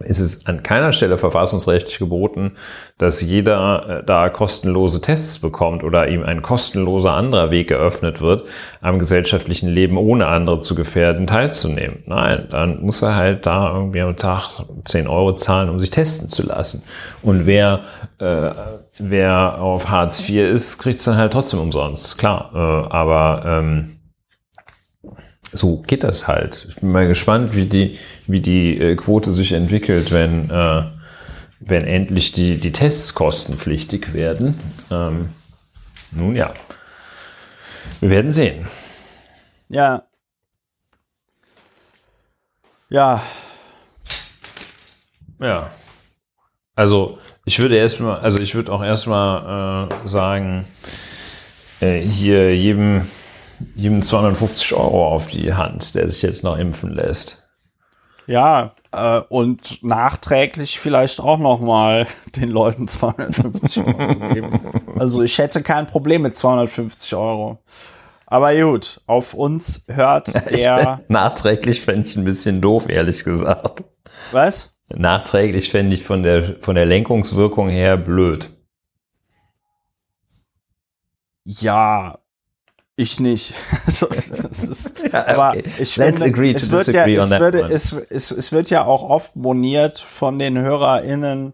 ist es an keiner Stelle verfassungsrechtlich geboten, dass jeder äh, da kostenlose Tests bekommt oder ihm ein kostenloser anderer Weg geöffnet wird, am gesellschaftlichen Leben ohne andere zu gefährden teilzunehmen. Nein, dann muss er halt da irgendwie am Tag 10 Euro zahlen, um sich testen zu lassen. Und wer, äh, wer auf Hartz IV ist, kriegt es dann halt trotzdem umsonst, klar. Äh, aber ähm, so geht das halt. Ich bin mal gespannt, wie die, wie die äh, Quote sich entwickelt, wenn, äh, wenn endlich die, die Tests kostenpflichtig werden. Ähm, nun ja, wir werden sehen. Ja. Ja. Ja. Also ich würde erstmal, also ich würde auch erstmal äh, sagen, äh, hier jedem jedem 250 Euro auf die Hand, der sich jetzt noch impfen lässt. Ja, äh, und nachträglich vielleicht auch noch mal den Leuten 250 Euro geben. Also ich hätte kein Problem mit 250 Euro. Aber gut, auf uns hört der. nachträglich fände ich ein bisschen doof, ehrlich gesagt. Was? Nachträglich fände ich von der, von der Lenkungswirkung her blöd. Ja, ich nicht. so, ist, aber okay. ich Let's finde, agree to es wird ja, es, würde, es, es, es wird ja auch oft moniert von den HörerInnen,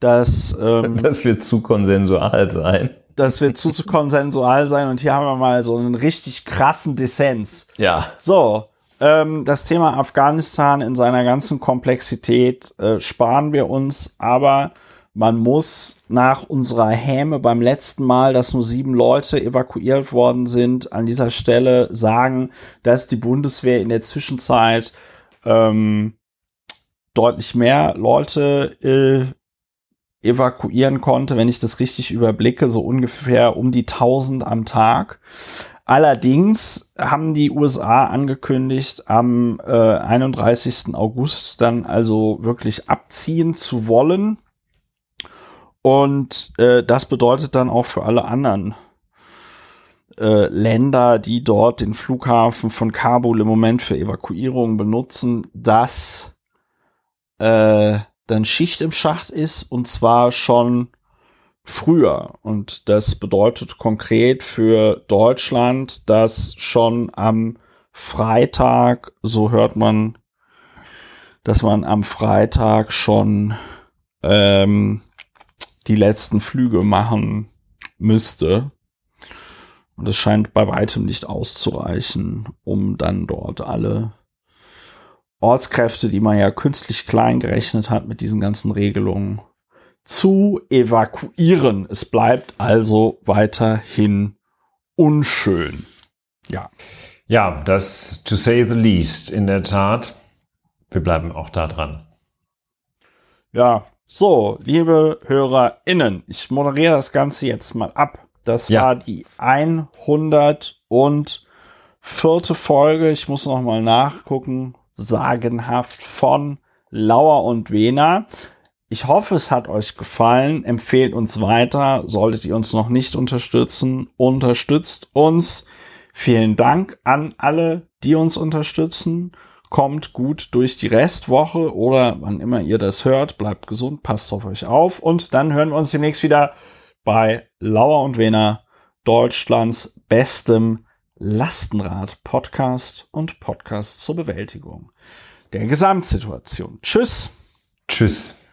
dass ähm, das wird zu konsensual sein. Das wird zu, zu konsensual sein und hier haben wir mal so einen richtig krassen Dissens. Ja. So, ähm, das Thema Afghanistan in seiner ganzen Komplexität äh, sparen wir uns, aber man muss nach unserer Häme beim letzten Mal, dass nur sieben Leute evakuiert worden sind, an dieser Stelle sagen, dass die Bundeswehr in der Zwischenzeit ähm, deutlich mehr Leute äh, evakuieren konnte, wenn ich das richtig überblicke, so ungefähr um die 1000 am Tag. Allerdings haben die USA angekündigt, am äh, 31. August dann also wirklich abziehen zu wollen. Und äh, das bedeutet dann auch für alle anderen äh, Länder, die dort den Flughafen von Kabul im Moment für Evakuierungen benutzen, dass äh, dann Schicht im Schacht ist und zwar schon früher. Und das bedeutet konkret für Deutschland, dass schon am Freitag, so hört man, dass man am Freitag schon ähm, die letzten Flüge machen müsste. Und es scheint bei weitem nicht auszureichen, um dann dort alle Ortskräfte, die man ja künstlich klein gerechnet hat mit diesen ganzen Regelungen, zu evakuieren. Es bleibt also weiterhin unschön. Ja. Ja, das to say the least, in der Tat. Wir bleiben auch da dran. Ja, so, liebe HörerInnen, ich moderiere das Ganze jetzt mal ab. Das ja. war die 104. Folge. Ich muss noch mal nachgucken. Sagenhaft von Lauer und Wena. Ich hoffe, es hat euch gefallen. Empfehlt uns weiter. Solltet ihr uns noch nicht unterstützen, unterstützt uns. Vielen Dank an alle, die uns unterstützen. Kommt gut durch die Restwoche oder wann immer ihr das hört. Bleibt gesund, passt auf euch auf. Und dann hören wir uns demnächst wieder bei Lauer und Wena, Deutschlands bestem Lastenrad-Podcast und Podcast zur Bewältigung der Gesamtsituation. Tschüss. Tschüss.